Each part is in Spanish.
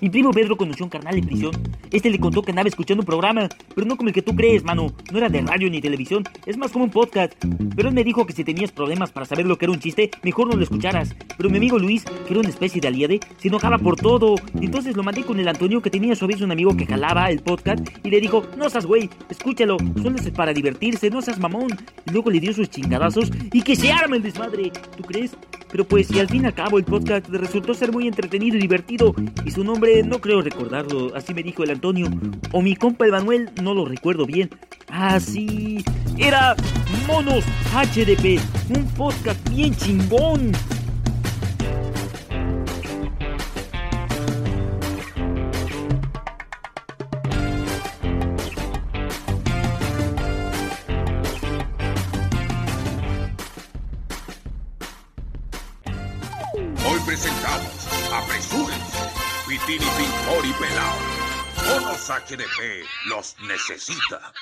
Mi primo Pedro conoció un carnal en prisión. Este le contó que andaba escuchando un programa, pero no como el que tú crees, mano. No era de radio ni televisión, es más como un podcast. Pero él me dijo que si tenías problemas para saber lo que era un chiste, mejor no lo escucharas. Pero mi amigo Luis, que era una especie de aliade, se enojaba por todo. Entonces lo mandé con el Antonio, que tenía a su vez un amigo que jalaba el podcast, y le dijo, no seas güey, escúchalo, solo es para divertirse, no seas mamón. Y luego le dio sus chingadazos y que se arma el desmadre. ¿Tú crees? Pero pues si al fin y al cabo el podcast resultó ser muy entretenido y divertido y su nombre no creo recordarlo, así me dijo el Antonio. O mi compa el Manuel, no lo recuerdo bien. Ah, era Monos HDP, un podcast bien chingón. Pitini Pintor y Pelao. Monos HDP los necesita.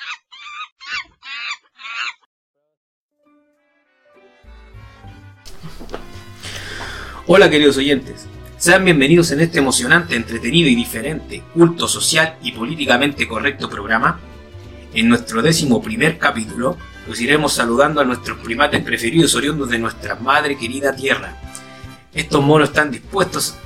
Hola queridos oyentes, sean bienvenidos en este emocionante, entretenido y diferente, culto social y políticamente correcto programa. En nuestro décimo primer capítulo, los iremos saludando a nuestros primates preferidos oriundos de nuestra madre querida tierra. Estos monos están dispuestos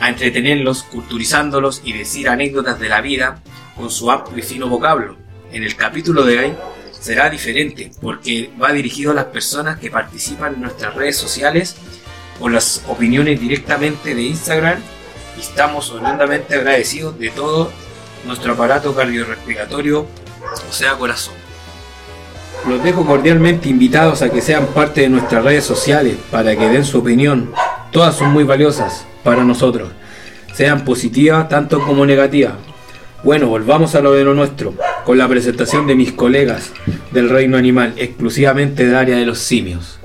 a entretenerlos, culturizándolos y decir anécdotas de la vida con su amplio y fino vocablo. En el capítulo de hoy será diferente porque va dirigido a las personas que participan en nuestras redes sociales o las opiniones directamente de Instagram y estamos horrendamente agradecidos de todo nuestro aparato cardiorrespiratorio, o sea, corazón. Los dejo cordialmente invitados a que sean parte de nuestras redes sociales para que den su opinión. Todas son muy valiosas para nosotros, sean positivas tanto como negativas. Bueno, volvamos a lo de lo nuestro, con la presentación de mis colegas del reino animal, exclusivamente del área de los simios.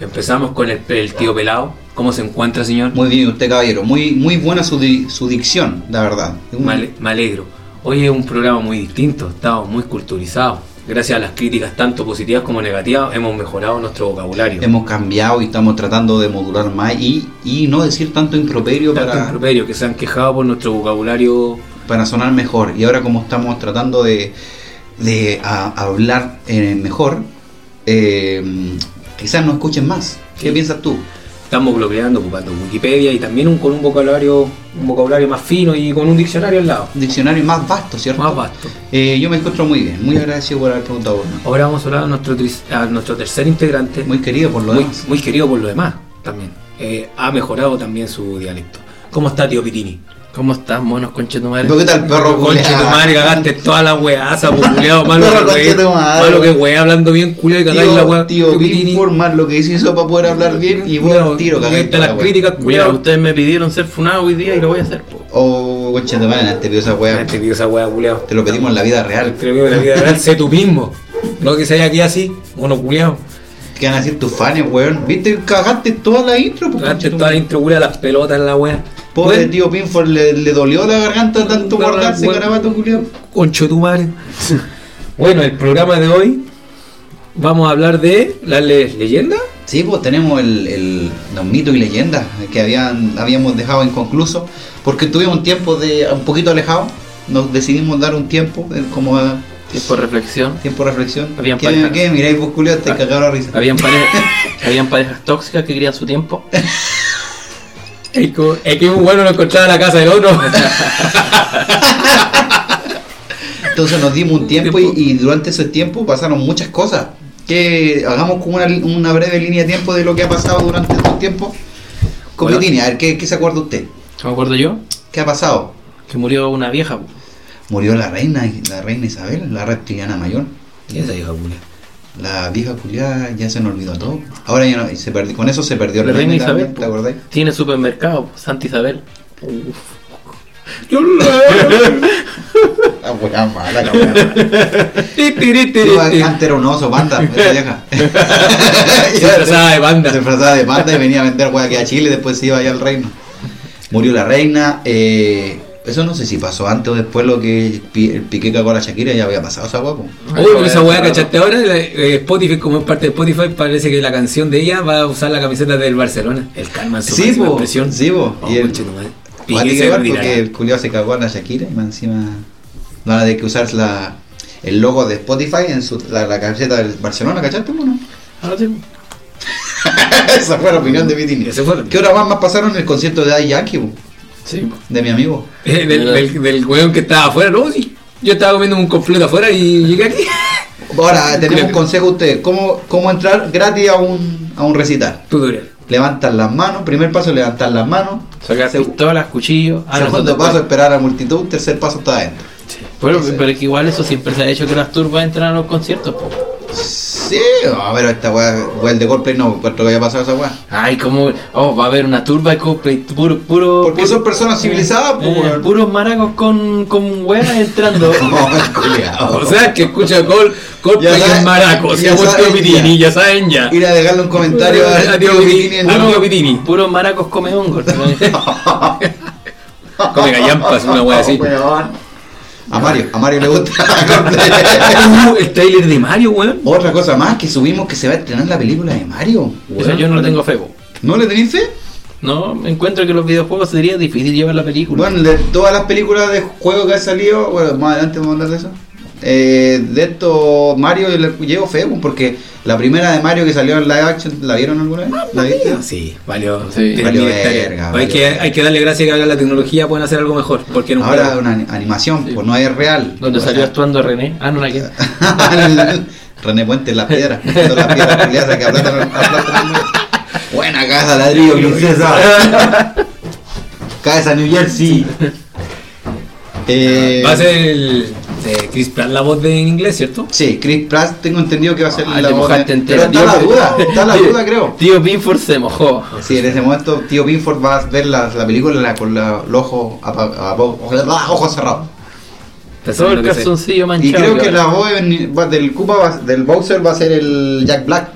Empezamos con el, el tío pelado. ¿Cómo se encuentra, señor? Muy bien, usted caballero. Muy, muy buena su, di- su dicción, la verdad. Me, ale- me alegro. Hoy es un programa muy distinto, estamos muy culturizados. Gracias a las críticas tanto positivas como negativas hemos mejorado nuestro vocabulario. Hemos cambiado y estamos tratando de modular más y, y no decir tanto improperio Tanto para, improperio que se han quejado por nuestro vocabulario. para sonar mejor. Y ahora como estamos tratando de, de a- hablar eh, mejor, eh, quizás nos escuchen más. ¿Qué Sí. piensas tú? Estamos bloqueando, ocupando Wikipedia y también un- con un vocabulario, un vocabulario más fino y con un diccionario al lado. Un diccionario más vasto, ¿cierto? Más vasto. Eh, yo me encuentro muy bien, muy agradecido por haber preguntado por mí. Ahora vamos a hablar a nuestro, tris- a nuestro tercer integrante, Muy querido por lo muy, demás. muy querido por lo demás también. Eh, ha mejorado también su dialecto. ¿Cómo está, tío Pitini? ¿Cómo estás, monos conchetumares? ¿Qué tal, perro Conche tu culiao? madre, cagaste toda la weaza, po, culiao, malo Perro que wea, malo que wea, hablando bien, culiao, y cagáis la Tío, wea. tío, Pitini. informar lo que hizo eso para poder hablar bien y vos tiro la las críticas, Mira, culiao. ustedes me pidieron ser funado hoy día y lo voy a hacer, po. Oh, madre, te pidió esa wea. Te pido esa wea, culiao. Te lo pedimos en la vida real. Te lo pido en la vida real, sé tú mismo. No que se haya aquí así, mono culiao. ¿Qué van a decir tus fans, weón? ¿Viste? Cagaste toda la intro, pues, Cagaste toda la intro, culiao, las pelotas en la wea. Pobre Bueno, tío Pinford le, le dolió la garganta tanto guardarse bueno. garabato, culiao. Concho tu madre. Bueno, el programa de hoy vamos a hablar de las le- leyendas. Sí, pues tenemos el, el- los mitos y leyendas que habían, habíamos dejado inconclusos porque tuvimos un tiempo de un poquito alejado. Nos decidimos dar un tiempo, eh, como Tiempo de reflexión. tiempo de reflexión. Habían ¿Qué, parejas. ¿Qué? Miráis vos, culiao, te Ah, cagaron la risa. Habían, pare- habían parejas tóxicas que querían su tiempo. Es que, un bueno no encontraba la casa del otro. Entonces nos dimos un tiempo y, y durante ese tiempo pasaron muchas cosas. Que hagamos como una, una breve línea de tiempo de lo que ha pasado durante estos tiempos. Copitini, a ver, ¿qué, qué se acuerda usted? ¿Me acuerdo yo? ¿Qué ha pasado? Que murió una vieja. Murió la reina, la reina Isabel, la reptiliana mayor. ¿Quién es esa hija, culiao? La vieja culiada ya se nos olvidó todo. Ahora ya no, y se perdió, con eso se perdió La reina Isabel, también, ¿te acordáis? Tiene supermercado, Santa Isabel. Uf. La mala, la Yo, tiri. Antes era un oso panda, esa vieja. Se disfrazaba de banda. Se disfrazaba de panda y venía a vender hueá aquí a Chile y después se iba allá al reino. Murió la reina, eh, Eso no sé si pasó antes o después lo que el Piqué cagó a la Shakira, ya había pasado esa guapo. Oye, pero esa weá, ¿cachaste ahora? Eh, Spotify, como es parte de Spotify, parece que la canción de ella va a usar la camiseta del Barcelona. El calma en su Sí, expresión. sí, po. Oh, Y el-. Piqué se porque el culiao se cagó a la Shakira y más encima van a tener que usar la, el logo de Spotify en su, la, la camiseta del Barcelona, ¿cachaste o no? Ahora sí. Esa fue la opinión de Vitini. ¿Qué hora más, más pasaron en el concierto de Daddy Yankee, po? Sí. de mi amigo? Eh, del, del, del weón que estaba afuera, no, sí. Yo estaba comiendo un completo afuera y llegué aquí. Ahora, tenemos un consejo a ustedes. ¿Cómo, ¿Cómo entrar gratis a un, a un recital? Tutorial. Levantan las manos. Primer paso, levantar las manos. Sacar Segu- pistolas, cuchillos. Ah, Segundo paso, esperar a la multitud. Tercer paso, está adentro. Pero, Ese. pero es que igual eso siempre se ha hecho que las turbas entran a los conciertos. po. Sí, no, pero esta weá, weá, el de Coldplay no, encuentro que haya pasado esa weá. Ay, como. Oh, va a haber una turba de Coldplay. Puro. puro Porque puro- son personas civilizadas, pues, eh, weón. puros maracos con, con weas entrando. No. O sea, que escucha Col, Ya Coldplay en Maraco, se ha saben Pitini, ya. saben ya. Ir a dejarle un comentario a, A tío Pitini, a puros maracos come hongos. Come gallampas, una wea así. A Mario, a Mario le gusta. Uh, el trailer de Mario, weón. Otra cosa más que subimos que se va a estrenar la película de Mario. Eso yo no le tengo fe. ¿No le tenéis fe? No, me encuentro que los videojuegos sería difícil llevar la película. Bueno, de todas las películas de juego que han salido, bueno, más adelante vamos a hablar de eso. Eh, de esto, Mario le llevo fe, pues, porque la primera de Mario que salió en live action, ¿la vieron alguna vez? ¿La viste? Sí, valió. Sí. Valió hay, que, hay que darle gracias que ahora la tecnología pueden hacer algo mejor. Porque en un Ahora juego- una ani- animación, pues no es real. Donde salió sea, actuando René. Ah, no, aquí. René Puente en las piedras, piedras que. Buena casa, ladrillo, princesa. Cabeza New Jersey. Eh, Va a ser el de Chris Pratt la voz de en inglés, ¿cierto? Sí, Chris Pratt tengo entendido que va a ser Ah, la voz de- entera. Pero está la Tío- duda, está la duda creo. Tío Binford se mojó. Sí, en ese momento tío Binford va a ver la, la película la- con la- el ojo cerrados. Está Todo el calzoncillo manchado. Y creo que la voz en- va- del Koopa, va- del Bowser va a ser el Jack Black,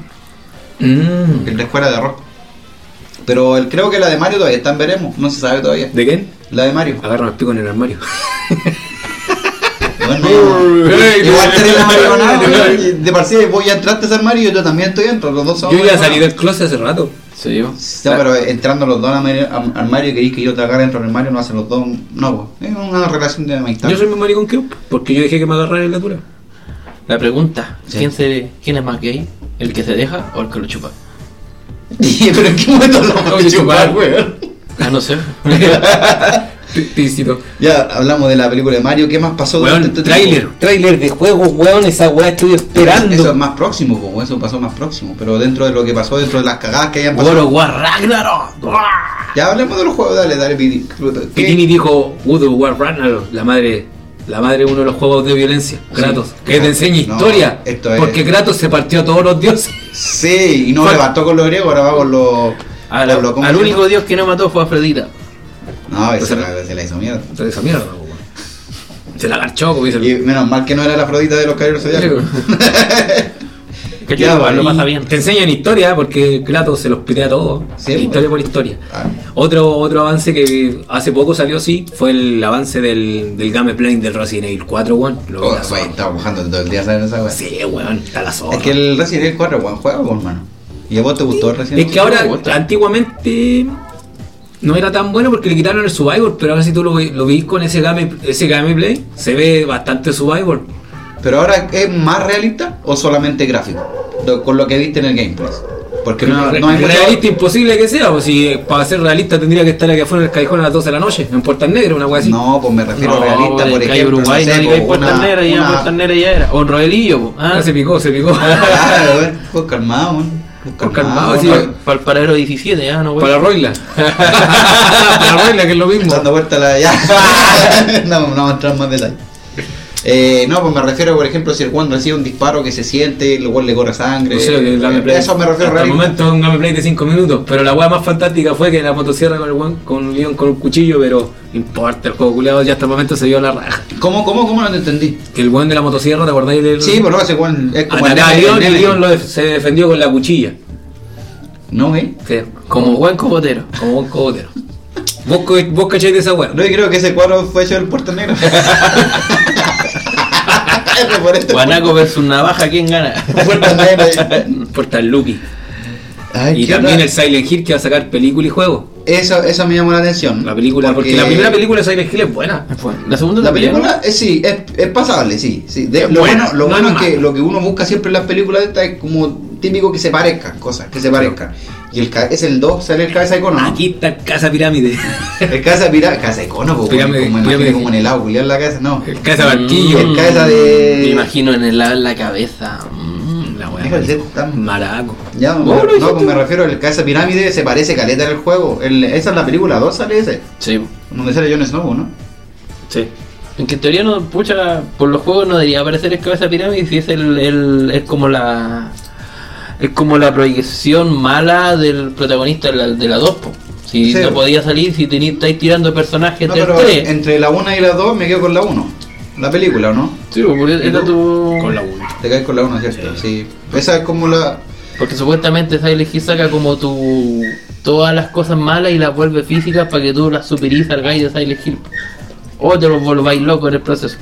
Mm. el de escuela de rock. Pero el, creo que la de Mario todavía está en veremos, no se sabe todavía. ¿De quién? La de Mario. Agarra el pico en el armario. Bueno, igual tenés la weón, de partida vos ya entraste a ser Mario y yo también estoy dentro, los dos somos Yo ya salí del closet hace rato. Sí. No, pero entrando los dos al Mario, al Mario y queréis que yo te agarre dentro del Mario, no hacen los dos. No, pues, es una relación de amistad. Yo soy mi maricón que porque yo dejé que me agarrara en la dura. La pregunta: Sí. ¿quién, se, ¿quién es más gay? ¿El que se deja o el que lo chupa? pero en qué momento lo vamos Oye, a chupar. weón. Ah, no sé. Ya hablamos de la película de Mario, ¿qué más pasó Weón, durante este trailer, de juegos, weón, esa weá estoy esperando. Eso es más próximo, po, eso pasó más próximo. Pero dentro de lo que pasó, dentro de las cagadas que hayan pasado. War Ragnarok. Ya hablemos de los juegos, dale, dale, Piti. Pitini dijo of War Ragnarok, la madre, la madre de uno de los juegos de violencia, Kratos, que te enseña No, historia, esto es- porque Kratos se partió a todos los dioses. Sí, y no Fue- levantó con los griegos, ahora va con los. Al, con los- ¿cómo al se único dios que no mató fue Afrodita. No, Se la, se la hizo mierda. Entonces esa mierda, weón. Se la garchó, como dice Y el... menos mal que no era la Afrodita de los caballeros zodiacos. Que igual lo y- pasa bien. Te enseñan historia, porque Kratos se los pitea todo. Sí, historia por historia. Ah. Otro, otro avance que hace poco salió, sí, fue el avance del, del gameplay del Resident Evil 4, weón. Oh, la estaba mojándote todo el día, ¿sabes esa weá? Sí, weón, está la zorra. Es que el Resident Evil 4 buen juego, pues, hermano. ¿Y a vos te gustó el Resident Es Evil? que ahora, antiguamente no era tan bueno porque le quitaron el Survivor, pero ahora si tú lo, lo veis con ese, game, ese gameplay, se ve bastante Survivor. Pero ahora es más realista o solamente gráfico, Lo- con lo que viste en el gameplay. Porque no, Re- no hay mucho- realista imposible que sea, pues si para ser realista tendría que estar aquí afuera en el callejón a las 12 de la noche, en Puertas Negras, una wea así. No, pues me refiero a No, realista, por ejemplo. Uruguay, no no sé, po, Puertas una- Negras, ya una- Puertas Negras ya era. O en Roelillo, po. Ah, Ah, se picó, se picó. Claro, güey, pues calmado. Calmado, sí. Para el paradero 17, ah, no, güey. Para Roila. Para Roila, que es lo mismo. Dando vuelta la ya. no, no vamos a entrar en más detalles. Eh, no, pues me refiero, por ejemplo, si el Juan recibe un disparo que se siente, luego le corre sangre. No sé, el gameplay. Eso me refiero Hasta el momento es un gameplay de 5 minutos, pero la weá más fantástica fue que la motosierra con el weón, con el león con un cuchillo, pero importa, el juego culiado ya hasta el momento se vio la raja. ¿Cómo, cómo, cómo no te entendí? Que el weón de la motosierra, ¿te acordáis del Sí, pero ese Juan es como el Atacaba a nene- León el y nene. León lo def- se defendió con la cuchilla. No, ¿eh? Sí, Como buen cobotero. como buen cobotero. ¿Vos, vos cacháis de esa weá? No, y creo que ese cuadro fue hecho del Puerto Negro. Por este Guanaco versus Navaja, ¿quién gana? Negro. Portal Lucky. Ay, Y ¿qué también onda? el Silent Hill que va a sacar película y juego. Eso, eso me llamó la atención. La película, porque, la primera película de Silent Hill es buena. La segunda La también. película, eh, sí, es, es pasable, sí. sí. De- Es lo buena, bueno, lo no bueno es es que lo que uno busca siempre en las películas de estas es como típico que se parezcan, cosas, que se parezcan. Y el ca- es el 2, sale el cabeza de icono, ¿no? Aquí está Casa Pirámide. El cabeza pirata, cabeza de icono, pues, Pirámide, como, en- pirámide. como en el agua, en la cabeza, no. El Casa Barquillo. El cabeza de. Me imagino en el lado en la cabeza. Mm. La weá. Deja el dedo tan- Maraco. Ya, no, dijiste. pues me refiero al cabeza pirámide, se parece caleta en el juego. El- esa es la película 2, sale ese. Sí. Donde sale Jon Snow, ¿no? Sí. En que en teoría no, pucha, por los juegos no debería aparecer el cabeza pirámide si es el, el- es como la es como la proyección mala del protagonista de la, de la 2 po. Si Sí. no podía salir, si tení- estáis tirando personajes No, del pero 3. entre la 1 y la 2 me quedo con la 1. La película, ¿o no? Sí, porque era tu... Con la 1. Te caes con la 1, ¿cierto? Sí. Esa es como la. Porque supuestamente Silent Hill saca como tu todas las cosas malas y las vuelve físicas para que tú las superís al guy de Silent Hill. O te los volváis locos en el proceso.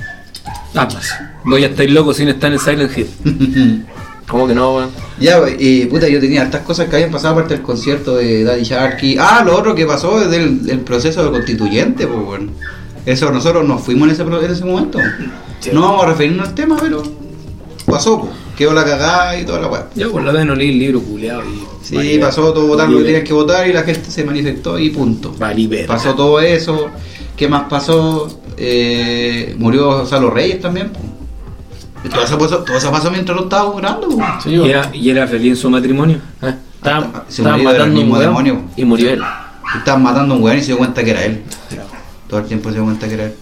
Ambas. Voy a estar loco sin estar en Silent Hill. ¿Cómo que no, weón? Ya, y puta, yo tenía hartas cosas que habían pasado aparte del concierto de Daddy Sharky. Ah, lo otro que pasó es del, del proceso de constituyente, pues bueno. Eso, nosotros nos fuimos en ese, pro- en ese momento. Sí. No vamos a referirnos al tema, pero pasó, pues. Quedó la cagada y toda la weá. Yo por la vez no leí el libro culeado y. Sí, pasó todo votar lo que tenías que votar y la gente se manifestó y punto. Ver. Pasó todo eso. ¿Qué más pasó? Eh, murió Salo Reyes también. po. Todo eso, pasó, todo eso pasó mientras lo po. Sí, ¿Y era, ¿Y era feliz en su matrimonio? Estaban Ah, se del matando un demonio. y murió él. Estaban matando a un weón y se dio cuenta que era él. Todo el tiempo se dio cuenta que era él.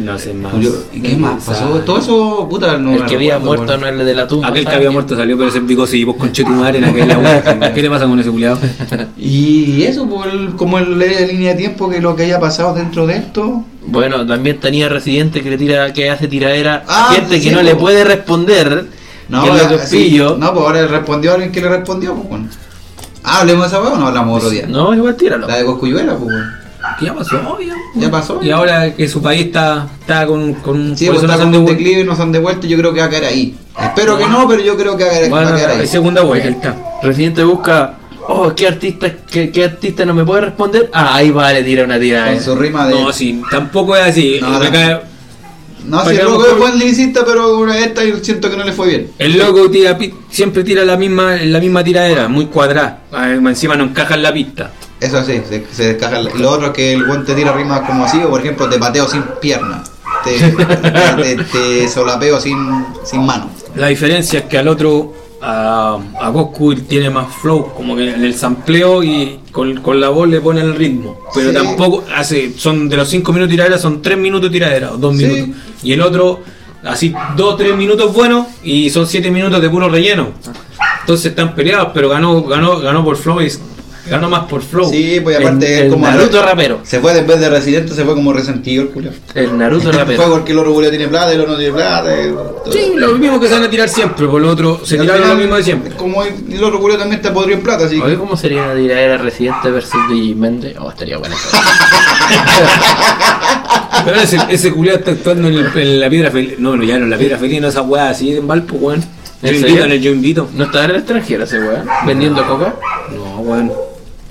No sé más. Murió. ¿Y qué más pasó? Todo eso, puta, no el que había muerto no es el de la tumba. Aquel que había muerto salió, pero ese pico y vos con Chetumare en aquella. ¿Qué le pasa con ese culiado? Y eso, por el- como el, la línea de tiempo que lo que haya pasado dentro de esto. Bueno, también tenía Residente que le tira, que hace tiradera Ah, gente sí, que no po. le puede responder. No, que así- pillo. no, pues ahora respondió a alguien que le respondió, pues bueno. Ah, hablemos de esa weá o no hablamos otro día. No, igual tíralo. La de Coscuyuela, pues bueno. Ya pasó, ya. Ya pasó. Y ahora que su país está, está con, con Sí, por pues eso está se han con un devuelto. declive y nos han devuelto, yo creo que va a caer ahí. Espero que no, pero yo creo que va a caer, va Bueno, a ahí. segunda vuelta. Residente busca. Oh, ¿qué artista, qué, qué artista no me puede responder? Ah, ahí va, le tira una tirada. Con su rima de. No, sí, tampoco es así. No, Me no. cae- No, Para si el loco es buen lyricista, pero una de estas yo siento que no le fue bien. El loco tira, siempre tira la misma, la misma tiradera, muy cuadrada. Ah, Encima no encaja en la pista. Eso sí, se, se descaja. Lo otro es que el buen te tira rimas como así, o por ejemplo, te pateo sin pierna. Te, te, te- te solapeo sin, sin mano. La diferencia es que al otro, a, a Goku tiene más flow, como que en el sampleo y con, con la voz le pone el ritmo. Pero Sí. tampoco hace, son de los 5 minutos de tiradera, son 3 minutos de tiradera, o 2 Sí. minutos. Y el otro, así 2 3 minutos buenos y son 7 minutos de puro relleno. Entonces están peleados, pero ganó, ganó, ganó por flow y ganó más por flow. Sí, pues El, aparte el como. Naruto rapero. Se fue después de Residente, se fue como resentido el culo. El Naruto Fue rapero. porque el otro culo tiene plata, el otro no tiene plata. todo. Sí, lo mismo que se van a tirar siempre, por lo otro se tiraron lo mismo de siempre. Como el, el otro culo también está podrido en plata, así Oye, ¿cómo sería una tiradera Residente versus Digimende? Oh, estaría bueno. Pero ese, ese culiado está actuando en, el- en la piedra feliz. No, no, ya no, en la piedra feliz, no esa weá así en Valpo, weón. Yo ¿En invito en el yo invito. ¿No está en el extranjero ese weón? ¿Vendiendo coca? No, weón.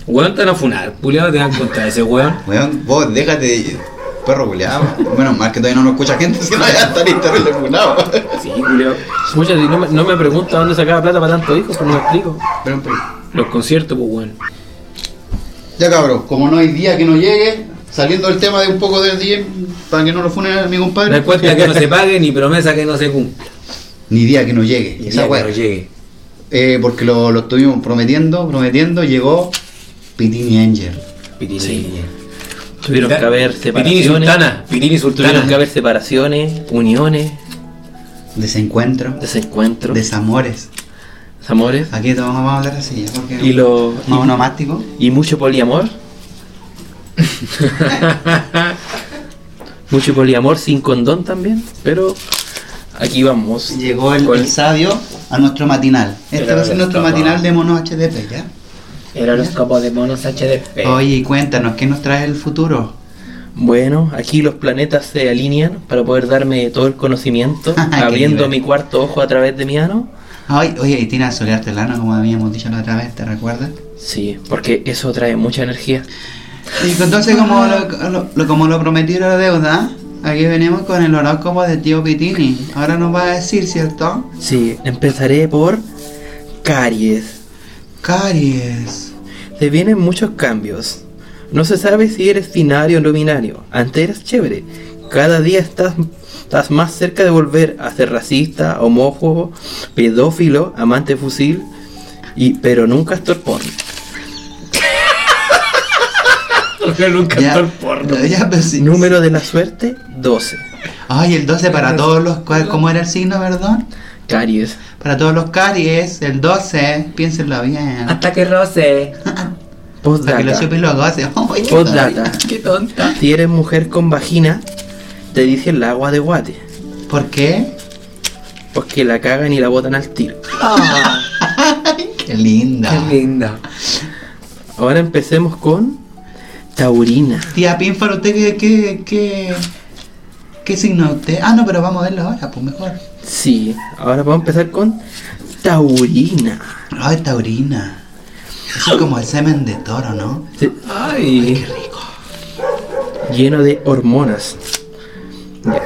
Weón, te van a funar, culiado, te dan contra ese weón. Weón, vos déjate de perro culeado. Menos mal que todavía no nos escucha gente, si no ya estaría terrible funado. Sí, culiado. Muchas no me, no me pregunta dónde sacaba plata para tantos hijos, pero no me explico. Pero, pero- Los conciertos, pues, weón. Ya cabrón, como no hay día que no llegue, saliendo del tema de un poco del día, para que no lo funen a mi No hay compadre. cuenta que no se pague ni promesa que no se cumpla. Ni día que no llegue. Y Esa weá. no llegue. Eh, porque lo, lo estuvimos prometiendo, prometiendo, llegó Pitini Angel. Pitini. Sí. Tuvieron que haber Pitini separaciones. Sultana. Pitini Tuvieron que haber separaciones, uniones, Desencuentro, desencuentros, desamores. amores Aquí vamos a hablar así, ya, porque y lo más onomástico. y, mucho poliamor. mucho poliamor sin condón también, pero aquí vamos. Llegó el, el sabio a nuestro matinal. Este va a ser nuestro matinal de mono HDP, ¿ya? El horóscopo de monos HDP. Oye, cuéntanos, ¿qué nos trae el futuro? Bueno, aquí los planetas se alinean para poder darme todo el conocimiento, abriendo mi cuarto ojo a través de mi ano. Ay, oye, y tiene a solearte el ano, como habíamos dicho la otra vez, ¿te recuerdas? Sí, porque eso trae mucha energía. Y entonces, como lo, lo- lo- como lo prometí la deuda, aquí venimos con el horóscopo de tío Pitini. Ahora nos va a decir, ¿cierto? Sí, empezaré por caries. Caries. Te vienen muchos cambios. No se sabe si eres binario o no binario. Antes eras chévere. Cada día estás, estás más cerca de volver a ser racista, homófobo, pedófilo, amante fusil, y, pero nunca actor porno. nunca Ya, ya, pues, sí. Número de la suerte, 12. Ay, el 12 para todos los... ¿cuál- ¿Cómo era el signo, perdón? Caries. Para todos los caries, el 12, piénsenlo bien. Hasta que roce. Para que lo Postdata. chupe y lo goce. Ay, qué Postdata. Qué tonta. Si eres mujer con vagina, te dice el agua de guate. ¿Por qué? Porque la cagan y la botan al tiro. Qué linda. qué linda. Ahora empecemos con Taurina. Tía Pinfar, ¿usted qué, qué, qué, qué signo usted? Ah, no, pero vamos a verlo ahora, pues mejor. Sí, ahora vamos a empezar con Taurina. Ay, taurina. Eso es como el semen de toro, ¿no? Ay. Qué rico. lleno de hormonas. Ya.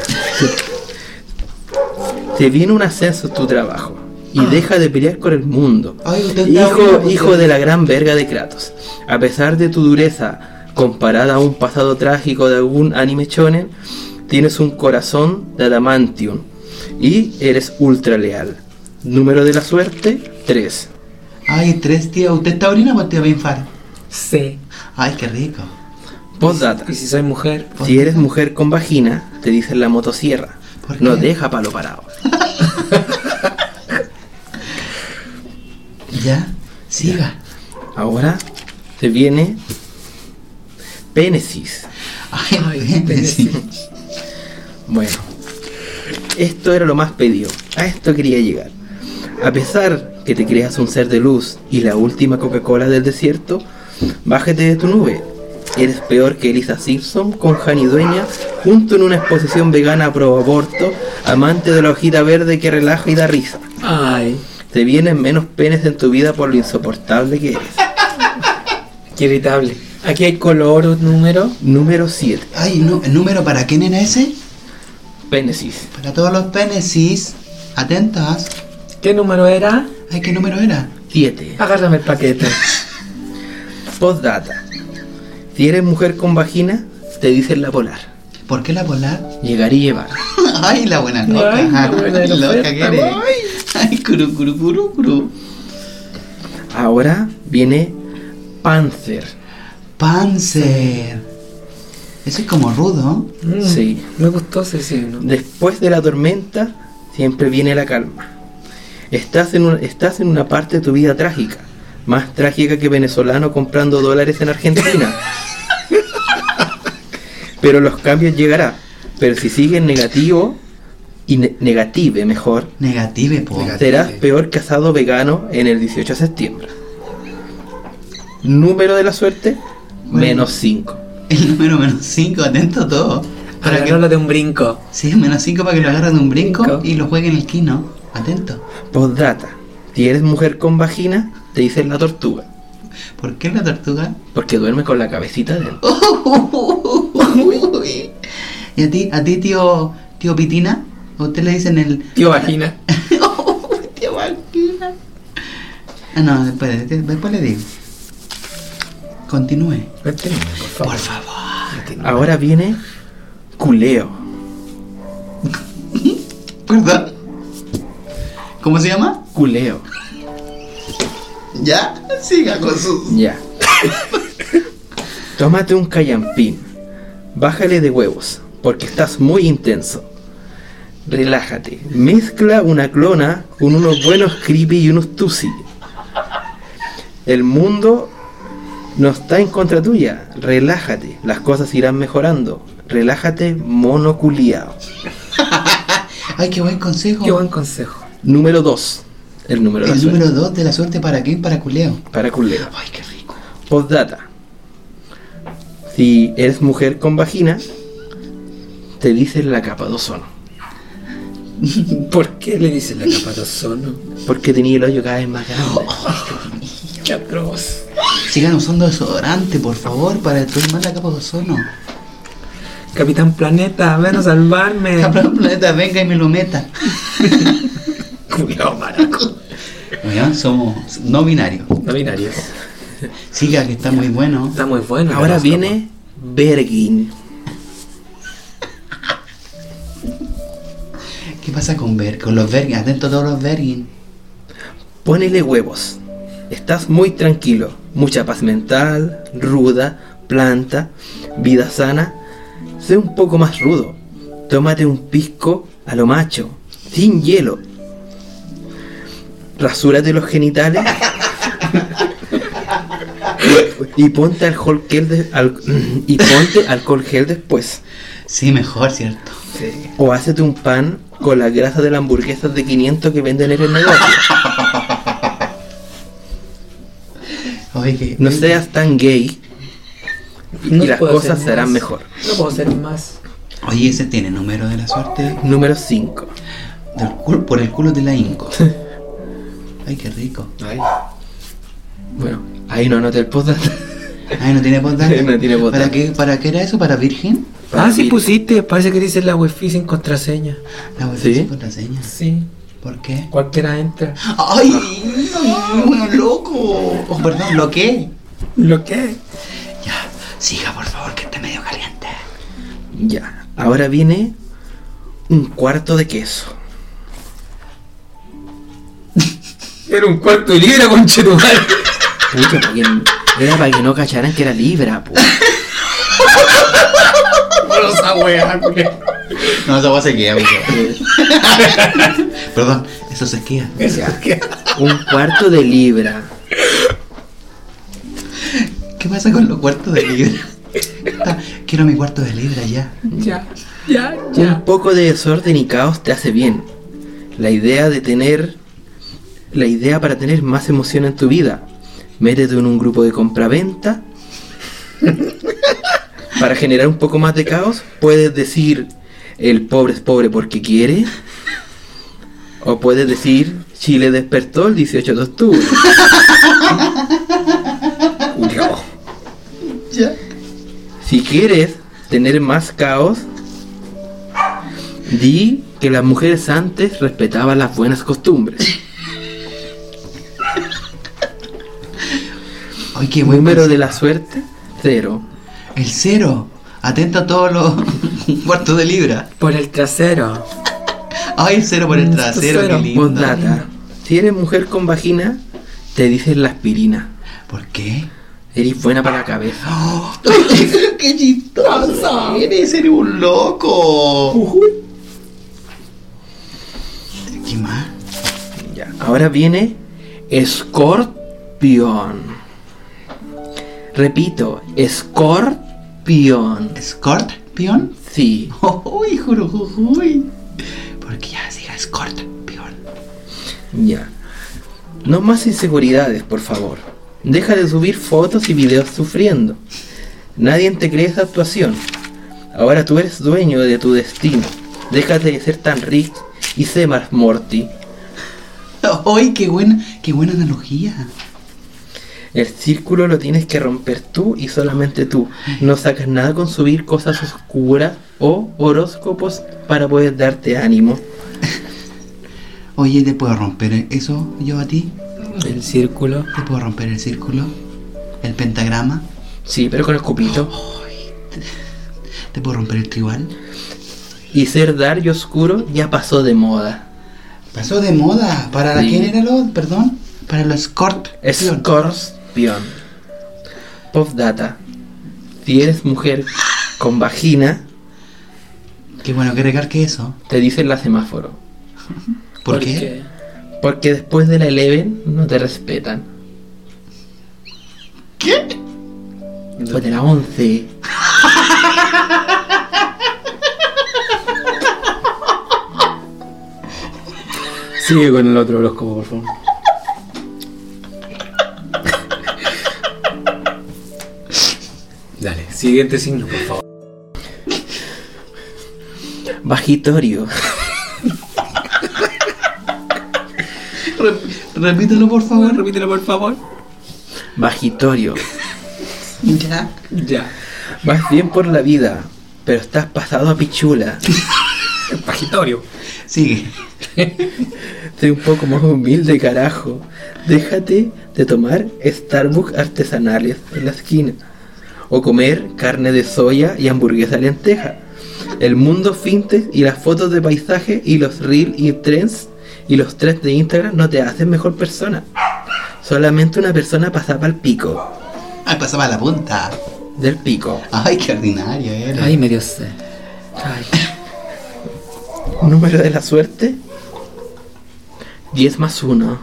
Te viene un ascenso en tu trabajo y deja de pelear con el mundo. Ay, usted está Hijo, hijo de la gran verga de Kratos. A pesar de tu dureza comparada a un pasado trágico de algún anime shonen, tienes un corazón de adamantium y eres ultra leal. Número de la suerte, 3. Ay, tres tías. ¿Usted es taurina o tía Pinfar? Sí. Ay, qué rico. Postdata. Y si soy mujer. Si eres mujer con vagina, te dicen la motosierra. ¿Por qué? No deja palo parado. ¿Ya? Siga. Ahora te viene Pénesis. Ay, sí. Bueno, esto era lo más pedido. A esto quería llegar. A pesar que te creas un ser de luz y la última Coca-Cola del desierto, bájate de tu nube. Eres peor que Elisa Simpson con Jani Dueña junto en una exposición vegana pro aborto, amante de la hojita verde que relaja y da risa. Ay. Te vienen menos penes en tu vida por lo insoportable que eres. Qué irritable. Aquí hay color número. Número 7. Ay, no, ¿el número para quién era ese? Pénesis. Para todos los penesis. Atentas. ¿Qué número era? Ay, ¿qué número era? 7. Agárrame el paquete. Postdata. Si eres mujer con vagina, te dicen la polar. ¿Por qué la polar? Llegar y llevar. Ay, la buena loca. Ay, la buena Ay, loca que eres. Ay, curu, curu, curu, curu. Ahora viene Panzer. Panzer. Ese es como rudo. Mm, Sí. Me gustó ese signo. Después de la tormenta, siempre viene la calma. Estás en, un- estás en una parte de tu vida trágica. Más trágica que venezolano comprando dólares en Argentina. Pero los cambios llegarán. Pero si sigues negativo y ne- negative mejor, Negative, po. Negative. serás peor que asado vegano en el 18 de septiembre. Número de la suerte, Bueno. menos 5. El número menos 5, atento a todo. Para que, Agarrarlo de un brinco. sí, menos 5 para que lo agarren de un brinco, Brinco. y lo jueguen en el kino. Atento. Postdata. Si eres mujer con vagina, te dicen la tortuga. ¿Por qué la tortuga? Porque duerme con la cabecita dentro. Uy. ¿Y a ti, a ti tío, tío Pitina? ¿A usted le dicen el... Tío vagina. tío Valkyra. Ah, no, después, después le digo. Continúe. Continúe, por favor. Por favor. Continúe. Ahora viene culeo. ¿Perdón? ¿Cómo se llama? Culeo. Ya, siga con sus... Ya. Tómate un callampín. Bájale de huevos, porque estás muy intenso. Relájate. Mezcla una clona con unos buenos creepy y unos tusi. El mundo no está en contra tuya. Relájate. Las cosas irán mejorando. Relájate, mono culiao. Ay, qué buen consejo. Qué buen consejo. Número 2. El número de la El suerte. número 2 de la suerte para quién? Para Culeo. Para culeo. Ay, qué rico. Postdata. Si eres mujer con vagina, te dicen la capa de ozono. ¿Por qué le dicen la capa de ozono? Porque tenía el hoyo cada vez más grande. ¡Qué atroz! Sigan usando desodorante, por favor, para destruir más la capa de ozono. Capitán Planeta, ven a salvarme. Cabrón, planeta, venga y me lo meta. Cuidado, maraco. Oigan, somos no binarios. No binarios. Siga, que está muy bueno. Está muy bueno. Ahora viene Bergin. ¿Qué pasa con ver, con los Vergin? Atento a todos los Vergin. Ponele huevos. Estás muy tranquilo. Mucha paz mental, ruda, planta, vida sana. Sé un poco más rudo. Tómate un pisco a lo macho, sin hielo. Rasúrate los genitales. y ponte alcohol gel de- al- y ponte alcohol gel después. Sí, mejor, ¿cierto? O hacete un pan con la grasa de la hamburguesa de 500 que venden en el negocio. Que- No seas tan gay No y las cosas serán más. mejor. No puedo hacer más. Oye, ese tiene número de la suerte Número 5. del culo- por el culo de la Inco. Ay, qué rico. Ay. Bueno, ahí no anoté el postdata. Ay, no tiene postdata. No tiene postdata. ¿Para qué, ¿Para qué era eso? ¿Para virgen? Ah, sí pusiste. Parece que dice la wifi sin contraseña. La a ¿Sí? decir contraseña. Sí. ¿Por qué? Cualquiera entra. ¡Ay! ¡Bueno, loco! Oh, perdón, ¿lo qué? ¿Lo qué? Ya, siga por favor, que está medio caliente. Ya, ahora viene un cuarto de queso. Era un cuarto de libra, conchetumar. Pucha, para que, era para que no cacharan que era libra, po. esa wea, No, esa se queda, amigo. Perdón, eso se queda. Un cuarto de libra. ¿Qué pasa con los cuartos de libra? Ah, Quiero mi cuarto de libra ya. Ya, ya, Un ya. poco de desorden y caos te hace bien. La idea de tener. La idea para tener más emoción en tu vida. Métete en un grupo de compraventa. para generar un poco más de caos, puedes decir: El pobre es pobre porque quiere. O puedes decir: Chile despertó el 18 de octubre. Ya. Si quieres tener más caos, di que las mujeres antes respetaban las buenas costumbres. Ay, qué buen Número de la suerte, cero. El cero. Atento a todos los cuartos de libra. Por el trasero. Ay, el cero por el Mm, trasero, cero. qué lindo. Postdata. Si eres mujer con vagina, te dicen la aspirina. ¿Por qué? Eres buena para la cabeza. ¡Oh! ¡Qué chistoso! Eres, eres un loco. ¿Qué más? Ya. Ahora viene escorpión. Repito, escorpión. ¿Scorpion? Sí. ¡Uy, jurujujuy! Porque ya siga Scorpion. Ya. No más inseguridades, por favor. Deja de subir fotos y videos sufriendo. Nadie te cree esa actuación. Ahora tú eres dueño de tu destino. Déjate de ser tan Rick y sé más Morty. ¡Ay, qué buena, qué buena analogía! El círculo lo tienes que romper tú y solamente tú. No sacas nada con subir cosas oscuras o horóscopos para poder darte ánimo. Oye, ¿te puedo romper eso yo a ti? El círculo. ¿Te puedo romper el círculo? ¿El pentagrama? Sí, pero con escupito. ¿Te puedo romper el tribal? Y ser dark y oscuro ya pasó de moda. Pasó de moda. ¿Para Sí. quién era lo? Perdón. Para los Scorpion. Postdata. Si eres mujer con vagina, Qué bueno que recargue eso. te dicen la semáforo. ¿Por, qué? Porque después de la Eleven no te respetan. ¿Qué? Después de la 11. Sigue con el otro horóscopo, por favor. Siguiente signo, por favor. Bajitorio. Rep- repítelo, por favor. Repítelo, por favor. Bajitorio. Ya. Ya. Vas bien por la vida, pero estás pasado a pichula. Pagitorio. Sigue. Sé un poco más humilde, carajo. Déjate de tomar Starbucks artesanales en la esquina. O comer carne de soya y hamburguesa lenteja. El mundo fintech y las fotos de paisaje y los reels y trends y los trends de Instagram no te hacen mejor persona. Solamente una persona pasaba al pico. Ay, pasaba la punta. Del pico. Ay, qué ordinario era. Ay, medio sé. Ay. Número de la suerte. 10 más 1.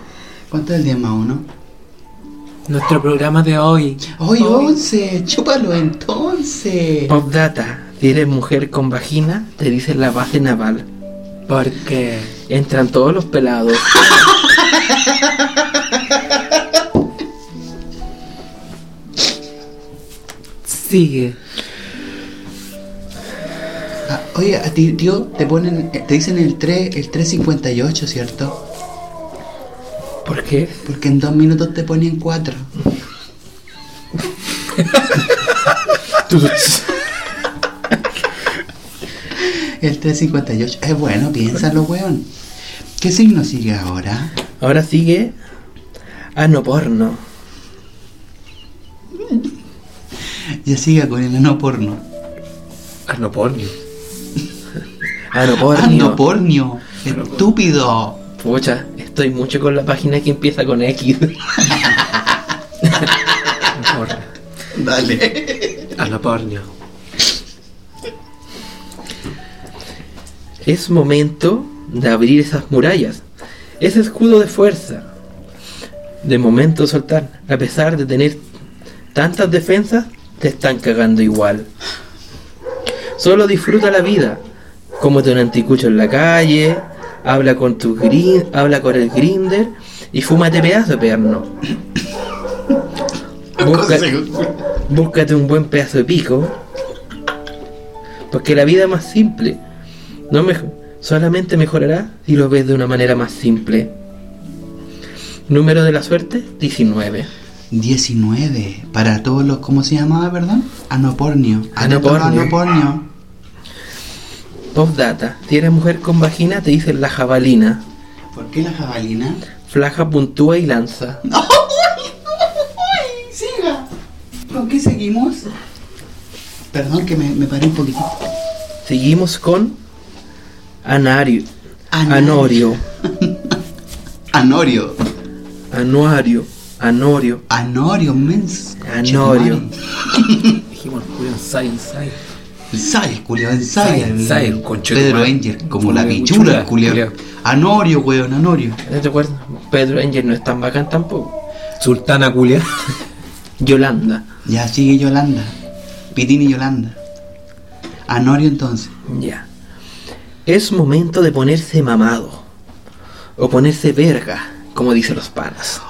¿Cuánto es el 10 más 1? Nuestro programa de hoy. Hoy 11. Chúpalo entonces. Popdata. Si eres mujer con vagina, te dicen la base naval. Porque. Entran todos los pelados. Sigue. Ah, oye, a ti, tío, te ponen, te dicen el 3, el 358, ¿cierto? ¿Por qué? Porque en dos minutos te ponen 4. El 358. Es bueno, piénsalo, weón. ¿Qué signo sigue ahora? Ahora sigue ano porno. Ya siga con el ano porno. Arnopornio. Ano porno. Ano pornio. Estúpido. Pucha, estoy mucho con la página que empieza con X. Dale. Arnopornio. Es momento de abrir esas murallas. Ese escudo de fuerza. De momento soltar. A pesar de tener tantas defensas, te están cagando igual. Solo disfruta la vida. Cómete un anticucho en la calle. Habla con tu grin, habla con el grinder y fúmate pedazo de perno. Busca- búscate un buen pedazo de pico. Porque la vida es más simple. No mejo- solamente mejorará si lo ves de una manera más simple. Número de la suerte, 19. 19. Para todos los. ¿Cómo se llamaba, perdón? Anopornio. Anopornio. Anopornio. Postdata. Si eres mujer con vagina, te dicen la jabalina. ¿Por qué la jabalina? Flaja, puntúa y lanza. ¡Siga! ¿Con qué seguimos? Perdón que me, me paré un poquitito. Seguimos con Anario. Anario. Anorio. Anorio. Anuario. Anorio. Anorio, mens. Anorio. Dijimos, Julián, Science, Science. Ensaya, culiao, ensaya. Ensaya, ensaya, el concho de tu Pedro. Angel, como la la pichula, culiao. culiao. Anorio, weón, Anorio. ¿No te acuerdas? Pedro Angel no es tan bacán tampoco. Sultana Culia. Yolanda. Ya sigue Yolanda. Pitín y Yolanda. Anorio entonces. Ya. Es momento de ponerse mamado. O ponerse verga, como dicen los panas.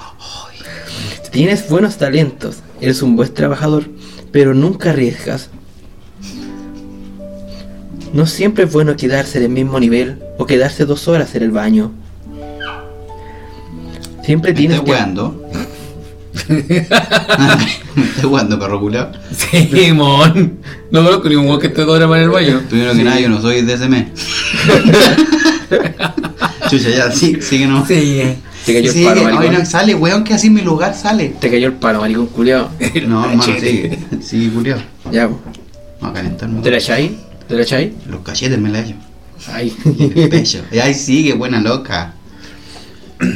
Tienes buenos talentos, eres un buen trabajador, pero nunca arriesgas. No siempre es bueno quedarse en el mismo nivel o quedarse dos horas en el baño. Siempre ¿Me tienes estás que... ¿Me estás weando, perro culiao? Sí, mon. No conozco ningún weón que esté dos horas en el baño. Primero que nada, yo no soy de ese mes. Chucha, ya, sí, sigue no. Sí. Te cayó el Sigue, maricón. no, sale, weón, que así en mi lugar sale. Te cayó el palo, maricón culiao. No, hermano, sigue. Sigue, culiao. Ya. Vamos a calentarme. ¿te la echáis? ¿Te la echáis? Los cachetes me la hallo. Ay. El pecho. Y ahí sigue, buena loca.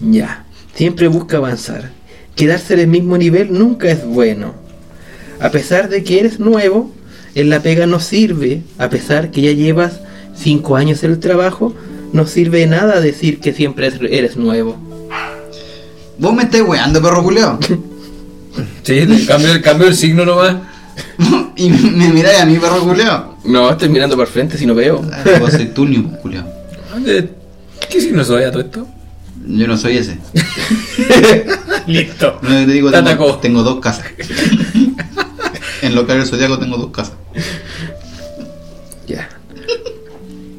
Ya, siempre busca avanzar. Quedarse en el mismo nivel nunca es bueno. A pesar de que eres nuevo, en la pega no sirve. A pesar que ya llevas 5 años en el trabajo, no sirve de nada decir que siempre es- eres nuevo. Vos me estás weando, perro culiao. Sí, cambio, cambio el signo nomás. y me, miráis a mí, perro culiao. No, estoy mirando para el frente si no veo. Ah, Vos sois tunio, culiao. ¿Dónde- ¿Qué signo soy a todo esto? Yo no soy ese. Listo. No te digo, Te tengo, dos casas. En lo que del zodiaco tengo dos casas. Ya.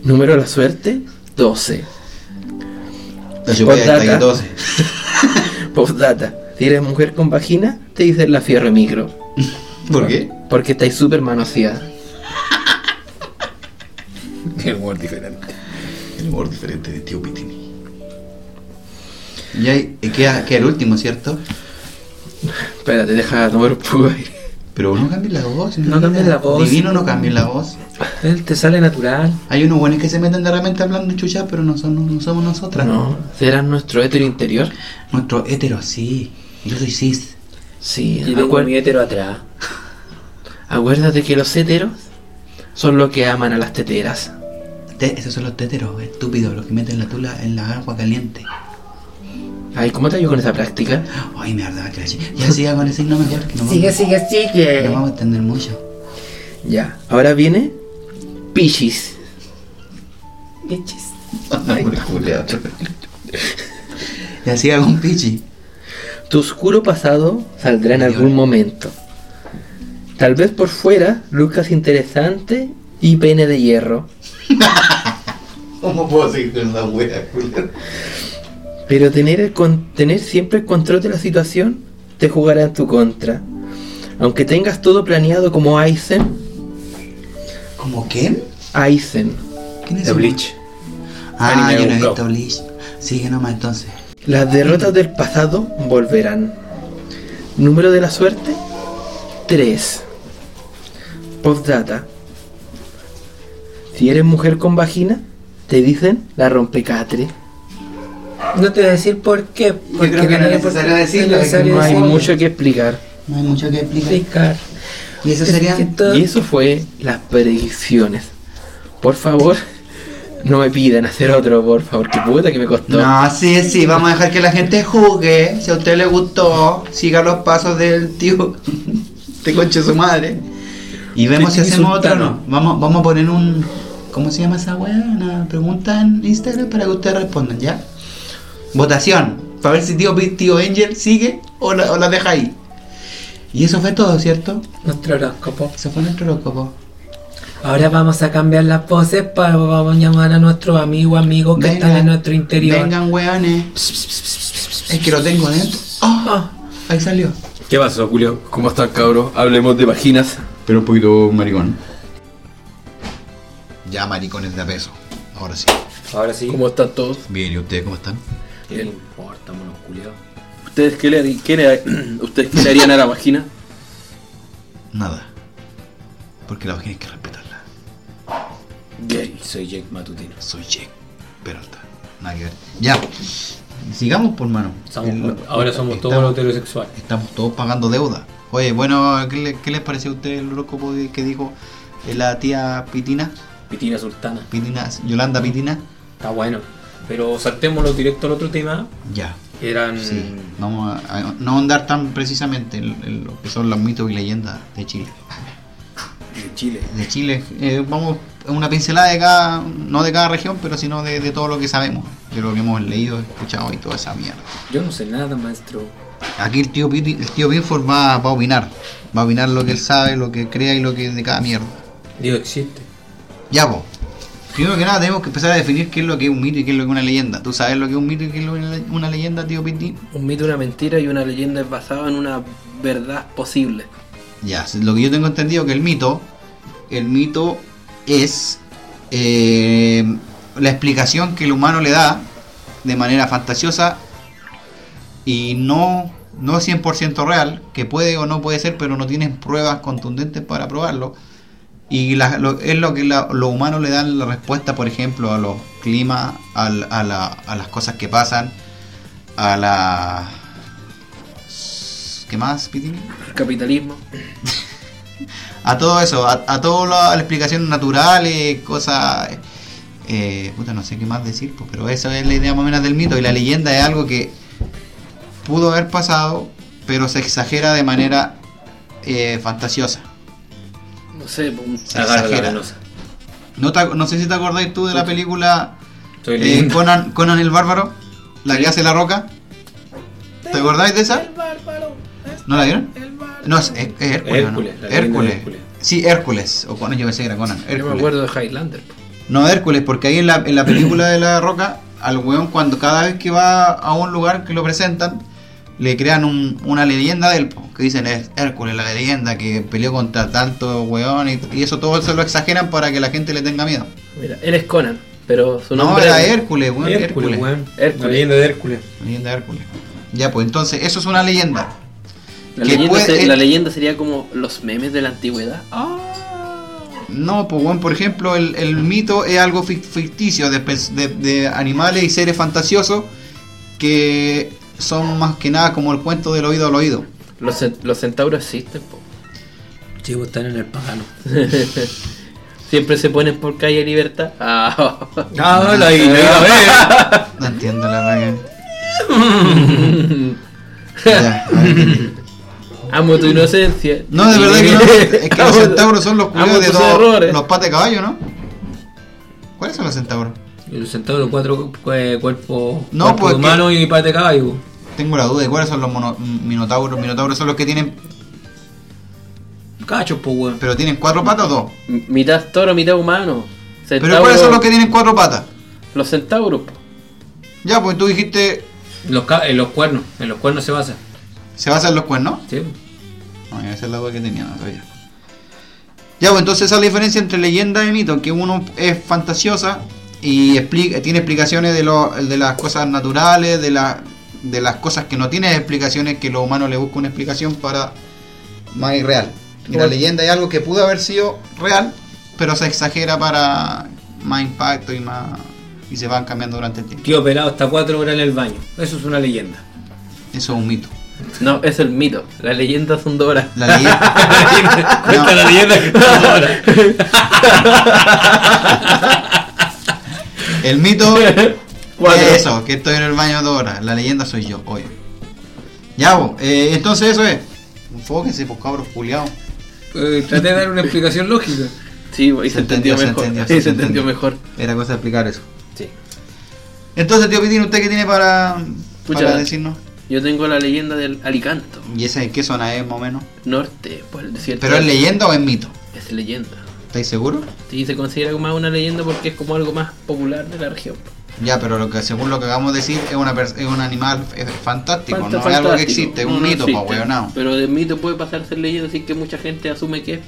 Número de la suerte, 12. La chupalla está ahí Postdata. 12. Postdata. Si eres mujer con vagina, te dicen la fierro micro. ¿Por qué? Porque estáis súper manoseada. Qué humor diferente. El humor diferente de tío Pitini. Y ahí eh, queda, queda el último, ¿cierto? Espérate, deja tomar un poco de aire. Pero no cambies la voz. No mira. cambies la voz. Divino no cambie la voz. Él te sale natural. Hay unos buenos que se meten de repente hablando chucha, pero no, son, no somos nosotras. No, ¿será nuestro hétero interior? Nuestro hétero, sí. Yo soy cis. Sí, Y tengo mi hétero atrás. acuérdate que los héteros son los que aman a las teteras. Te- esos son los téteros, estúpidos, los que meten la tula en la agua caliente. Ay, ¿cómo te ayudo con esa práctica? Ay, mierda, que Ya siga con el signo mejor. Que no Sigue, sigue, sigue. No vamos a entender mucho. Ya, ahora viene Pichis. Bichis. Ay, culiao. Ya siga con Pichi. Tu oscuro pasado saldrá en algún momento. Tal vez por fuera luzcas interesante y pene de hierro. ¿Cómo puedo seguir con la wea? Pero tener, el con- tener siempre el control de la situación te jugará en tu contra. Aunque tengas todo planeado como Aizen, ¿Cómo quién? Aizen, ¿Quién es De ese? Bleach. Ah, Anime yo no he visto Bleach. Sigue nomás entonces. Las derrotas del pasado volverán. Número de la suerte 3. Postdata. Si eres mujer con vagina, te dicen la rompecatre. No te voy a decir por qué. Porque creo que no es necesario decirlo, no hay decirlo. mucho que explicar. No hay mucho que explicar. explicar. Y eso todo- Y eso fue las predicciones. Por favor, no me pidan hacer otro, por favor, que puta que me costó. No, sí, sí, vamos a dejar que la gente juzgue. Si a usted le gustó, siga los pasos del tío. Te conche su madre. Y vemos si hacemos otro o no. Vamos, vamos a poner un. ¿Cómo se llama esa weá? Una pregunta en Instagram para que ustedes respondan, ¿ya? Votación. Para ver si tío, tío Angel sigue o la, o la deja ahí. Y eso fue todo, ¿cierto? Nuestro horóscopo. Eso fue nuestro horóscopo. Ahora vamos a cambiar las poses para vamos a llamar a nuestros amigos, amigos que están en nuestro interior. Vengan, weones. Es que lo tengo dentro. Oh, Ah, ahí salió. ¿Qué pasó, Julio? ¿Cómo están, cabros? Hablemos de vaginas. Pero un poquito maricón. Ya maricones de a peso. Ahora sí. Ahora sí. ¿Cómo están todos? Bien, ¿y ustedes cómo están? ¿Qué le importa, monos culiados? ¿Ustedes qué le, harí- qué le- ¿Ustedes qué le harían a la vagina? Nada. Porque la vagina hay que. Gay. Soy Jake Matutino. Soy Jake Peralta. Nada que ver. Ya. Sigamos por mano. Somos- El- ahora somos estamos- todos heterosexuales. Estamos todos pagando deuda. Oye, bueno, ¿qué, le- qué les pareció a ustedes el horóscopo que dijo eh, la tía Pitina? Pitina Sultana. Pitina, Yolanda Pitina. Está bueno. Pero saltémoslo directo al otro tema. Ya. Eran. Sí. Vamos a, a no andar tan precisamente en, en lo que son los mitos y leyendas de Chile. de Chile. de Chile. Eh, vamos una pincelada de cada, no de cada región, pero sino de, de todo lo que sabemos, de lo que hemos leído, escuchado y toda esa mierda. Yo no sé nada, maestro. Aquí el tío, el tío Binford va, va a opinar, va a opinar lo que él sabe, lo que crea y lo que de cada mierda. Dios existe. Ya, vos. Primero que nada tenemos que empezar a definir qué es lo que es un mito y qué es lo que es una leyenda. ¿Tú sabes lo que es un mito y qué es lo que es una le- una leyenda, tío Piti? Un mito, una mentira y una leyenda es basada en una verdad posible. Ya, lo que yo tengo entendido que el mito, el mito es eh, la explicación que el humano le da de manera fantasiosa y no, no 100% real, que puede o no puede ser, pero no tienen pruebas contundentes para probarlo. Y la- lo- es lo que la- los humanos le dan la respuesta, por ejemplo, a los climas, a, la- a las cosas que pasan, a la... ¿Qué más, Pitini? Capitalismo. a todo eso, a, a todas las explicaciones naturales, cosas. Eh, puta, no sé qué más decir, pues, pero esa es la idea más o menos del mito. Y la leyenda es algo que pudo haber pasado, pero se exagera de manera eh, fantasiosa. No sé, pues, Se la exagera. No, te ac- no sé si te acordáis tú de la película eh. Conan, Conan el Bárbaro, la que hace la roca. ¿Te acordáis de esa? ¿No la vieron? No, es, es- es Hércules. Hércules, la Hércules. Hércules. Sí, Hércules. O Conan, yo pensé que era Conan. Yo me Hércules. acuerdo de Highlander. No, Hércules, porque ahí en la, en la película de La Roca, al weón cuando cada vez que va a un lugar que lo presentan, le crean un- una leyenda de él, po, que dicen es Hércules, la leyenda que peleó contra tanto weón y, y eso todo se lo exageran para que la gente le tenga miedo. Mira, él es Conan, pero su No, era es- Hércules, weón, Hércules, Hércules. weón. Hércules. La leyenda de Hércules. Leyenda de Hércules. Ya, pues entonces, eso es una leyenda. La, que leyenda puede- se- eh, la leyenda sería como los memes de la antigüedad. No, pues bueno, por ejemplo, el, el mito es algo fic- ficticio de, pers- de- de animales y seres fantasiosos que son más que nada como el cuento del oído al oído. Los, cen- los centauros existen, po. Chicos, están en el pagano. Siempre se ponen por calle libertad. Ah, Ah, la iba a ver. No entiendo la verdad. Ya, a ver, entendí. Amo tu inocencia. no, de verdad que no. Es que los centauros son los culiados de todos los patas de caballo, ¿no? ¿Cuáles son los centauros? El centauro, cuatro eh, cuerpos No, cuerpo pues, humano y pata de caballo. Tengo la duda de cuáles son los mono- minotauros. Minotauros son los que tienen, Cachos, pues, weón. pero tienen cuatro patas o dos. M- Mitad toro, mitad humano. Pero Centauro- ¿cuáles son los que tienen cuatro patas? Los centauros, po. Ya, pues tú dijiste, Los, ca- en los cuernos, en los cuernos se basa. ¿Se basan los cuernos? Sí. No, esa es la duda que tenía, no sabía. Ya, pues entonces esa es la diferencia entre leyenda y mito, que uno es fantasiosa y explica, tiene explicaciones de, lo, de las cosas naturales, de, la, de las cosas que no tienen explicaciones, que los humanos le buscan una explicación para más irreal. Y la leyenda es algo que pudo haber sido real, pero se exagera para más impacto y más y se van cambiando durante el tiempo. Tío pelado hasta cuatro horas en el baño. Eso es una leyenda. Eso es un mito. No, es el mito. Las leyendas son de ahora. La leyenda... Cuenta la leyenda que está ahora. El mito Cuatro. es eso, que estoy en el baño dos horas. La leyenda soy yo, hoy. Ya, bo, eh, entonces eso es. Enfóquense, pues cabros culiados. Eh, traté de dar una explicación lógica. Sí, y se, Se entendió, entendió, se mejor. entendió, Sí, se se entendió entendió. mejor. Era cosa de explicar eso. Sí. Entonces, tío Pitín, ¿usted qué tiene para, Pucha. para decirnos? Yo tengo la leyenda del Alicanto. ¿Y esa en qué zona es, más o menos? Norte, por el desierto. ¿Pero es leyenda o es mito? Es leyenda. ¿Estáis seguros? Sí, se considera como una leyenda porque es como algo más popular de la región. Ya, pero lo que según lo que acabamos de decir es, una es un animal es fantástico, Fanta- no es algo que existe, es No, un no mito, existe. pa' weonao. Pero de mito puede pasar a ser leyenda, así que mucha gente asume que es.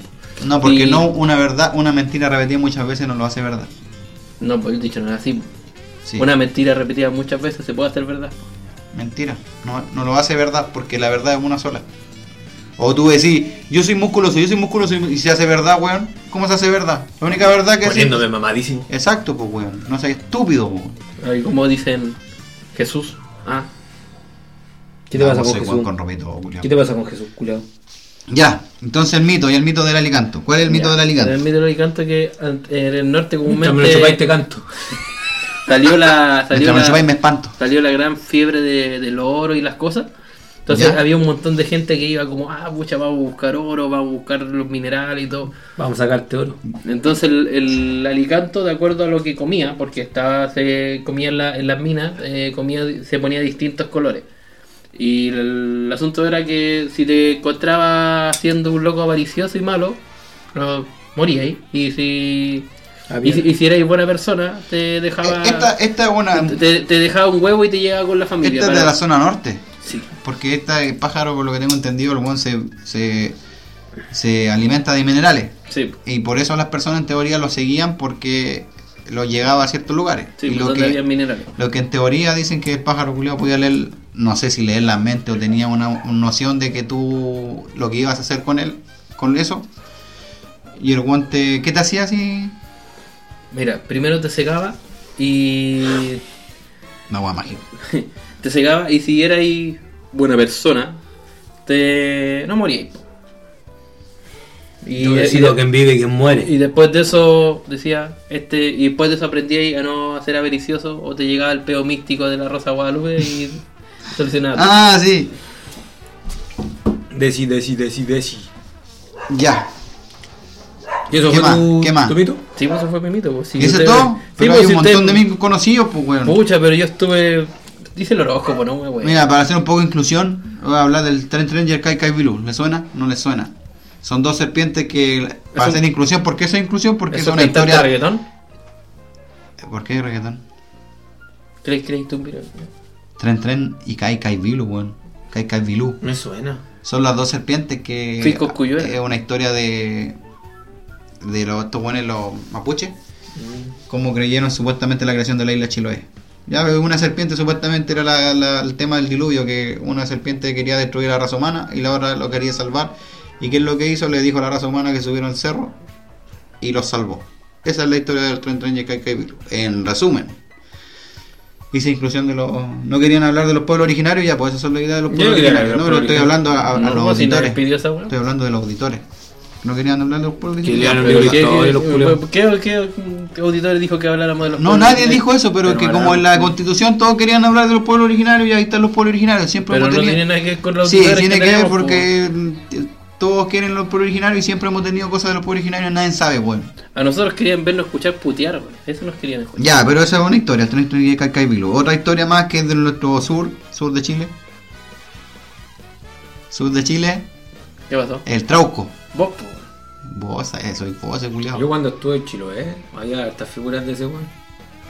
No, porque Y- no una verdad, una mentira repetida muchas veces no lo hace verdad. No, pues dicho no es así. Sí. Una mentira repetida muchas veces se puede hacer verdad. Mentira, no, no lo hace verdad porque la verdad es una sola. O tú decís, yo soy musculoso, yo soy musculoso y se hace verdad, weón. ¿Cómo se hace verdad? La única verdad que Poniéndome es. mamadísimo. Exacto, pues weón. No seas estúpido, weón. Ahí como dicen Jesús. Ah, ¿Qué te Ah, pasa con soy Jesús? weón con. ¿Qué te pasa con Jesús, culiado? Ya, entonces el mito y el mito del alicanto. ¿Cuál es el mito ya. del alicanto? El mito del Alicanto que en el norte Me lo chupáis comúnmente te canto. Salió la salió la, chupáis me espanto. salió la gran fiebre de, del oro y las cosas. Entonces Ya. había un montón de gente que iba como, ah, pucha, vamos a buscar oro, vamos a buscar los minerales y todo. Vamos a sacarte oro. Entonces el, el alicanto, de acuerdo a lo que comía, porque estaba se comía en, la- en las minas, eh, comía, se ponía distintos colores. Y el, asunto era que si te encontraba siendo un loco avaricioso y malo, no, moría ahí. Y si, y, si, y si erais buena persona, te dejaba Eh, Esta, esta es una. te, te dejaba un huevo y te llegaba con la familia. Esta es de la zona norte. Sí. Porque este pájaro, por lo que tengo entendido, el weón se, se, se alimenta de minerales. Sí, Y por eso las personas en teoría lo seguían porque lo llegaba a ciertos lugares. sí, y lo que, había minerales. lo que en teoría dicen que el pájaro culiao podía leer, no sé si leer la mente o tenía una, una noción de que tú lo que ibas a hacer con él, con eso. Y el guante, ¿qué te hacía así? Mira, primero te secaba y Una agua mágica. te cegaba y si eras buena persona, te no moríais. po. Y, Yo y decido de- quién vive y quién muere. y después de eso decía, este, y después de eso aprendíais a no ser avaricioso o te llegaba el peo místico de la Rosa Guadalupe y solucionaba. Ah, sí. Deci, deci, deci, deci. Ya. ¿Y eso ¿Qué fue más? tu, ¿Qué más? tu mito? Sí, pues eso fue mi mito. Pues, si ¿Y eso es usted- todo? Sí, Pero pues, hay si un usted- montón de amigos conocidos, pues, weón. Pucha, pero yo estuve Dice el horóscopo, ¿no, güey? Mira, para hacer un poco de inclusión, voy a hablar del Tren Tren y el Kai Kai Bilu. ¿Le suena? No le suena. Son dos serpientes que para Eso- hacer inclusión. ¿Por qué esa inclusión? Porque es ¿Eso una historia. de reggaetón? ¿Por qué reggaetón? ¿Crees crees tú, mira? Tren Tren y Kai Kai Bilu, weón. Kai Kai Bilu. Me suena. Son las dos serpientes que. Fisco Cuyuela. Es una historia de. De los, estos buenos, los mapuches. Como creyeron supuestamente en la creación de la isla Chiloé. Ya una serpiente supuestamente era la- la- el tema del diluvio, que una serpiente quería destruir a la raza humana y la otra lo quería salvar. ¿Y qué es lo que hizo? Le dijo a la raza humana que subieron al cerro y los salvó. Esa es la historia del Tren Tren. En resumen. Hice inclusión de los... No querían hablar de los pueblos originarios, ya, pues esas son las ideas de los pueblos originarios. No, pero estoy hablando a, a- a No, los auditores. esa. Estoy hablando de los auditores. No querían hablar de los pueblos ¿Qué, libro de los qué, culeros. qué, qué, qué auditor dijo que habláramos de los No, pueblos nadie originarios? dijo eso, pero, Pero que como en la constitución todos querían hablar de los pueblos originarios y ahí están los pueblos originarios. Siempre Pero hemos no tenido- tiene nada que ver con los Sí, tiene que ver porque todos quieren los pueblos originarios y siempre hemos tenido cosas de los pueblos originarios y nadie sabe, bueno. A nosotros querían vernos escuchar putear, güey. Eso nos querían escuchar. Ya, pero esa es una historia, el tren de Cacay Bilu. Otra historia más que es de nuestro sur, sur de Chile. Sur de Chile, ¿Qué pasó? el Trauco. Vos, po. Vos, eso, y vos, ese culiao. Yo cuando estuve en Chiloé, había estas figuras de ese weón.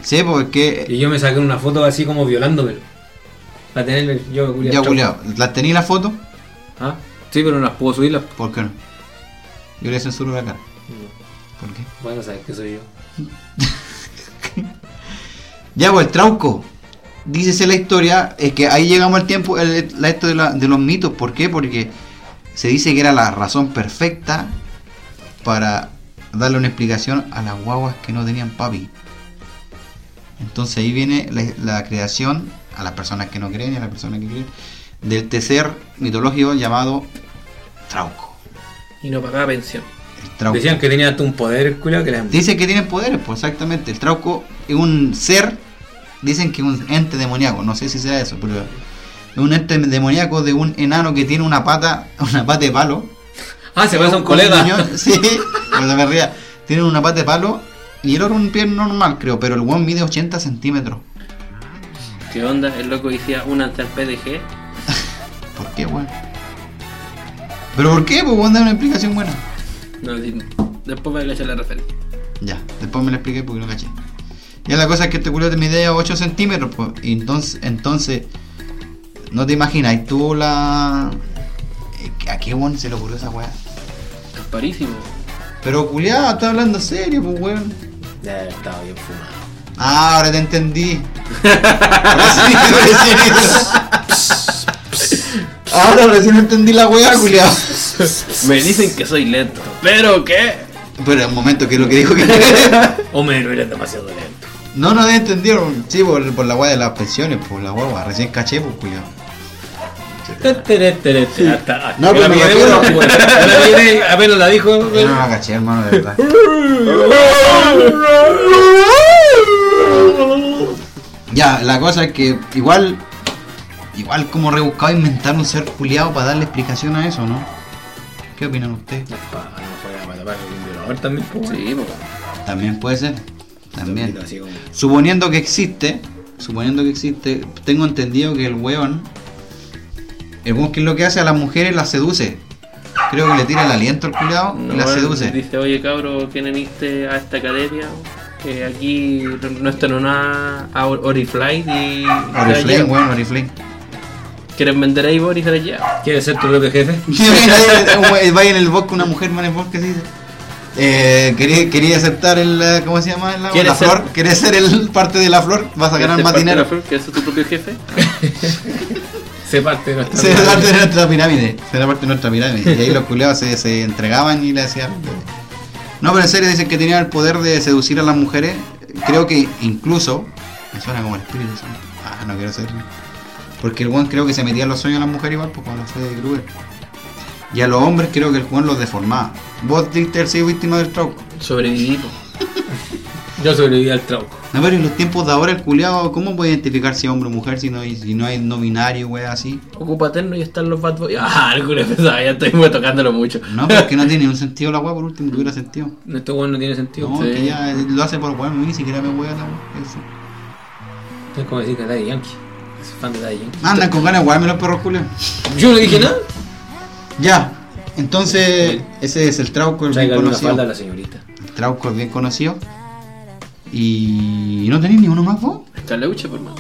Sí, porque Y yo me saqué una foto así como violándomelo. Para tener yo culiao, ya chau. culiao, ¿las tenía la foto? ¿Ah? Sí, pero no las puedo subir. Las... ¿Por qué no? Yo le censuro la cara. ¿Por qué? Bueno, sabes que soy yo. Ya, pues el Trauco. Dícese la historia, es que ahí llegamos al tiempo, el, la- esto de, la- de los mitos. ¿Por qué? Porque se dice que era la razón perfecta para darle una explicación a las guaguas que no tenían papi. Entonces ahí viene la, la creación, a las personas que no creen y a las personas que creen, del tercer mitológico llamado Trauco. Y no pagaba pensión. El Trauco. Decían que tenía hasta un poder el culiao que era... Dice que tienen poderes, pues exactamente. El Trauco es un ser, dicen que es un ente demoníaco, no sé si será eso, pero es un ente demoníaco de un enano que tiene una pata, una pata de palo. Ah, se pasa un Con colega. Sí, pero se me ría. Tiene una pata de palo y el otro un pie normal, creo, pero el one mide 80 centímetros. ¿Qué onda? El loco decía una ante el PDG. ¿Por qué, weón? ¿Pero por qué? Pues weón, da una explicación buena. No, después voy a echar la referencia. Ya, después me lo expliqué porque no caché. Ya la cosa es que este culo te mide 8 centímetros, pues. Y entonces, entonces, no te imaginas, y tú la. ¿A qué weón se le ocurrió esa weá? Es parísimo. Pero culiado, estás hablando serio, pues weón. Ya estaba bien fumado. Ah, ahora te entendí. Ahora recién- Ahora recién entendí la weá, culiado. Me dicen que soy lento. ¿Pero qué? Pero un momento, que es lo que dijo que. Hombre, no eres demasiado lento. No, no entendieron. Sí, por, por la weá de las pensiones, por la guagua. Recién caché, pues culiado. Hasta- hasta No, pero me refiero- bueno, bueno, la pillé, apenas la dijo. No la caché, hermano, de verdad. Ya, la cosa es que igual, igual como rebuscado inventar un ser culiado para darle explicación a eso, ¿no? ¿Qué opinan ustedes? No también. Sí. También puede ser, también. Suponiendo que existe, suponiendo que existe, tengo entendido que el weón, el weón que es lo que hace a las mujeres las seduce. Creo que le tira el aliento al culiado y las seduce. Dice, oye cabro, ¿quién viniste a esta academia? Que aquí no están una a Oriflame y... Oriflame, weón, Oriflame. ¿Quieren vender ahí Boris de allá? ¿Quieres ser tu propio jefe? Vaya en el bosque una mujer, man, en el bosque así. Eh, quería, quería aceptar el. eh, ¿Cómo se llama? La, ¿Quieres la ser- flor. ¿Querés ser el parte de la flor? Vas a ganar ¿Quieres más ser parte de dinero. la flor? ¿Quieres ser tu propio jefe? Se parte de nuestra Será parte de nuestra pirámide. Será parte de nuestra pirámide. Y ahí los culeados se, se entregaban y le hacían. No, pero en serio dicen que tenía el poder de seducir a las mujeres. Creo que incluso. Me suena como el espíritu. Ah, no quiero. Porque el Juan creo que se metía en los sueños de las mujeres igual, pues cuando fue de Kruger. Y a los hombres creo que el Juan los deformaba. Vos diste sido víctima del trauco. Sobreviví. Yo sobreviví al trauco. No, pero en los tiempos de ahora el culiado, ¿cómo puede identificar si es hombre o mujer si no hay, si no hay no binario, wea así? Ocupa terno y están los bad boys. Ah, alguna pensaba, ya estoy tocándolo mucho. No, pero es que no tiene ningún sentido la wea, por último, tuviera sentido. Este weón no tiene sentido. No, Sí. que ya lo hace por weón, ni siquiera me wea la wea. Eso. Es como decir que está de Yankee. Soy fan de Daddy Yankee. Andan con ganas de guardarme los perros culiados. Yo no dije nada. Ya. Entonces, ese es el Trauco, el bien falda a conocido. la señorita. El Trauco, el bien conocido. Y. ¿No tenéis ni uno más vos? Caleuche, por mano.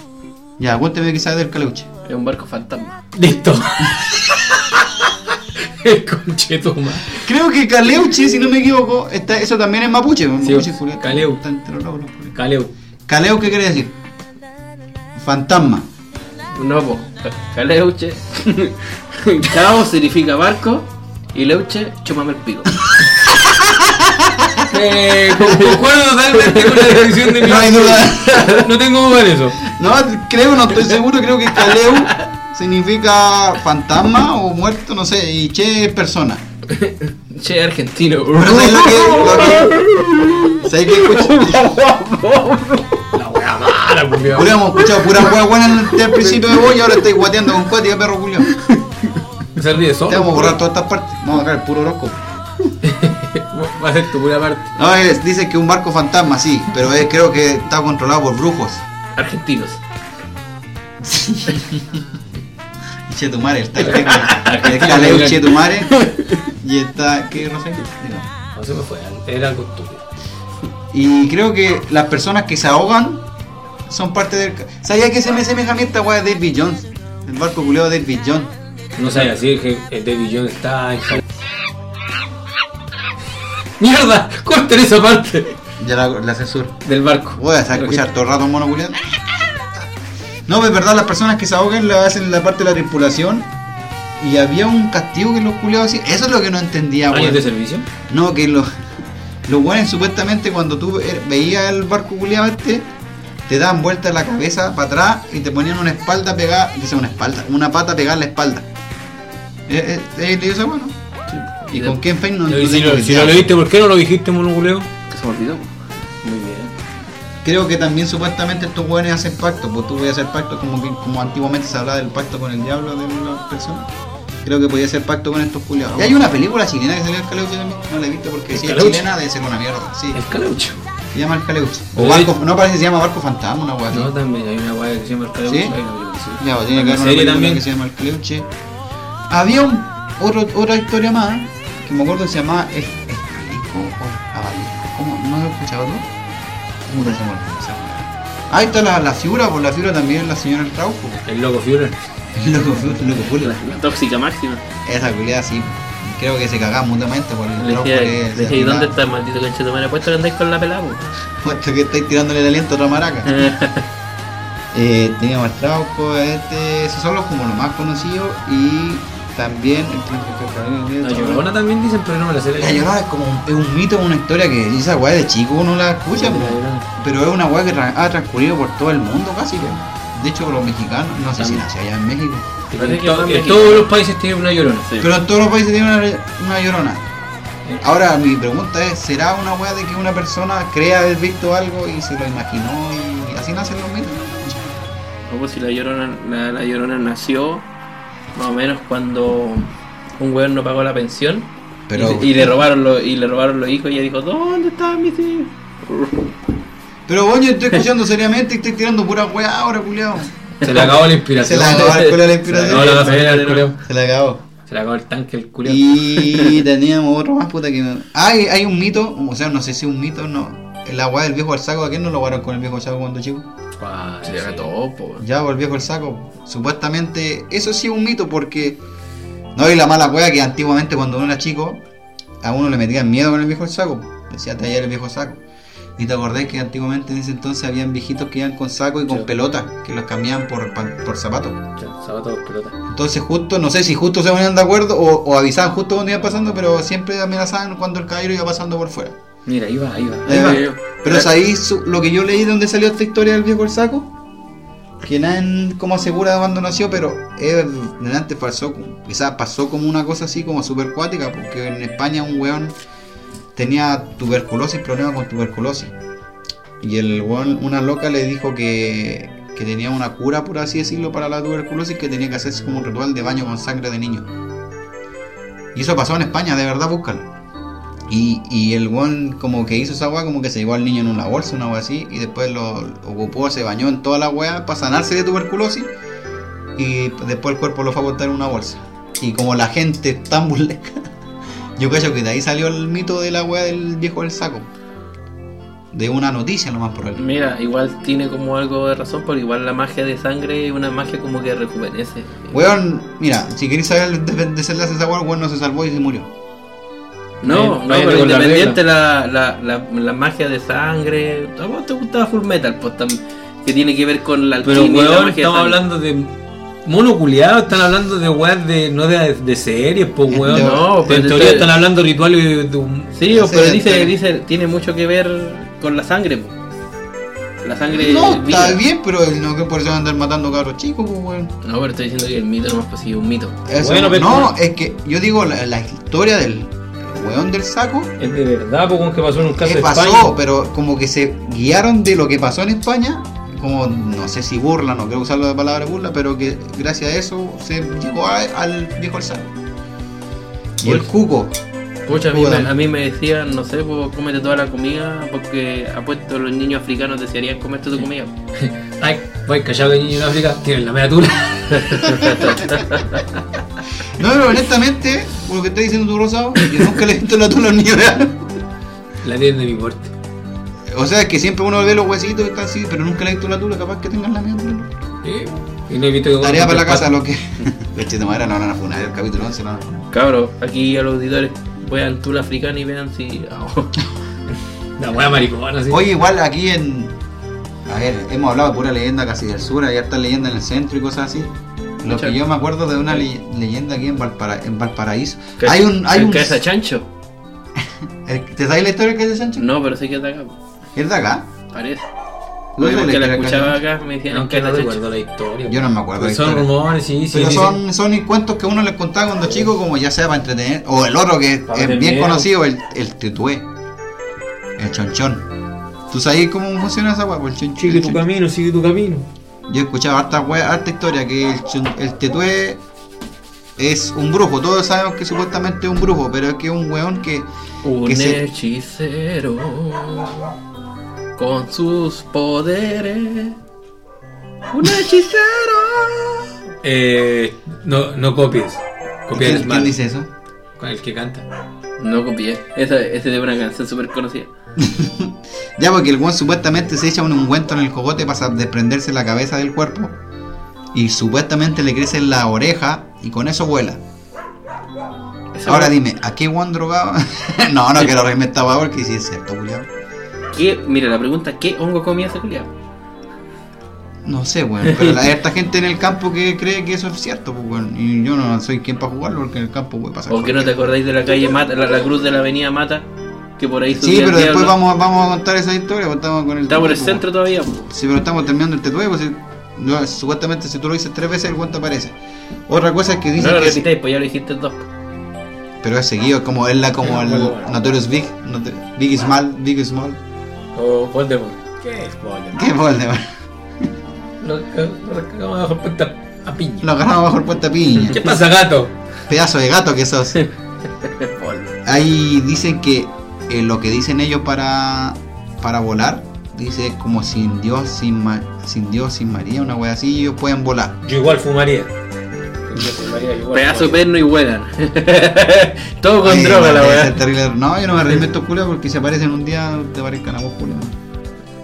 Ya, cuénteme que sabe del caleuche. Es un barco fantasma. Listo. El conchetoma. Creo que Caleuche, si no me equivoco, está, eso también es mapuche. mapuche culiao. Caleu. Está entre los lobos, los culiao. Caleu. Caleu, ¿qué quiere decir? Fantasma. No, po. Caleuche. Cao significa barco. Y leuche, chúmame el pico. Eh, con- concuerdo totalmente con la definición de mi No hay duda. No tengo duda en eso. No, creo, no estoy seguro, creo que Caleu significa fantasma o muerto, no sé, y Che es persona. Che, argentino. Pero ¿sabes lo que, lo que- ¿Sabes qué? La wea mala, culiao. Culiao, hemos escuchado pura hueá buena en el, al principio de vos y ahora estáis guateando con cuática, perro culiao. Se ríe solo. Te vamos a borrar todas estas partes. Vamos a dejar el puro horóscopo. Va a ser tu pura parte. No, es, dice que un barco fantasma, sí, pero es, creo que está controlado por brujos. Argentinos. Y Chetumare, está el teco. El Caleu Chetumare. Y está. ¿Qué no sé? Digo. No se me fue. Era algo estúpido. Y creo que las personas que se ahogan son parte del. ¿Sabía que se me asemeja a mí esta weá de David Jones? El barco culeado de David Jones. No sabía decir que el David Jones está en ¡Mierda! ¡Corten esa parte! Ya la, la censura. Del barco. Voy a escuchar todo el rato mono culeado. No, pues es verdad, las personas que se ahogan la hacen la parte de la tripulación. Y había un castigo que los culeados hacían. Eso es lo que no entendía, ¿Años de servicio? No, que los, los buenos supuestamente cuando tú er- veías el barco culiado este, te daban vuelta la cabeza para atrás y te ponían una espalda pegada, dice una espalda, una pata pegada en la espalda. ¿Eh, eh, eh, ¿le dio esa bueno? ¿Y Y con quién Fein no, no Y si, lo, si no lo viste, ¿por qué no lo dijiste, monoculeo? Se me olvidó. Muy bien. Creo que también supuestamente estos buenos hacen pacto, pues tú podías hacer pacto como, que- como antiguamente se hablaba del pacto con el diablo de las personas. Creo que podía hacer pacto con estos culiados. Y hay una película chilena que salió el Caleuche también, no la he visto porque ¿El si es chilena debe ser una mierda, sí. El caleucho. Se llama el Caleuche. O barco, no parece que se llama barco fantasma, una weá así. No, también hay una guay que se llama el caleucho. ¿Sí? Una sí. Ya, pues, tiene que Una haber una serie película también. que se llama El Caleuche. Había un, otro, otra historia más que me acuerdo se llamaba Es- Estelico o Abalico. ¿Cómo? ¿No lo he escuchado tú? Olvidó esa weá. Ahí está la, la figura, pues la figura también la señora El Trauco. El loco Führer. El loco, el loco Fuller. La tóxica máxima. Esa culiada sí. Creo que se cagaba mutuamente por el Le Trauco le ¿y dónde está el maldito canchito? Me puesto que andáis con la pelada, po?" Puesto que estáis tirándole el aliento a otra maraca. Eh, teníamos al Trauco, este, esos son los como los más conocidos y también La Llorona también dicen, pero no me la sé. La Llorona es como un, es un mito, una historia que esa weá de chico uno la escucha, La pero es una weá que ha transcurrido por todo el mundo casi. De hecho, los mexicanos, no sé si nació allá en México, En, to- todos los países tienen una llorona. Sí. pero en todos los países tienen una, una Llorona. Ahora, mi pregunta es, ¿será una weá de que una persona crea haber visto algo y se lo imaginó y así nacen los mitos? Pues si la llorona, la, la llorona nació más o menos cuando un weón no pagó la pensión Pero, y, y le robaron los, y le robaron los hijos y ella dijo, ¿dónde están mis hijos? pero bueno, yo estoy escuchando seriamente y estoy tirando pura weá ahora, culiao. Se le acabó la Se inspiración. la acabó el culo la Se le inspiración. acabó la gasolina. Se la acabó. Se le acabó el tanque el culeo. Y teníamos otro más puta que. Hay, hay un mito, o sea, no sé si un mito o no. El agua del viejo al saco, ¿a quién no lo guardaron con el viejo al saco cuando chico? Ah, Se sí. todo, po. Ya, pues, el viejo al saco. Supuestamente, eso sí es un mito porque. No hay la mala wea que antiguamente cuando uno era chico, a uno le metían miedo con el viejo al saco. Decía tallar el viejo saco. Y te acordás que antiguamente en ese entonces habían viejitos que iban con saco y con Sí. pelotas, que los cambiaban por, por zapatos. Ya, Zapatos, pelota. Entonces justo, no sé si justo se ponían de acuerdo o, o avisaban justo cuando iba pasando, pero siempre amenazaban cuando el caballero iba pasando por fuera. Mira, ahí va, ahí va. Ahí va. Pero ¿sabéis su- lo que yo leí de donde salió esta historia del viejo el saco? Que nadie como asegura de cuándo nació, pero es, delante como- quizás pasó como una cosa así como super cuática, porque en España un weón tenía tuberculosis, problemas con tuberculosis. Y el weón, una loca le dijo que, que tenía una cura, por así decirlo, para la tuberculosis, que tenía que hacerse como un ritual de baño con sangre de niño. Y eso pasó en España, de verdad, búscalo. Y, y el weón como que hizo esa weá, como que se llevó al niño en una bolsa, una weá así, y después lo, lo ocupó, se bañó en toda la weá para sanarse de tuberculosis. y después el cuerpo lo fue a botar en una bolsa. Y como la gente es tan burlesca, yo creo que de ahí salió el mito de la weá del viejo del saco. De una noticia, lo más probable. Mira, igual tiene como algo de razón, pero igual la magia de sangre es una magia como que rejuvenece. Weón, mira, si queréis saber el de- desenlace de esa weá, el weón no se salvó y se murió. No, no, pero independiente la, la, la, la magia de sangre. ¿A vos te gustaba Full Metal? Pues tam- que tiene que ver con la Pero alquimia la weón, de estamos hablando de mono culiado, están hablando de weas de, no de, de series, pues weón. No, pero en te teoría están hablando de rituales de, de un... Sí, o- pero dice, dice, tiene mucho que ver con la sangre. po. La sangre. No, está bien, pero no que por eso van a andar matando cabros chicos, pues weón. No, pero estoy diciendo que el mito no es posible, un mito. Eso Bueno, no, pero- no, es que yo digo la, la historia del weón del saco. Es de verdad, pues que pasó en un caso ¿Qué de pasó? España. Pero como que se guiaron de lo que pasó en España, como no sé si burla, no quiero usar la palabra burla, pero que gracias a eso se llegó a- al viejo el saco. Y el cuco, Pucha, a mí, Puta. me, a mí me decían, no sé, pues cómete toda la comida porque apuesto los niños africanos desearían comerte tu comida. Ay, voy callado de niño en África, tienen la media tula. no, pero honestamente, por lo que está diciendo tu rosado, yo nunca le he visto la tula a un niño de algo. La tienen de mi porte. O sea, es que siempre uno ve los huesitos y está así, pero nunca le he visto la tula, capaz que tengan la mía tula. ¿Sí? Y no he visto que Tarea para la casa, lo que. Leche de madera no van a funar, el capítulo 11 no van a funar. Cabros, aquí a los auditores, vean tula africana y vean si. La wea maricona, sí. Oye, igual aquí en. A ver, hemos hablado de pura leyenda casi del sur, hay harta leyenda en el centro y cosas así. Lo que yo me acuerdo de una le- leyenda aquí en, Valpara- en Valparaíso. Hay un. Hay ¿El un cabeza chancho? ¿Te sabes la historia que es de Sancho? No, pero sé que es de acá, ¿Es de acá? parece. ¿No la escuchaba acá, me decían no cabeza recuerdo la historia. Yo no me acuerdo. Pues la son rumores, sí, sí. Pero dicen- son, son cuentos que uno les contaba cuando chico, como ya sea para entretener. O el otro que Para es bien miedo. conocido, el, el tetué. El chonchón. ¿Tú sabes cómo funciona esa hueá? El chonchón. Sigue tu camino, sigue tu camino. Yo he escuchado harta, wea- harta historia que el, chon- el tetué es un brujo. Todos sabemos que supuestamente es un brujo, pero es que es un weón que. Un que se- hechicero con sus poderes. Un hechicero. Eh, no, no copies. Copiar ¿Quién, es quién dice eso? Con el que canta. No copié. Esa, esa es de una canción súper conocida. Ya, porque el weón supuestamente se echa un ungüento en el cogote para desprenderse la cabeza del cuerpo. Y supuestamente le crece en la oreja y con eso vuela. Ahora dime, ¿a qué weón drogaba? no, no quiero reírme esta weá porque sí es cierto, culiao. ¿Qué? Mira, la pregunta, ¿qué hongo comía ese? No sé, weón, pero hay harta gente en el campo que cree que eso es cierto, pues, weón. Y yo no soy quien para jugarlo porque en el campo puede pasar. ¿O que no te acordáis de la calle Mata, la, la cruz de la avenida Mata? Que por ahí Sí, pero después vamos, vamos a contar esa historia, porque estamos con el por el centro todavía. po. Sí, pero estamos terminando el tetué, pues, si- no, supuestamente si tú lo dices tres veces el cuento aparece. Otra cosa es que No dicen lo que es- repitáis, pues ya lo dijiste dos. pero es seguido, como es la como el bueno, bueno. Notorious Big, Big Small, Big Small. O Voldemort. ¿Qué es Voldemort? ¿Qué Voldemort? Lo cagamos bajo el puente a piña. Lo agarramos bajo el puente a piña. ¿Qué pasa, gato? Pedazo de gato que sos. Ahí dicen que eh, lo que dicen ellos para, para volar, dice como sin Dios, sin, Ma- sin Dios, sin María, una wea así, ellos pueden volar. Yo igual fumaría. Pedazo perno y huelan. Todo con Ay, droga la terrible. No, yo no me estos culiados porque si aparecen un día te parezcan a vos.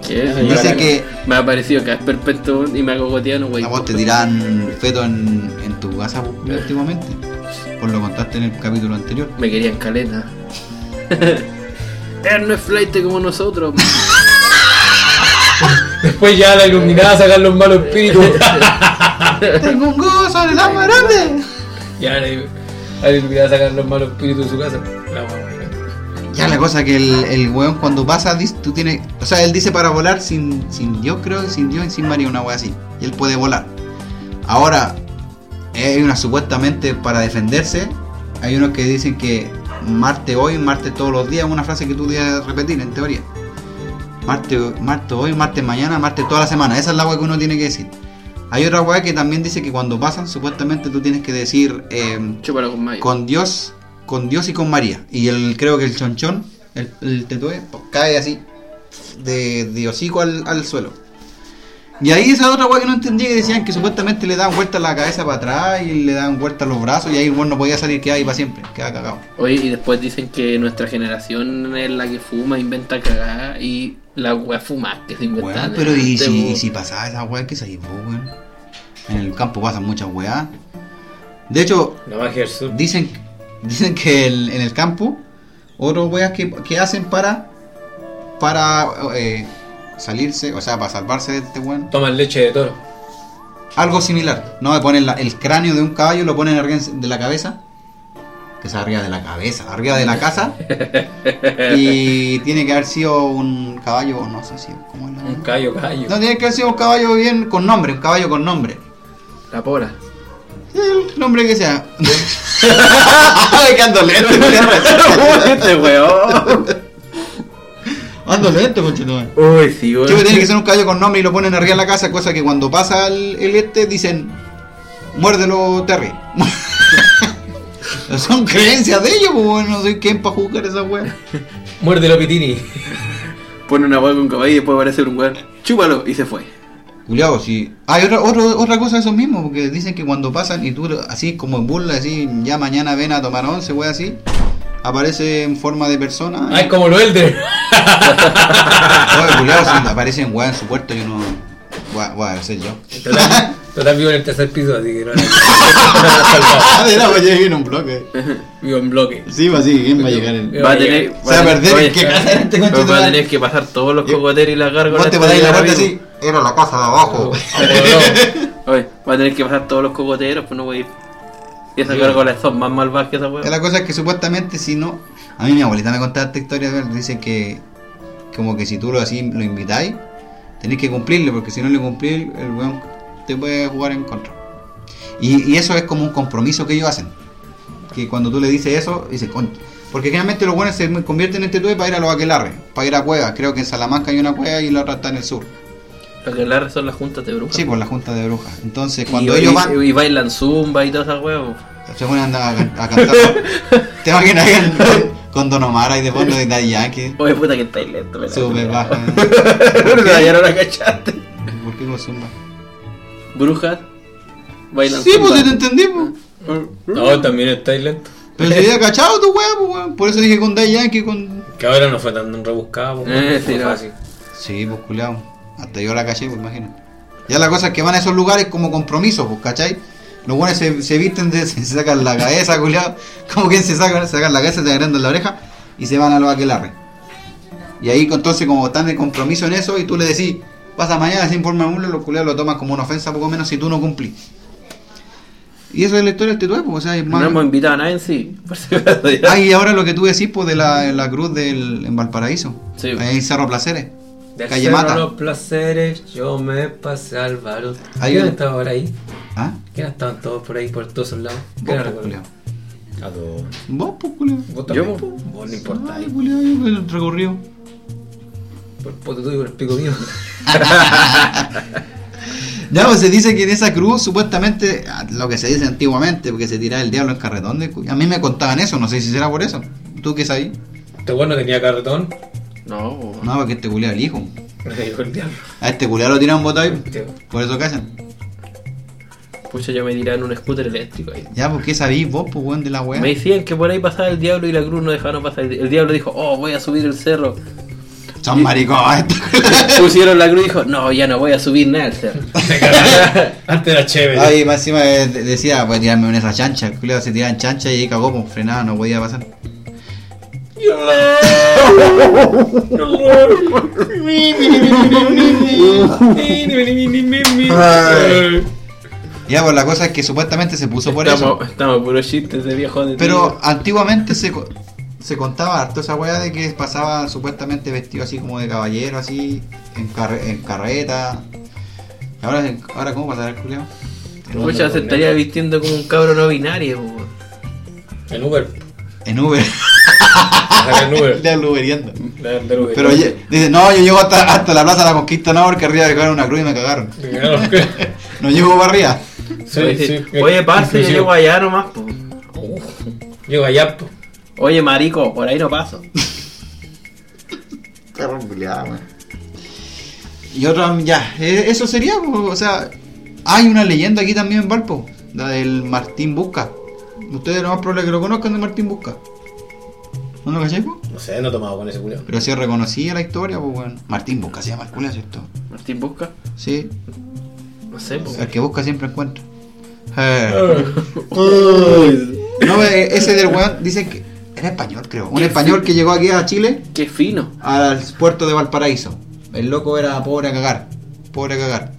¿Qué? Dice que Me ha parecido que es perpetuo y me hago goteano, güey. a vos te tiran feto en, en tu casa últimamente. Por lo contaste en el capítulo anterior. Me querían caleta. Él no es flight como nosotros. Después ya la iluminada sacar los malos espíritus. Tengo un gozo en el alma grande. ya iluminada sacar los malos espíritus de su casa. La mamá. Ya la cosa que el, el weón cuando pasa, tú tienes. O sea, él dice para volar sin, sin Dios, creo, sin Dios y sin María, una wea así. Y él puede volar. Ahora, hay una supuestamente para defenderse. Hay unos que dicen que Marte hoy, Marte todos los días, una frase que tú debes repetir en teoría. Marte, Marte hoy, Marte mañana, Marte toda la semana. Esa es la wea que uno tiene que decir. Hay otra wea que también dice que cuando pasan, supuestamente tú tienes que decir. Chúpalo con Dios, con Dios y con María. Y el, creo que el chonchón, el, el tetué, pues, cae así, de, de hocico al, al suelo. Y ahí esa otra weá que no entendía que decían que supuestamente le daban vuelta la cabeza para atrás y le daban vuelta los brazos y ahí weón no podía salir, queda ahí para siempre, queda cagado. Oye, y después dicen que nuestra generación es la que fuma, inventa cagada y la wea fuma que se inventa. Weón, pero y si, y si pasaba esa weá, que se ahí, weón? En el campo pasan muchas weas. De hecho, La magia del sur. dicen, dicen que el- en el campo, otras weas que, que hacen para, para eh, salirse, o sea, para salvarse de este weón. Toman leche de toro. Algo similar, ¿no? Ponen la- el cráneo de un caballo, lo ponen de la cabeza. Que es arriba de la cabeza, arriba de la casa. y tiene que haber sido un caballo, no sé si. ¿Cómo es la Un callo, callo. No, tiene que haber sido un caballo bien con nombre, un caballo con nombre. La pora. El nombre que sea. Ay, que ando lento, este weón. Ando lento, conchetumare. Uy, sí, weón. Chico, tiene que ser un caballo con nombre y lo ponen arriba de la casa, cosa que cuando pasa el, el este dicen, muérdelo Terry. Son creencias de ellos, pues bueno, no soy quien para juzgar esa wea. Muérdelo, Pitini. Pone una weá con un caballo y después aparece un weón. Chúpalo y se fue. Juliado, sí. Hay otra, otro- otra cosa de eso mismo, porque dicen que cuando pasan y tú, así como en burla, así, ya mañana ven a tomar once, wea así, aparece en forma de persona. Ay, como lo Elder. Oye, culiao, si aparece en weá en su puerto, yo no. Voy a, voy a ser yo. Total, total vivo en el tercer piso, así que no Ah, mira, pues llegué en un bloque. Vivo en bloque. Sí, pues sí, ¿quién va a llegar en.? Va a tener. Se va a perder oye, en qué casa era este Va a conchetumare. tener que pasar todos los cocoteros y las gárgolas. Vos te ponéis la puerta así. Era la casa de abajo. Oye, va a tener que pasar todos los cocoteros, pues no voy a ir. Y esas gárgolas son más malvadas que esa Que weá. La cosa es que supuestamente si no. A mí mi abuelita me contaba esta historia, dice que. Como que si tú lo así lo invitáis, tenéis que cumplirle, porque si no le cumplís, el weón te puede jugar en contra. Y, y eso es como un compromiso que ellos hacen. Que cuando tú le dices eso, dice, coño. Porque generalmente los buenos se convierten en tetúes para ir a los aquelarres, para ir a cuevas. Creo que en Salamanca hay una cueva y la otra está en el sur. Lo que la son las juntas de brujas. Sí, por la junta de brujas. Entonces, cuando y, ellos van. y bailan zumba y todas esas weas. Se ponen a, a- a cantar. ¿Te imaginas con, Don Omar ahí de fondo de Daddy Yankee? Oye, puta que estáis lento, me Sube, baja. Pero ya no la cachaste. ¿Por qué con zumba? Brujas bailan Sí, zumba. pues si te entendí, pues. No, también estáis lento. Pero se había cachado tu weá, pues weón. Por eso dije con Daddy Yankee, con. Que ahora no fue tan rebuscado. pues, Eh, fue sí, no. fácil. Sí, pues culiao. Hasta yo la caché, pues imagino. Ya la cosa es que van a esos lugares como compromiso, pues, ¿cachai? Los buenos se, se visten, de, se sacan la cabeza, culiao. Como que se sacan, se sacan la cabeza, se agrandan la oreja y se van a los aquelarres. Y ahí entonces como están de compromiso en eso y tú le decís, pasa mañana sin forma alguna, los culiados lo toman como una ofensa poco menos si tú no cumplís. Y eso es la historia del tetué, pues, o sea, es No hemos invitado a nadie en sí. Ah, y ahora lo que tú decís, pues, de la, la cruz del, en Valparaíso. Sí. Ahí en Cerro Placeres. Del Calle Mata. los placeres, yo me pasé al barón. Hay ¿Quién un- estaba por ahí? ¿Ah? ¿Quién estaban todos por ahí, por todos lados? Vos, ¿Quién pues, recuerdo? culiao. A todos. Vos, pues, culiao. Vos Yo, también, po. vos no importa. Ay, culiao, yo el recorrido. Por el poto tuyo y por el pico mío. Ya, pues se dice que en esa cruz, supuestamente, lo que se dice antiguamente, porque se tiraba el diablo en carretón. de a mí me contaban eso, no sé si será por eso. ¿Tú qué sabes? Este bueno tenía carretón. No. No, porque este culiao es el hijo. Le dijo el diablo. A este culiao lo tiran botado ahí, por eso callan. pucha, yo me tiraba en un scooter eléctrico ahí. Ya, pues, ¿qué sabéis vos, pues, weón, de la weá? Me decían que por ahí pasaba el diablo y la cruz no dejaron pasar. El el diablo dijo, oh, voy a subir el cerro. Son maricones. Pusieron la cruz y dijo, no, ya no voy a subir nada al cerro. Antes era chévere. Ay, más encima eh, de- decía, voy a tirarme en esa chancha. El culiao se tiraba en chancha y ahí cagó, pues frenaba, no podía pasar. Ya, pues la cosa es que supuestamente se puso por eso. estamos, estamos puros chistes de viejo de Pero antiguamente se, co- se contaba harto esa weá de que pasaba supuestamente vestido así como de caballero, así, en, carre- en carreta. Y Ahora, ahora ¿cómo pasará el culiao? Pucha, se estaría vistiendo como un cabro no binario. En Uber. En Uber. En Uber. Le uberiendo. Uber. Pero oye, dice, no, yo llego hasta, hasta la plaza de la Conquista, no, porque arriba dejaron una cruz y me cagaron. No llego para arriba. Sí, Oye, sí. Oye, parce, yo llego allá nomás. po. Llego allá, po. Oye, marico, por ahí no paso. Y otra, ya, eh, eso sería, po, o sea, hay una leyenda aquí también en Valpo, la del Martín Busca. Ustedes lo más probable que lo conozcan de Martín Busca. ¿No lo caché, po? No sé, no he tomado con ese culiao. Pero si reconocía la historia, pues bueno. Martín Busca se llama el culo, ¿cierto? Martín busca. Sí, No sé, po. el que busca siempre encuentra. Eh. No, eh, ese del weón, dicen que era español, creo. Un español que llegó aquí a Chile, Qué fino. al puerto de Valparaíso. El loco era pobre a cagar. Pobre a cagar.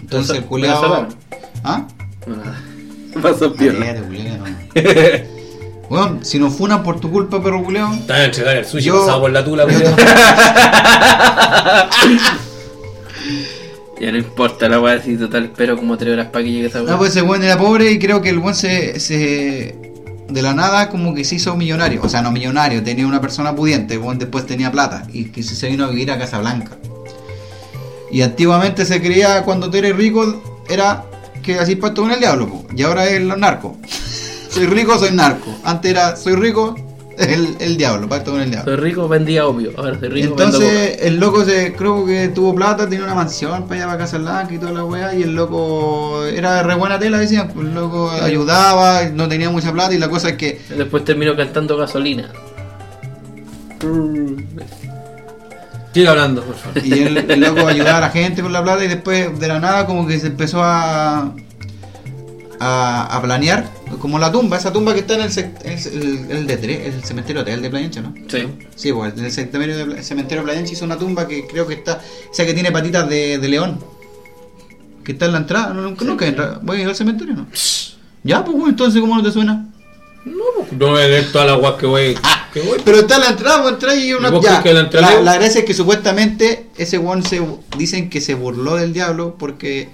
Entonces el culiao. ¿Ah? No, nada. Pasó. Weón, si nos funan por tu culpa, perro. Te van a entregar el sushi Yo- pasado por la tula, culiao. Ya no importa la weá, si total espero como tres horas para que llegue esa weá. No, pues ese weón era pobre y creo que el weón se, se. De la nada, como que se hizo millonario. O sea, no millonario, tenía una persona pudiente. El weón después tenía plata y que se vino a vivir a Casablanca. Y antiguamente se creía cuando tú eres rico, era que así pacto con el diablo. po. Y ahora es el narco. soy rico, soy narco. Antes era soy rico, el, el diablo, pacto con el diablo. Soy rico, vendía obvio. Ahora soy rico, vendo Entonces el loco se creo que tuvo plata, tenía una mansión para allá para Casablanca y toda la weá y el loco era de re buena tela decían, pues el loco ayudaba, no tenía mucha plata y la cosa es que. Después terminó cantando gasolina. Sigue hablando, por favor. y el, el loco ayudaba a la gente con la plata y después de la nada como que se empezó a a, a planear como la tumba, esa tumba que está en el, el, el, el de el cementerio hotel de Playa Ancha, ¿no? Sí. Sí, pues en el cementerio de, Pla- cementerio hizo una tumba que creo que está, esa que tiene patitas de, de león. Que está en la entrada, no, nunca, nunca entra. ¿Voy a ir al cementerio no? Ya, pues bueno, entonces ¿cómo no te suena? No voy a leer todas las guas que voy. Que voy. Pero está en la entrada, pues entra y una ¿Y vos ya. que la entrada la, la gracia es que supuestamente ese one se dicen que se burló del diablo porque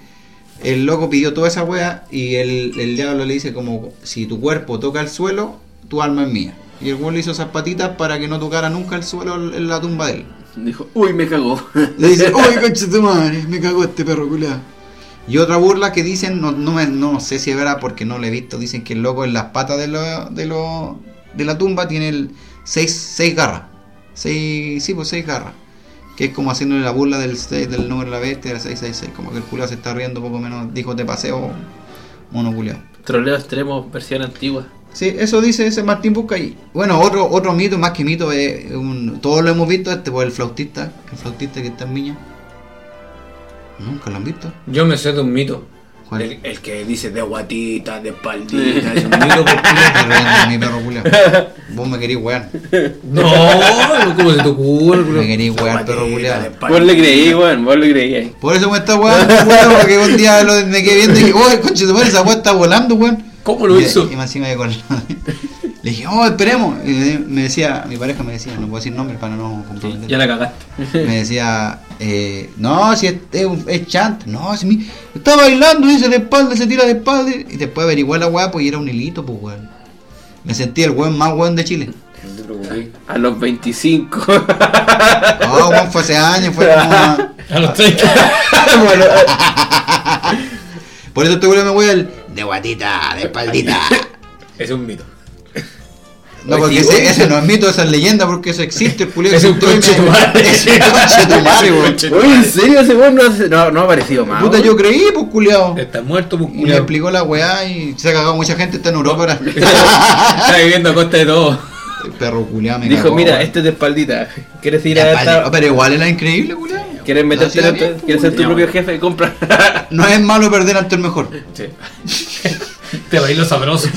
el loco pidió toda esa wea y el, el diablo le dice como si tu cuerpo toca el suelo, tu alma es mía. Y el one le hizo esas patitas para que no tocara nunca el suelo en la tumba de él. Dijo, uy, me cagó. Le dice, uy, concha tu madre, me cagó este perro culiado. Y otra burla que dicen, no, no, me- no sé si es verdad porque no lo he visto, dicen que el loco en las patas de, lo, de, lo, de la tumba tiene el seis, seis garras. Seis, sí, pues seis garras. Que es como haciéndole la burla del, seis- del número de la bestia, del 666. Como que el culiado se está riendo poco menos, dijo de paseo, mono culiado. Troleo extremo, versión antigua. Sí, eso dice ese Martín Buscay. Bueno, otro otro mito, más que mito, es un, todos lo hemos visto, este, pues el flautista, el flautista que está en Viña. Nunca lo han visto. Yo me sé de un mito. ¿Cuál? El, el que dice de guatita, de espaldita. es un de mi perro. Vos me querís wear. No, ¿cómo se te ocurre? Me querís De perro espaldita. Vos le creí, weón, vos le creí. Por eso me está weón, porque un día lo, me quedé viendo y dije, oh, conche tu madre, esa weá está volando, weón. ¿Cómo lo Y- hizo? Y más encima de con Le dije, oh, esperemos. Y me decía, mi pareja me decía, no puedo decir nombre para no comprometer. Ya la cagaste. me decía, eh, no, si es, es, un- es chant, no, si mi, está bailando, dice de espalda, se tira de espalda, y después averigué la weá, pues y era un hilito, pues weón. Me sentí el weón más weón de Chile. A los 25. No, weón, fue hace años, fue como una- A los 30. bueno, Por eso este weón me voy al de guatita, de espaldita. Es un mito. No, porque ese, ese no es mito, esa es leyenda, porque eso existe, el culiao Es un existió y me- conchetumare. Es un weón. Oye, ¿en serio ese weón no, hace- no, no ha aparecido más? Puta, yo creí, pues culiao. Está muerto, pues, Y me culiao. explicó la weá y se ha cagado mucha gente, está en Europa ahora. Está viviendo a costa de todo. El perro culiao me Dijo, cagó, mira, este es de espaldita. ¿Quieres ir a vale, esta? Pero igual era increíble, culiao. ¿Quieres meterte en bien, ¿Quieres ser tu propio jefe? Compra. No es malo perder ante el mejor. Sí. Te bailo sabroso.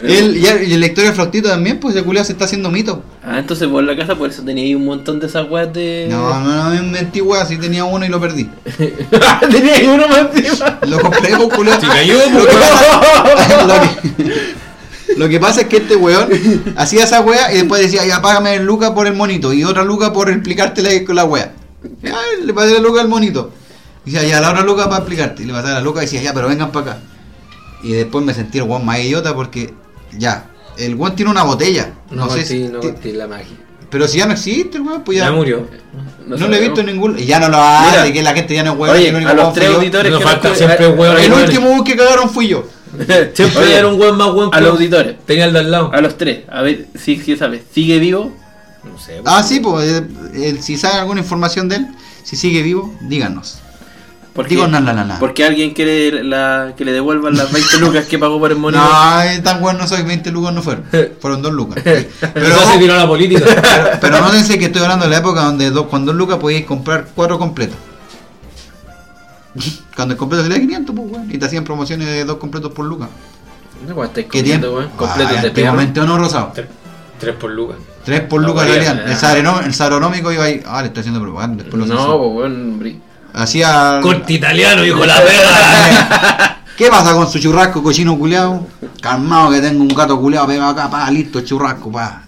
Él, y, el- y la historia de Flautito también, pues ese culiao se está haciendo mito. ah, entonces en la casa por eso teníais un montón de esas weas de. No, no, no me mentí, weá, sí tenía uno y lo perdí. teníais uno más encima. Lo compré, pues culiao. Si cayó, Lo que pasa- lo que- Lo que pasa es que este weón hacía esa wea y después decía, ya págame el luca por el monito y otra luca por explicarte la, con la wea. Ya, le pasé la luca al monito. Y decía, ya la otra luca para explicarte. Y le pasaba la luca y decía, ya, pero vengan para acá. Y después me sentí el weón más idiota porque, ya, el weón tiene una botella. No, No, sé sí, si. no la magia. pero si ya no existe el weón, pues ya. Ya murió. No, lo he visto en ningún. Y ya no lo hace, Mira. que la gente ya no es weón. Oye, el único a los weón tres auditores que falta nos- siempre hueón. El último weón que cagaron fui yo. Siempre Oye, era un weón más weón a los auditores. Tenía el de al lado. A los tres. A ver si si sabes. ¿Sigue vivo? No sé. Ah, sí, pues, eh, eh, si saben alguna información de él. si sigue vivo, díganos. ¿Por Digo, na, na, na, na. Porque alguien quiere la, que le devuelvan las 20 lucas que pagó por el monitor. No, eh, tan bueno no soy, 20 lucas no fueron. Fueron 2 lucas. Pero, Pero se tiró la política. pero, pero nótense que estoy hablando de la época donde dos, con 2 lucas podíais comprar 4 completos. Cuando el completo salía 500, pues, weón. Y te hacían promociones de 2 completos por lucas. No, estáis ¿Qué tiempo? completo, weón. Completos Ah, de perro. o no, Rosado. Tres, tres por lucas. 3 por No, lucas salían. El, saronó- el saronómico iba ahí. Ah, le estoy haciendo propaganda. Después lo No, pues weón. Hacía. Corte italiano, hijo de la verga. ¿Qué pasa con su churrasco cochino culeado? Calmado que tengo un gato culeado pegado acá, pa, listo, churrasco, pa.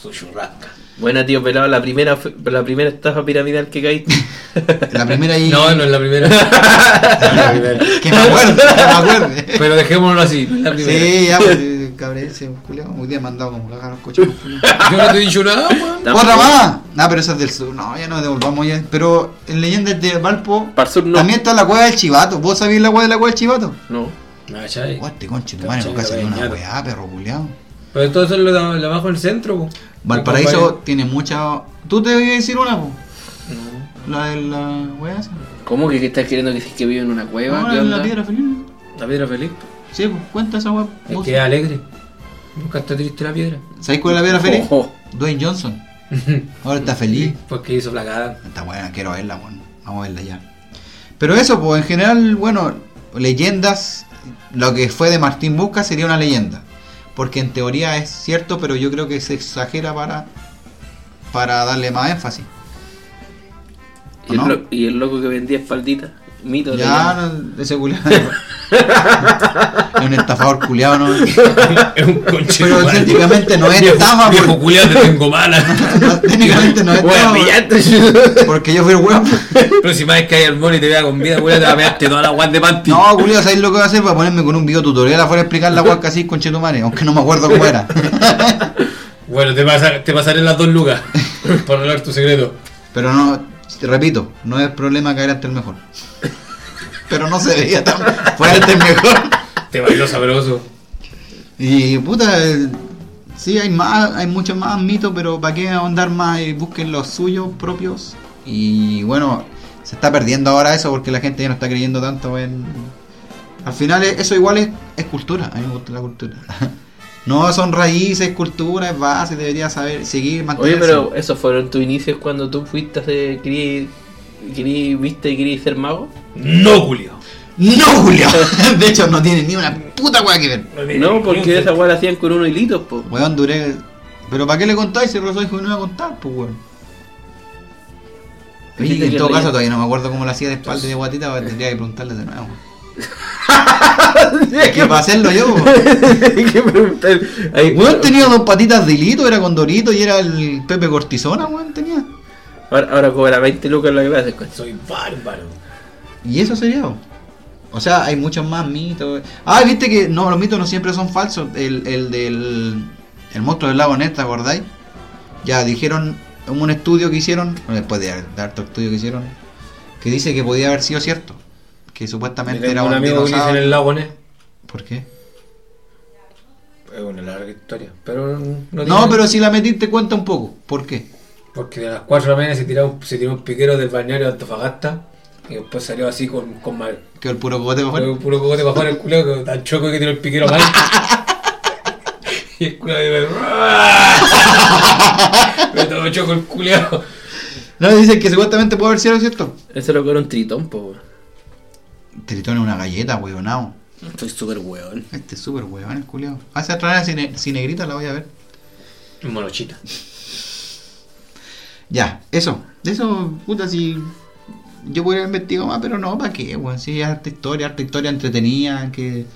Su churrasca. Buena, tío, pelado. La primera, fe- la primera estafa piramidal que caíste. La primera y. No, no es la primera. La primera. Que me acuerde, que me acuerde. Pero dejémoslo así, la primera. Sí, ya, pues, cabrón, ese. Hoy día me han dado como cagar los cochinos culeados. Yo no te he dicho nada, weón. Otra más. No, pero esa es del sur. No, ya no devolvamos ya. Pero en leyendas de Valpo. Para el sur no. También está la cueva del chivato. ¿Vos sabés la cueva de la cueva del chivato? No. No, este conche, tu madre, nunca salió una weá, perro culeado. Pero todo eso es lo de, lo de abajo del centro, po. Valparaíso tiene mucha. ¿Tú te debías decir una, po? La de la weá esa. ¿Cómo que, que estás queriendo decir que vive en una cueva? No, ¿Qué la, onda? la piedra feliz. La piedra feliz. Sí, pues cuenta esa weá. Es que es alegre. Nunca está triste la piedra. ¿Sabes cuál es la piedra feliz? Ojo. Dwayne Johnson. Ahora está feliz. Porque hizo flacada. Está buena, quiero verla, bueno. Vamos a verla ya. Pero eso, pues en general, bueno, leyendas, lo que fue de Martín Busca sería una leyenda. Porque en teoría es cierto, pero yo creo que se exagera para, para darle más énfasis. ¿Y el, y el loco que vendía espalditas. Mito. Ya, no, ese culiado. es un estafador culiado, ¿no? Es un conche. Pero técnicamente no es estafa, Viejo porque- culiado, te tengo mala. no, técnicamente no es estafa, pillaste. porque yo fui el weón. Próxima vez que haya el mono y te vea con vida, culiado, te va a pegarte toda la guan de panty. No, culiado, ¿sabes lo que voy a hacer? Voy a ponerme con un video tutorial afuera a explicar la hueá así con Chetumare, aunque no me acuerdo cómo era. Bueno, te, pasa, te pasaré las dos lucas. Por revelar tu secreto. Pero no, te repito, no es problema caer ante el mejor. Pero no se veía tan fue ante el mejor. Te bailó sabroso. Y puta, eh, sí, hay más, hay muchos más mitos, pero ¿para qué ahondar más? Eh, busquen los suyos propios. Y bueno, se está perdiendo ahora eso porque la gente ya no está creyendo tanto en. Al final, eh, eso igual es, es cultura. A mí me gusta la cultura. No son raíces, cultura, es base, debería saber, seguir, Oye, mantenerse. pero esos fueron tus inicios cuando tú fuiste a hacer. Querías, querías, viste y querías ser mago. No, Julio. ¡No, Julio! De hecho, no tiene ni una puta weá que ver. No, porque esa weá la hacían con unos hilitos, po. Weón, duré. ¿Pero para qué le contáis si Rosa dijo que no iba a contar, pues weón? Oye, en todo caso todavía no me acuerdo cómo lo hacía de espalda y de guatita, pero tendría que preguntarle de nuevo. Es que para hacerlo yo, que preguntar. Ahí- Weón tenía dos patitas de hilito, era con Dorito y era el Pepe Cortisona, weón, tenía. Ahora, ahora cobra 20 lucas la clase. Soy bárbaro. Y eso sería. O sea, hay muchos más mitos. Ah, viste que no, los mitos no siempre son falsos. El, el del el monstruo del lago Ness, ¿te acordáis? Ya dijeron en un estudio que hicieron, después de de harto estudio que hicieron, que dice que podía haber sido cierto. Que supuestamente era un un amigo que dice en el lago. ¿Por qué? Es una larga historia. Pero no, No, tiene- pero si la metiste cuenta un poco. ¿Por qué? Porque de las 4 de la mañana se tiró, un- se tiró un piquero del balneario de Antofagasta. Y después salió así con, con mal. Que el puro cogote para afuera. Puro cogote para afuera el culeo que tan choco que tiró el piquero mal. y el culeo de Me todo choco el culeo. No, dicen que supuestamente puede haber sido cierto. Ese loco era un tritón, po, weón. Tritón es una galleta, weonao. Estoy súper weón. Este es súper weón, el culiao. Hace atrás cine, cinegrita, la voy a ver. Monochita. Ya, eso. De eso, puta, si. Yo podría haber investigado más, pero no, ¿para qué, weón? Sí, es harta historia, harta historia entretenida, que.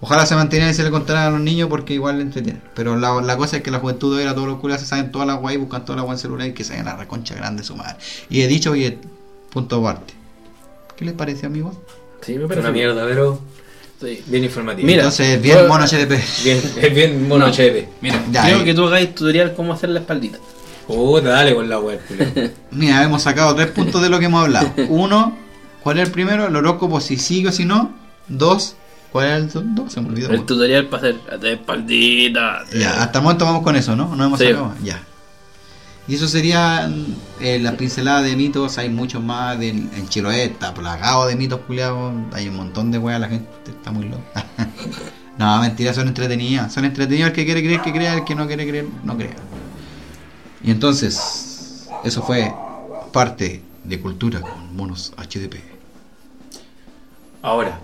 Ojalá se mantenga y se le contara a los niños porque igual le entretiene. Pero la, la cosa es que la juventud de ahora todos los culiados se saben todas las guay, buscan todas las guay en celular y que se vayan a la reconcha grande de su madre. Y he dicho, oye, punto aparte. ¿Qué les parece, amigos? Sí, me parece una mierda, pero Sí. bien informativo. Mira, Entonces, bien yo- mono HDP. Bien, es bien mono No. HP. Mira. Ya, Creo eh. que tú hagáis tutorial cómo hacer la espaldita. Puta, dale con la web. Mira, hemos sacado tres puntos de lo que hemos hablado. Uno, ¿cuál es el primero? El horóscopo, si sigue o si no. Dos, ¿cuál es el dos? Se me olvidó. El tutorial para hacer la espaldita. Ya, hasta el momento vamos con eso, ¿no? No hemos Sí. sacado. Ya. Y eso sería eh, la pincelada de mitos, hay muchos más, de, en Chiloé está plagado de mitos culiados, hay un montón de weas, la gente está muy loca. no, mentira, son entretenidas, son entretenidas el que quiere creer que crea, el que no quiere creer no crea. Y entonces, eso fue parte de cultura con monos HDP. Ahora,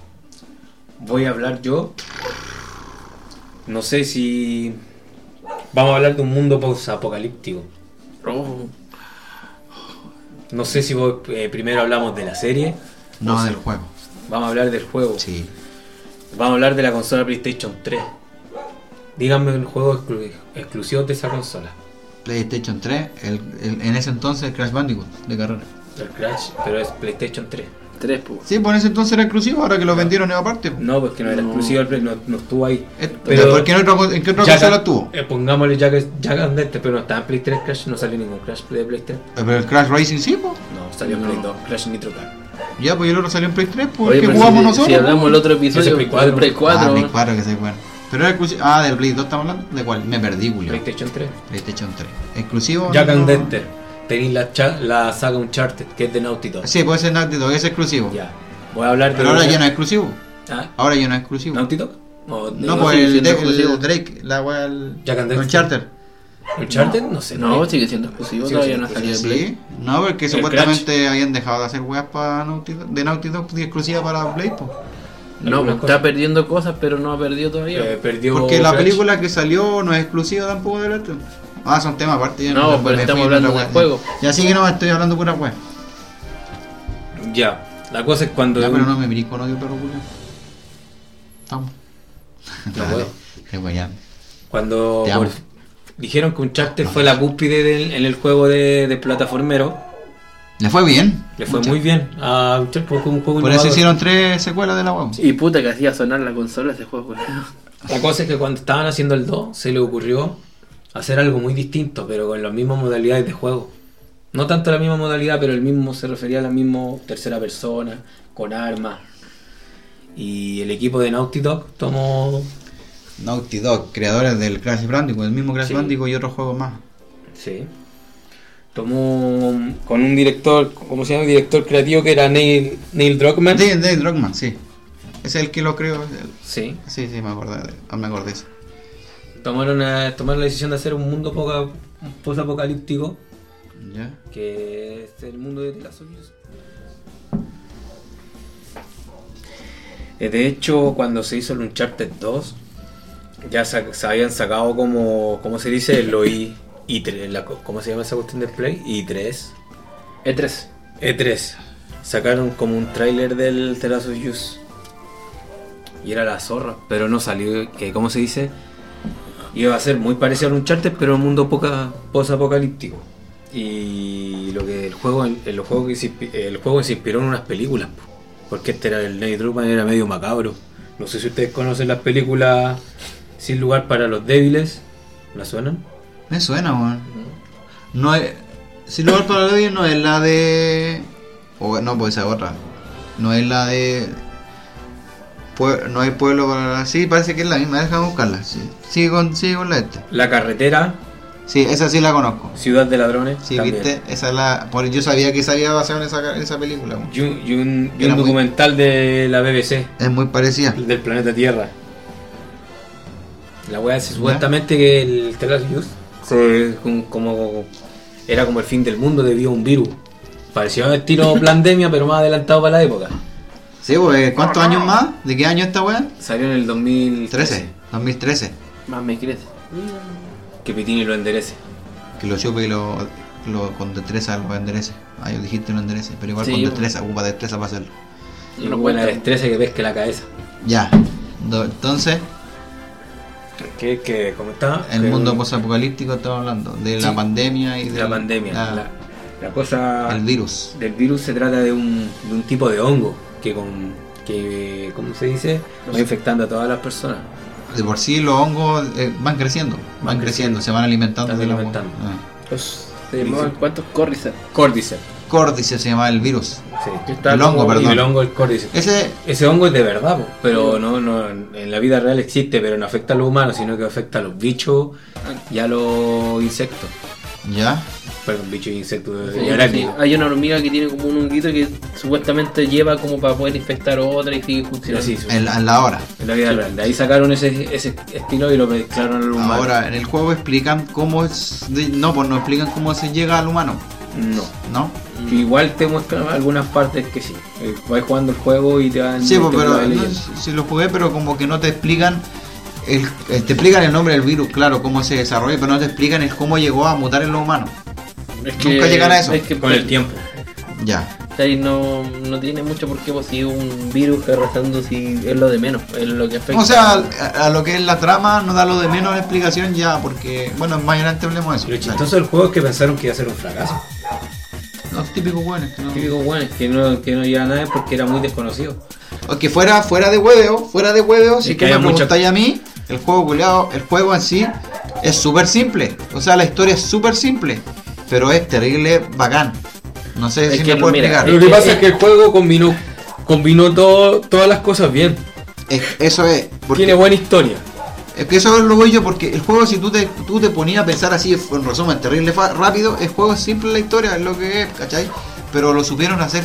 voy a hablar yo. No sé si. Vamos a hablar de un mundo post-apocalíptico. Oh, No sé si vos, eh, primero hablamos de la serie. No del si- juego. Vamos a hablar del juego. Sí. Vamos a hablar de la consola PlayStation 3. Díganme un juego exclu- exclusivo de esa consola. PlayStation 3, el, el- en ese entonces Crash Bandicoot de carrera. El Crash, pero es PlayStation 3. Tres, pues. Sí, pues en ese entonces era exclusivo, ahora que lo vendieron en aparte. pues. No, porque no era No. exclusivo, el Play- no, no estuvo ahí. Eh, Pero- ¿por qué en, otra co- ¿En qué otra consola tuvo? eh, pongámosle Jack, Jack and Dexter, pero no estaba en Play 3 Crash, no salió ningún Crash de Play 3. Eh, Pero el Crash Racing sí, pues. No, salió en No. Play 2, Crash Nitro Car. Ya, pues el otro salió en Play 3, pues Oye, que jugamos si, nosotros. si hablamos pues. el otro episodio, Play 4. el Play 4. Ah, Play 4 que se bueno. Pero era exclusivo. Ah, del Play 2 estamos hablando. ¿De cuál? Me perdí, Julio. PlayStation 3. PlayStation 3. ¿Exclusivo? Jack and no? Tenéis la, la saga Uncharted, que es de Naughty Dog. Sí, puede ser Naughty Dog, es exclusivo. Ya. Voy a hablar de. Pero ahora ya no es exclusivo. ¿Ah? Ahora ya no es exclusivo. ¿Naughty Dog? De- No, No, pues el, de- el Drake, la wea, el. Jack and. Uncharted. ¿Uncharted? No sé. No, sigue siendo exclusivo, Sigue todavía siendo no ha salido de Play. Sí, no, porque El supuestamente habían dejado de hacer weas para Naughty Dog, de Naughty Dog y exclusiva para Play. pues. No, pues, cosas. está perdiendo cosas, pero no ha perdido todavía. Eh, perdió Porque la Crash. película que salió no es exclusiva tampoco del otro. Ah, son temas aparte. ya No, me- pero estamos hablando wea. juego. Ya sí que no, estoy hablando pura wea. Ya. La cosa es cuando. Ya, pero no me mirís con odio, perro culo. Estamos. No puedo. Cuando Te por- dijeron que Uncharted fue la cúspide del- en el juego de, de plataformero, Le fue bien. le fue Mucha. muy bien a Uncharted porque un juego Por eso hicieron tres secuelas de la wea. Y puta que hacía sonar la consola ese juego. La cosa es que cuando estaban haciendo el 2 se le ocurrió hacer algo muy distinto, pero con las mismas modalidades de juego. No tanto la misma modalidad, pero el mismo se refería a la misma tercera persona, con armas. Y el equipo de Naughty Dog tomó... Naughty Dog, creadores del Crash Bandicoot, el mismo Crash Sí. Bandicoot y otros juegos más. Sí. Tomó con un director, ¿cómo se llama? Director creativo que era Neil, Neil Druckmann. Dave Druckmann, sí. Es el que lo creó. el- Sí. Sí, sí, me acordé. Me acordé eso. Tomaron, una- tomaron la decisión de hacer un mundo poca- post-apocalíptico ¿Ya? que es el mundo de las. Eh, De hecho, cuando se hizo el Uncharted 2, ya se habían sacado como, ¿cómo se dice? Lo I, I3, la co- ¿cómo se llama esa cuestión de Play? I3. E3. E3. Sacaron como un tráiler del of Us. Y era la zorra, pero no salió, que ¿cómo se dice? Iba a ser muy parecido al Uncharted, pero en un mundo poca, post-apocalíptico. Y lo que el juego, el, juego que se, el juego se inspiró en unas películas, po. porque este era el Neil Druckmann era medio macabro. No sé si ustedes conocen las películas Sin lugar para los débiles. ¿La suenan? Me suena, weón. No es. Si lo para la no es la de. O no, puede ser otra. No es la de. No hay pueblo para la. Sí, parece que es la misma, déjame buscarla. Sí, sigue con, sigue con la este. La carretera, Sí, esa sí la conozco. Ciudad de Ladrones. Sí, también. viste, esa es la. Por, yo sabía que se había basado en esa, en esa película. Y un, y un- y Era un muy- documental de la BBC, Es muy parecida. del planeta Tierra. La wea es supuestamente que el Telarius se, como, como- era como el fin del mundo debido a un virus. Parecía un estilo pandemia, pero más adelantado para la época. Sí, pues, ¿cuántos años más? ¿De qué año esta weá? Salió en el 2013. 13. 2013. Más me crece. Que Pitini lo enderece. Que lo chupe y lo, lo con destreza lo enderece. Ah, yo dijiste lo enderece, pero igual Sí, con bueno. destreza, ocupa destreza para hacerlo. Y No buena destreza que pesque la cabeza. Ya. Do- Entonces, Que, que como está. el que- mundo posapocalíptico estamos hablando, de la Sí. pandemia y de de la pandemia. la- La, la cosa. el virus. del virus se trata de un, de un tipo de hongo que con que ¿cómo se dice? va infectando a todas las personas. De por sí los hongos eh, van creciendo, van, Van creciendo, creciendo. se van alimentando Están de la alimentando. Ah. Los, se llamaban cuántos Cordyceps. Cordyceps. Cordyceps se llama el virus. Sí. El hongo, como- perdón. Y el hongo el cordyceps. Ese, Ese hongo es de verdad, po, pero no, no, en la vida real existe, pero no afecta a los humanos, sino que afecta a los bichos y a los insectos. ya. Perdón, bicho insecto Sí, y sí. arácnido. Hay una hormiga que tiene como un honguito que supuestamente lleva como para poder infectar otra y sigue funcionando. Así, En la, en la hora. en la vida real. De ahí sacaron ese, ese estilo y lo mezclaron al humano. Ahora, en el juego explican cómo es. de- no, pues no explican cómo se llega al humano, No. ¿no? Igual te muestran algunas partes que sí. Eh, Vas jugando el juego y te van. Sí, pues, pero no, si lo jugué, pero como que no te explican. El, eh, te explican el nombre del virus, claro, cómo se desarrolla, pero no te explican el cómo llegó a mutar en los humanos. Es Nunca llegan a eso. Es que Con el tiempo. Ya. ahí no, no tiene mucho por qué pues, si un virus arrasando si es lo de menos, es lo que afecta. O sea, a, a lo que es la trama, no da lo de menos la explicación ya, porque, bueno, más adelante hablemos de eso. Lo chistoso del juego es que pensaron que iba a ser un fracaso. Los típicos buenos. que no- Típico bueno, que no, que no llega a nada porque era muy desconocido. O que fuera, fuera de hueveo, fuera de hueveo, si Es que tú me mucha- preguntáis a mí, el juego culiao, el juego en sí es súper simple. O sea, la historia es súper simple, pero es terrible bacán. No sé Es si que, me puedo explicar. Lo que Eh, pasa eh, es que el juego combinó, combinó todo, todas las cosas bien. Es- eso es. Porque, Tiene buena historia. es que eso lo voy yo porque el juego, si tú te, tú te ponías a pensar así, en resumen, terrible rápido, el juego es simple la historia, es lo que es, ¿cachai? Pero lo supieron hacer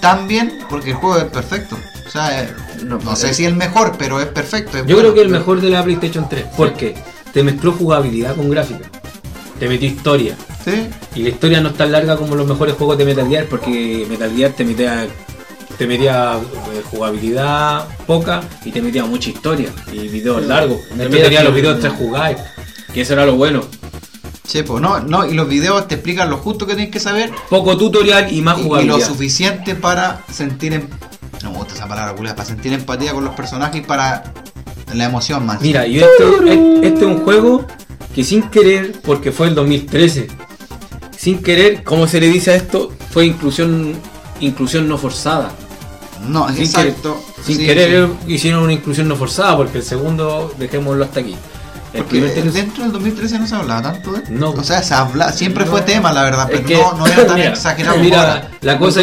tan bien porque el juego es perfecto. O sea, eh, No, no, sé si el mejor, pero es perfecto. es Yo bueno. creo que el mejor de la PlayStation 3. Porque te mezcló jugabilidad con gráfica. Te metió historia. Sí. Y la historia no es tan larga como los mejores juegos de Metal Gear. Porque Metal Gear te metía, te metía eh, jugabilidad poca y te metía mucha historia. Y videos largos. Después mira tenía los videos tres jugáis. Que eso era lo bueno. Sí, pues no, no, y los videos te explican lo justo que tienes que saber Poco tutorial y más y, y lo jugabilidad. suficiente para sentir em- no me gusta esa palabra culiao, para sentir empatía con los personajes y para la emoción más. Mira, y este, es- este es un juego que sin querer, porque fue el 2013, sin querer, como se le dice a esto, fue inclusión inclusión no forzada. no, sin exacto. Sin sí, querer sí. hicieron una inclusión no forzada, porque el segundo, dejémoslo hasta aquí. El Porque primer dentro del 2013 no se hablaba tanto de esto. No. O sea, se habla, siempre fue tema, la verdad, Es pero que- no, no era tan mira, exagerado Mira, la cosa,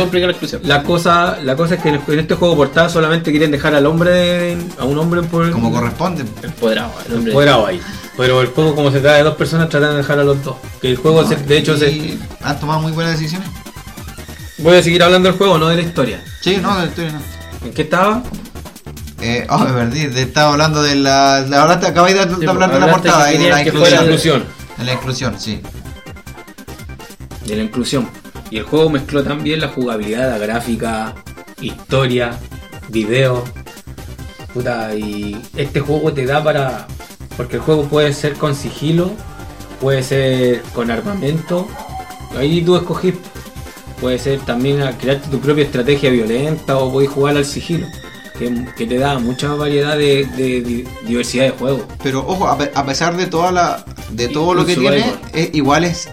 la cosa, la cosa es que en este juego portada solamente quieren dejar al hombre, a un hombre por Como corresponde. Empoderado, el empoderado ahí. Pero el juego como se trata de dos personas tratan de dejar a los dos. Que el juego, se- de hecho, se, han tomado muy buenas decisiones. voy a seguir hablando del juego, no de la historia. Sí, no, de la historia no. ¿En qué estaba? Eh, oh, me perdí, te estaba hablando de la. la hablaste, acabáis de, de hablar de la portada que y de la la inclusión. inclusión. De la inclusión, sí. De la inclusión. Y el juego mezcló también la jugabilidad, la gráfica, historia, video. Puta, y este juego te da para. Porque el juego puede ser con sigilo, puede ser con armamento. Ahí tú escogís. Puede ser también a crearte tu propia estrategia violenta o puedes jugar al sigilo. Que, que te da mucha variedad de, de di- diversidad de juegos. Pero ojo, a, pe- a pesar de toda la de Y todo lo que tiene, es, igual es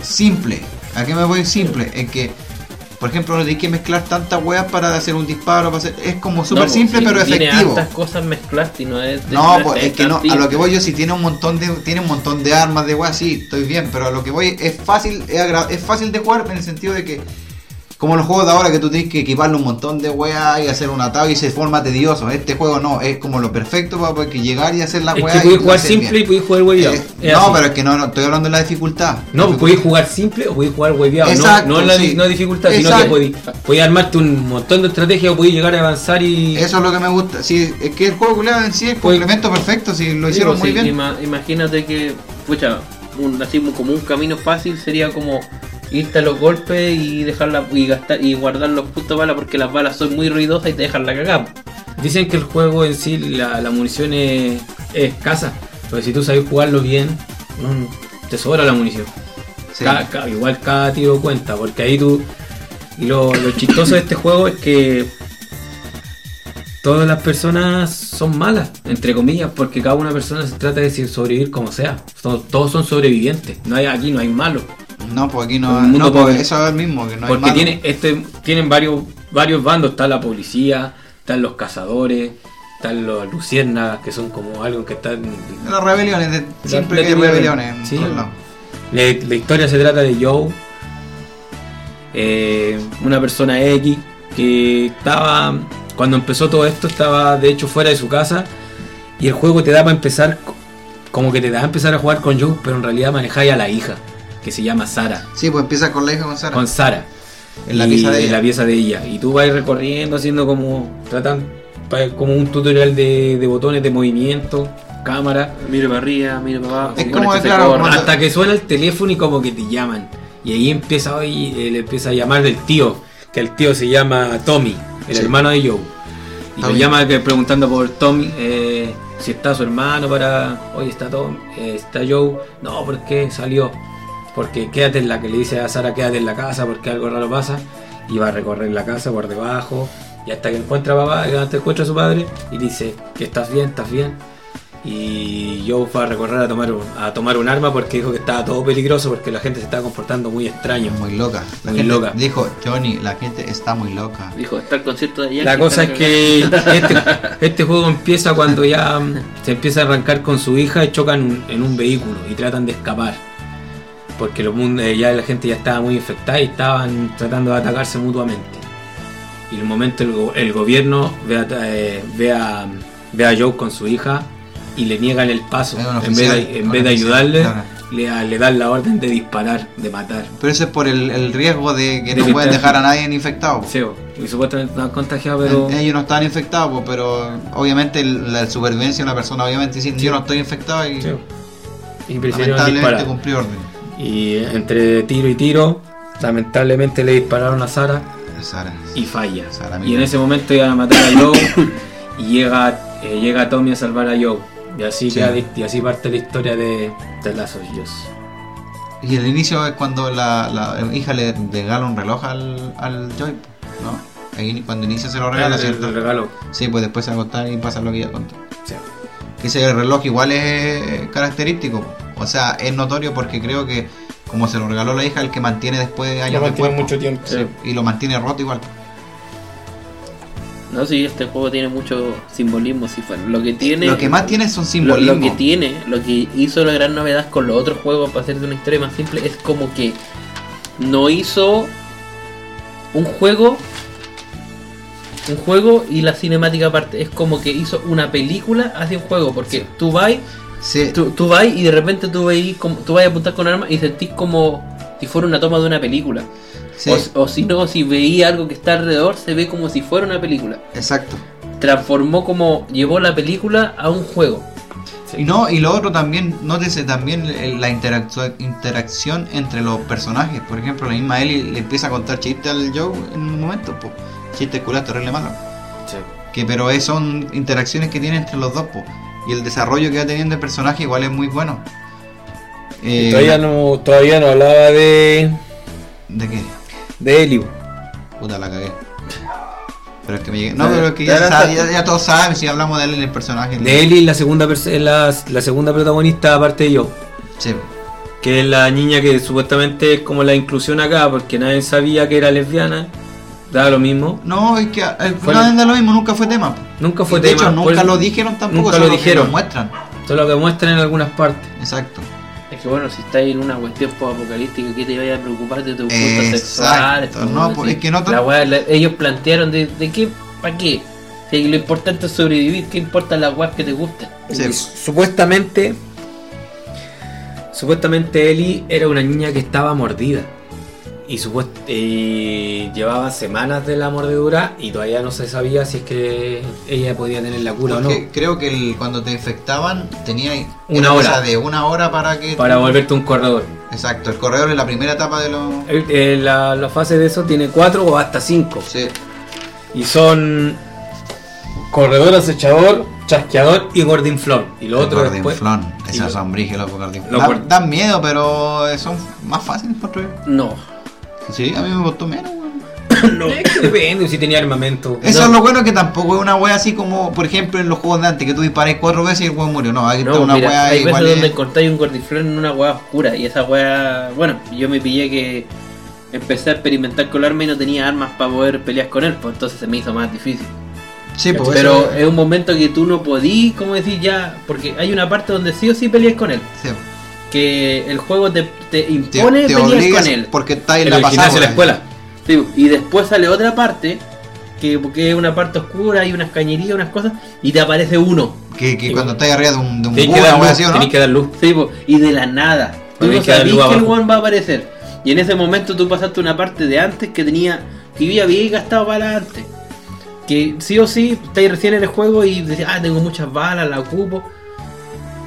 simple. ¿A qué me voy simple? En que, por ejemplo, no tienes que mezclar tantas weas para hacer un disparo. Para hacer, es como súper No, simple, pero tiene efectivo. hartas cosas mezcladas y no es. No, es pues es que no, a lo que voy yo si tiene un montón de tiene un montón de armas de weas, sí, estoy bien, pero a lo que voy es fácil, es, es fácil de jugar en el sentido de que como los juegos de ahora que tú tienes que equiparle un montón de weas y hacer un atado y se forma tedioso. Este juego no, es como lo perfecto para poder que llegar y hacer la Es wea. que y podéis jugar simple bien. y podéis jugar hueveado. Eh, no, así. pero es que no, no, estoy hablando de la dificultad. No, podéis jugar simple o podéis jugar hueveado. Exacto, no, no, la, sí. no dificultad, sino que Exacto. podéis, podéis armarte un montón de estrategias o podéis llegar a avanzar y. Eso es lo que me gusta. Sí, es que el juego culiao, en sí es Pues- complemento perfecto, si lo hicieron pues, muy sí, bien. ima- imagínate que, pucha, un, así como un camino fácil sería como irte a los golpes y dejarla y gastar y guardar los puntos de bala porque las balas son muy ruidosas y te dejan la cagada. Dicen que el juego en sí, la, la munición es, es escasa. Pero si tú sabes jugarlo bien, no, te sobra la munición. Sí. Igual cada tiro cuenta, porque ahí tú. Y lo, lo chistoso de este juego es que todas las personas son malas, entre comillas, porque cada una persona se trata de sobrevivir como sea. Todos son sobrevivientes. No hay, aquí no hay malos. No, pues aquí no, mundo no pobre. eso es el mismo, que no porque tiene, este, tienen varios, varios bandos. Está la policía, están los cazadores, están los luciérnagas, que son como algo que están Las rebeliones, de- siempre hay rebeliones sí. lados. La, la historia se trata de Joe, eh, una persona X que estaba, cuando empezó todo esto, estaba de hecho fuera de su casa y el juego te da para empezar, co- como que te da a empezar a jugar con Joe, pero en realidad manejáis a la hija. Que se llama Sara. Sí, pues empieza con la hija con Sara. Con Sara. En la pieza de en ella. la pieza de ella. Y tú vas recorriendo, haciendo como. Tratan como un tutorial de, de botones de movimiento, cámara. Mire para arriba, mire para abajo. Es como este claro, Hasta que suena el teléfono y como que te llaman. Y ahí empieza hoy, él empieza a llamar del tío, que el tío se llama Tommy, el Sí. hermano de Joe. Y Tommy. lo llama preguntando por Tommy, eh, si está su hermano para. Oye, está Tom, eh, está Joe. No, ¿por qué salió? Porque quédate en la que le dice a Sara, quédate en la casa porque algo raro pasa. Y va a recorrer la casa por debajo. Y hasta que encuentra a papá, y hasta encuentra a su padre y dice que estás bien, estás bien. Y Joe fue a recorrer a tomar, un, a tomar un arma porque dijo que estaba todo peligroso porque la gente se estaba comportando muy extraño. Muy loca. La Muy gente loca. Dijo, Johnny, la gente está muy loca. Dijo, está el concierto de allá. La cosa es que este, este juego empieza cuando ya se empieza a arrancar con su hija y chocan en un vehículo y tratan de escapar. Porque los mun- eh, ya la gente ya estaba muy infectada y estaban tratando de atacarse mutuamente. Y en el momento el, go- el gobierno ve a, eh, ve, a, ve a Joe con su hija y le niegan el paso. En vez de, en vez de ayudarle, claro. le, le dan la orden de disparar, de matar. Pero eso es por el, el riesgo de que De no pueden dejar a nadie infectado. Sí, y supuestamente estaban contagiados, pero... El- Ellos no estaban infectados, pero obviamente la supervivencia de una persona, obviamente diciendo yo no estoy infectado y Sí. Y lamentablemente cumplió orden. Y entre tiro y tiro, lamentablemente le dispararon a Sara Sara. y falla. Sara, y en ese momento iban a matar a Joe y llega, eh, llega Tommy a salvar a Joe. Y así, Sí. queda y así parte la historia de, de Us. Y el inicio es cuando la, la hija le regala un reloj al, al Joy, ¿no? Ahí cuando inicia se lo regala, El- ¿cierto? el regalo. Sí, pues después se va a contar y pasa lo que ya contó. Sí. Que ese reloj igual es característico. O sea, es notorio porque creo que como se lo regaló la hija, el que mantiene después de años después, po. tiempo. Sí, y lo mantiene roto igual. No, sí, este juego tiene mucho simbolismo. Si fue. Lo que tiene. Lo que más tiene son Lo, simbolismos. lo que tiene, lo que hizo la gran novedad con los otros juegos, para hacer de una historia más simple, es como que no hizo un juego, un juego y la cinemática aparte. Es como que hizo una película hacia un juego, porque Sí. tú vas, Sí, tú, tú vas y de repente tú veis como, tú vas a apuntar con arma y sentís como si fuera una toma de una película. sí, O, o si no, si veía algo que está alrededor, se ve como si fuera una película. exacto. Transformó como, llevó la película a un juego. Y no, y lo otro también, nótese también la interactu- interacción entre los personajes. Por ejemplo, la misma Ellie le empieza a contar chistes al Joe en un momento, pues. Chistes culas terrible malo. Que pero es- son interacciones que tiene entre los dos, pues. Y el desarrollo que va teniendo el personaje igual es muy bueno. Eh, Todavía no, todavía no hablaba de, ¿De qué? de Elio. Puta la cagué. Pero es que me llegué. No, pero es que ya, sabe, ya, ya todos saben si hablamos de él en el personaje. De Ellie, la segunda, la, la segunda protagonista aparte de Joe. Sí. Que es la niña que supuestamente es como la inclusión acá, porque nadie sabía que era lesbiana. Daba lo mismo. No, es que Fue final el- da lo mismo, nunca fue tema. Nunca fue Y de tema. hecho, nunca lo dijeron tampoco, nunca solo lo que dijeron. muestran. Solo que muestran en algunas partes. Exacto. Es que bueno, si estás en una cuestión apocalíptica, ¿qué te vaya a preocupar de tus gustos Exacto, sexuales? no, pues, es que no La weá, la- ellos plantearon de, de qué, para qué. Si lo importante es sobrevivir, ¿qué importa las weas que te gusten? Sí. Supuestamente. Supuestamente Ellie era una niña que estaba mordida. Y, y llevaba semanas de la mordedura y todavía no se sabía si es que ella podía tener la cura o no. Creo que el- cuando te infectaban tenía Una hora. de una hora para que Para volverte un corredor. Exacto, el corredor es la primera etapa de los El- eh, la, la fase de eso tiene cuatro o hasta cinco. sí, Y son corredor, acechador, chasqueador y gordinflón. Y lo el otro después. Gordinflón, y esa lo- sombrilla los Gordinflón. lo Da- gord- Dan miedo, pero son más fáciles de construir. No. Sí, a mí me costó menos, weón. Es que depende si tenía armamento. Eso No. es lo bueno que tampoco es una wea así como, por ejemplo, en los juegos de antes, que tú disparas cuatro veces y el weón murió. No, aquí está No, una mira, wea hay veces igual. donde es- encontráis un gordiflón en una wea oscura y esa wea, bueno, yo me pillé que empecé a experimentar con el arma y no tenía armas para poder pelear con él, pues entonces se me hizo más difícil. Sí, pues Pero eso- es un momento que tú no podís, como decir ya, porque hay una parte donde sí o sí peleas con él, sí, que el juego te, te impone te con él. porque está en En la el pasada. gimnasio la escuela. Sí, y después sale otra parte, que porque es una parte oscura, hay unas cañerías, unas cosas, y te aparece uno. Que, que cuando estás arriba de un, de un Tienes búho, que dar. Tienes que dar luz. Sí, po, y de la nada Tú no Tenés que dar sabías luz que el weón va a aparecer. Y en ese momento tú pasaste una parte de antes que tenía. que yo ya había gastado balas antes. Que sí o sí, estáis recién en el juego y decís, ah, tengo muchas balas, la ocupo.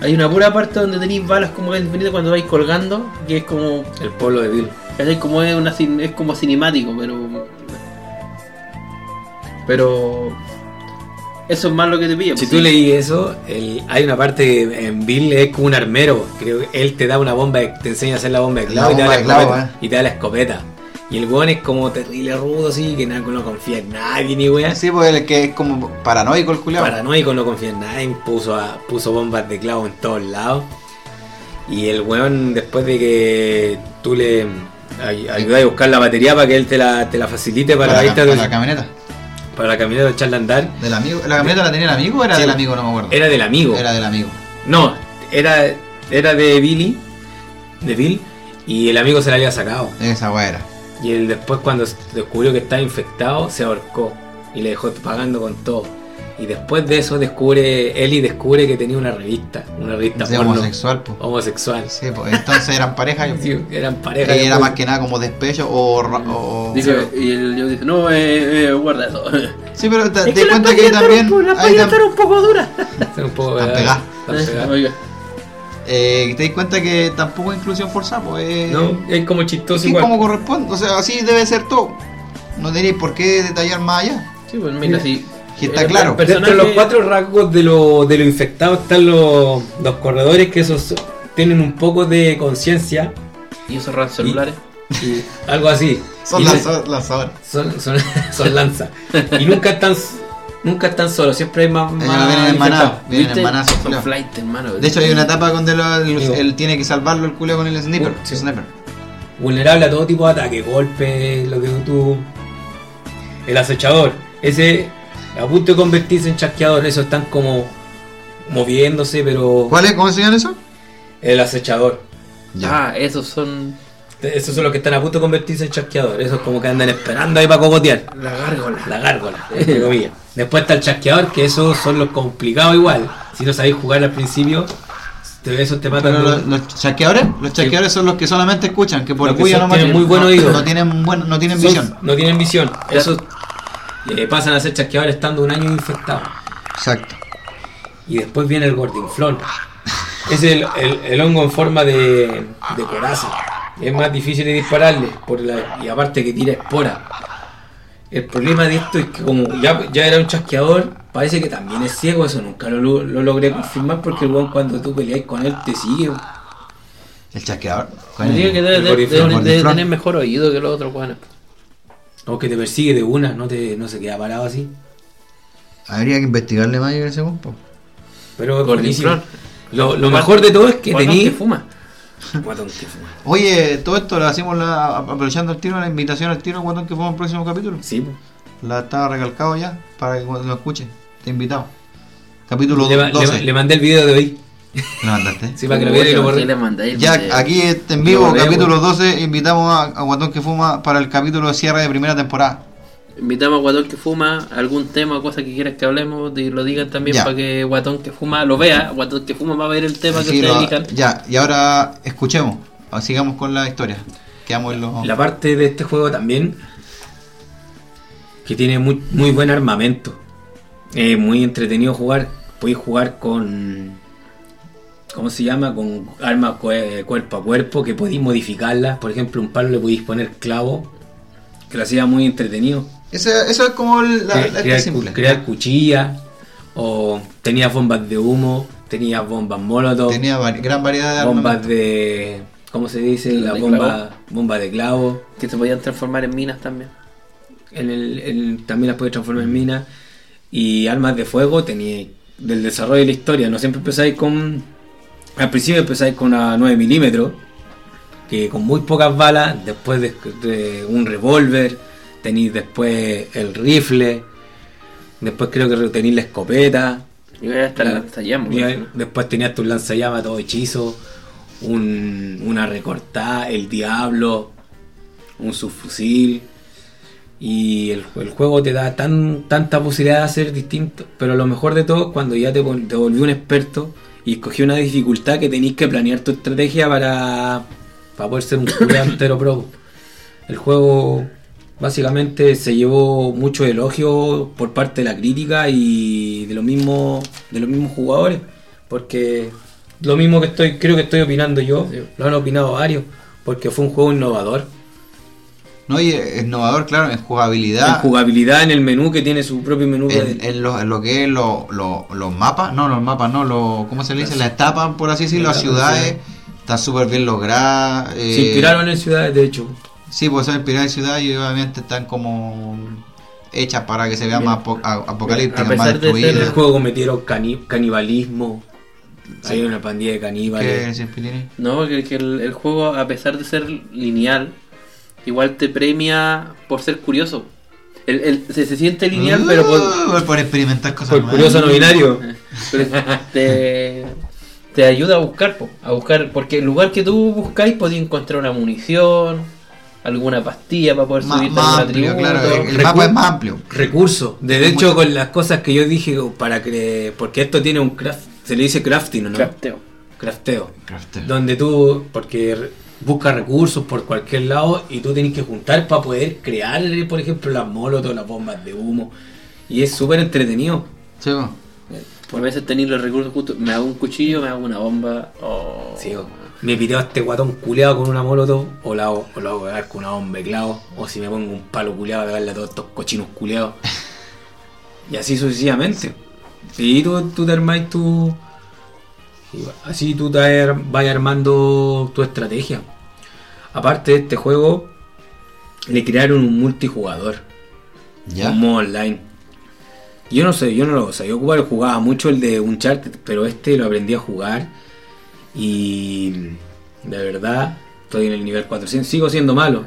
Hay una pura parte donde tenéis balas como en Infinite cuando vais colgando, que es como. El pueblo de Bill. Es como es una cin- es como cinemático, pero. Pero. Eso es más lo que te pilla. Si pues, tú sí. leí eso, el- hay una parte en Bill es como un armero. Creo que él te da una bomba, te enseña a hacer la bomba de La clavo y, te da la escopeta, eh. Y el weón es como terrible rudo así, que nada, no confía en nadie ni weón. Sí, pues el que es como paranoico el culiao. Paranoico, no confía en nadie, puso, a- puso bombas de clavo en todos lados. Y el weón, después de que tú le ay- ayudas a buscar la batería para que él te la, te la facilite para, para, la, para la camioneta. para la camioneta echarla a andar, Del amigo. ¿La camioneta la tenía el amigo o era Sí. del amigo? No me acuerdo. era del amigo. Era del amigo. No, era, era de Billy, de Bill, y el amigo se la había sacado. Esa weá era. Y él después cuando descubrió que estaba infectado, se ahorcó y le dejó pagando con todo. Y después de eso descubre, Eli descubre que tenía una revista, una revista De porno homosexual, pues. homosexual. Sí, pues entonces eran pareja. Sí, eran pareja. y era más que nada como despecho o. o- Dice, y el yo dice, no, eh, eh, guarda eso. Sí, pero te, Es te que las cuenta que también. las ahí están un poco duras. Están un poco Están pegadas, pegadas. están pegadas. Oiga. Eh, te das cuenta que tampoco es inclusión forzada, pues. eh, No, es como chistoso sí, igual. como corresponde. O sea, así debe ser todo. No tenéis por qué detallar más allá. Sí, pues mira, sí. Que está El- claro. el Dentro de personaje- los cuatro rasgos de lo, de lo infectado están los, los corredores que esos tienen un poco de conciencia Y esos RAN celulares. y algo así. Son horas. son, son, son lanzas. Y nunca están nunca están solos, siempre hay más, más no vienen infectados. Vienen Son flight, hermano. De hecho, hay una etapa donde lo- el- Digo. él tiene que salvarlo el culo con el sniper. Sí. sniper. Vulnerable a todo tipo de ataque, golpe, lo que tú. El acechador. Ese a punto de convertirse en chasqueador, esos están como moviéndose, pero. ¿Cuál es? ¿Cómo se llama eso? El acechador. Ah, esos son Esos son los que están a punto de convertirse en chasqueador. Esos como que andan esperando ahí para cogotear. la gárgola. La gárgola, entre comillas. Después está el chasqueador, que esos son los complicados igual. Si no sabéis jugar al principio, te- esos te matan. Pero los, los chasqueadores, los chasqueadores son los que solamente escuchan, que por Los que bulla son- no tienen muy buen oído. no tienen buen, no tienen son- visión. No tienen visión. Esos eh, pasan a ser chasqueadores estando un año infectados. Exacto. Y después viene el gordinflón. Es el, el- el hongo en forma de, de coraza. Es más difícil de dispararle. Por la, y aparte que tira espora. El problema de esto es que como ya, ya era un chasqueador, parece que también es ciego. Eso nunca lo, lo- lo logré confirmar porque el weón cuando tú peleáis con él te sigue. El chasqueador. Me digo que debe, tener mejor oído que los otros guanes. O que te persigue de una, no, te, no se queda parado así. Habría que investigarle más en ese punto. Pero buenísimo. Lo, lo mejor de todo es que Guatón tení... que fuma. Guatón que fuma. Oye, todo esto lo hacemos la, aprovechando el tiro, la invitación al tiro, cuando que fue el próximo capítulo. Sí. La estaba recalcado ya, para que lo escuchen. Te he invitado. Capítulo le, ma- 12. le- le mandé el video de hoy. ¿Le mandaste? Sí, para que lo viera y lo. Ya, aquí este, en Lo vivo, capítulo weón. 12, invitamos a, a Guatón que Fuma para el capítulo de cierre de primera temporada. Invitamos a Guatón que fuma, algún tema o cosa que quieras que hablemos, y lo digan también Ya. para que Guatón que fuma lo vea. Guatón que fuma va a ver el tema que ustedes elijan. ya, y ahora escuchemos, Ah, sigamos con la historia. Quedamos en los... La parte de este juego también que tiene muy, muy buen armamento. Es muy entretenido jugar. Podéis jugar con. ¿Cómo se llama? Con armas cue- cuerpo a cuerpo que podéis modificarlas. Por ejemplo, un palo le podéis poner clavo. Que lo hacía muy entretenido. Eso, eso es como el- la, Cre- la- crear, simple. crear cuchillas. O tenías bombas de humo. Tenías bombas molotov. Tenía vari- gran variedad de bombas armamento. de. ¿Cómo se dice? La De bomba, bomba de clavo. Que se podían transformar en minas también. En el, el- también las puedes transformar en minas. Y armas de fuego tenía del desarrollo de la historia. No siempre empezáis con. Al principio empezáis con una 9 milímetros. Que con muy pocas balas. Después de, de un revólver. Tenéis después el rifle. Después creo que tenéis la escopeta. Y voy a estar Ya. lanzallamas. Y después tenías tu lanzallamas, todo hechizo. Un, una recortada, el diablo. Un subfusil. Y el, el juego te da tan, tanta posibilidad de hacer distinto. Pero lo mejor de todo es cuando ya te, te volví un experto y escogí una dificultad que tenéis que planear tu estrategia para, para poder ser un culiao entero pro. El juego básicamente se llevó mucho elogio por parte de la crítica y de los mismos de los mismos jugadores, porque lo mismo que estoy creo que estoy opinando yo, lo han opinado varios, porque fue un juego innovador. No, y es innovador, claro, en jugabilidad. En jugabilidad en el menú que tiene su propio menú. En, de- en lo, en lo que es lo- lo- los mapas, no, los mapas, no, lo, ¿cómo se le dice? Las etapas, por así decirlo, las ciudades, están súper bien logradas. eh, se inspiraron en ciudades, de hecho. Sí, pues son inspiradas en ciudades y obviamente están como hechas para que se vea más apo- apocalípticas, más de ser En el destruidas. juego cometieron cani- canibalismo. Hay una pandilla de ¿Qué caníbales. Pilini? No, que, que el, el juego, a pesar de ser lineal, igual te premia por ser curioso. El, el- se, se siente lineal, pero por, Uh, por experimentar cosas Por curioso no binario. te, te ayuda a buscar, po, a buscar, porque el lugar que tú buscáis podías encontrar una munición, alguna pastilla para poder Más, subirte más algún amplio, atributo. claro. El Recu- mapa es más amplio. Recursos. De hecho, con las cosas que yo dije, para que. Porque esto tiene un craft. Se le dice crafting, ¿no? Crafteo. Crafteo. Crafteo. Donde tú. Porque buscas recursos por cualquier lado y tú tienes que juntar para poder crear, por ejemplo, las molotov, las bombas de humo. Y es súper entretenido. Sí. Por veces tenéis los recursos justos. Me hago un cuchillo, me hago una bomba. o Sí, o- me piteo a este guatón culeado con una molotov, o la hago, o la hago pegar con una bomba de clavo, o si me pongo un palo culeado a pegarle a todos estos cochinos culeados. y así sucesivamente. Y tú, tú te armáis tu. Así tú te vas armando tu estrategia. Aparte de este juego, le crearon un multijugador. Ya. Un modo online. Yo no sé, yo no lo sabía ocupar, jugaba mucho el de Uncharted, pero este lo aprendí a jugar y de verdad estoy en el nivel 400, sigo siendo malo,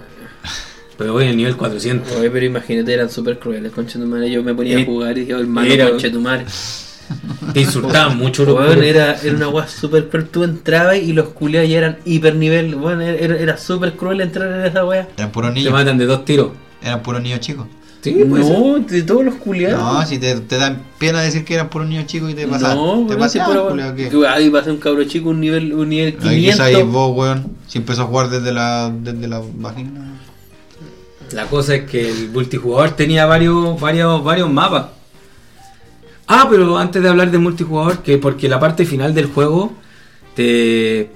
pero voy en el nivel 400. Oye, pero imagínate, eran súper crueles, concha tu madre. Yo me ponía Eh, a jugar y dije, oh, hermano, era- concha tu madre. Te insultaban mucho los puros. era, era una weá súper cruel. Tú entrabas y los culiados ya eran hiper nivel. Bueno, era, era súper cruel entrar en esa weá. Eran puros Te niños. matan de dos tiros. Eran puros niños chicos. Sí, pues. no, de todos los culiados. No, si te, te dan pena decir que eran puros niños chicos y te pasan. No, te pasan, culiao, ¿qué? que Ahí pasa un cabro chico, un nivel, un nivel Ahí que 500. ahí vos, weón. Si empezó a jugar desde la, desde la vagina. La cosa es que el multijugador tenía varios, varios, varios mapas. Ah, pero antes de hablar de multijugador, que porque la parte final del juego te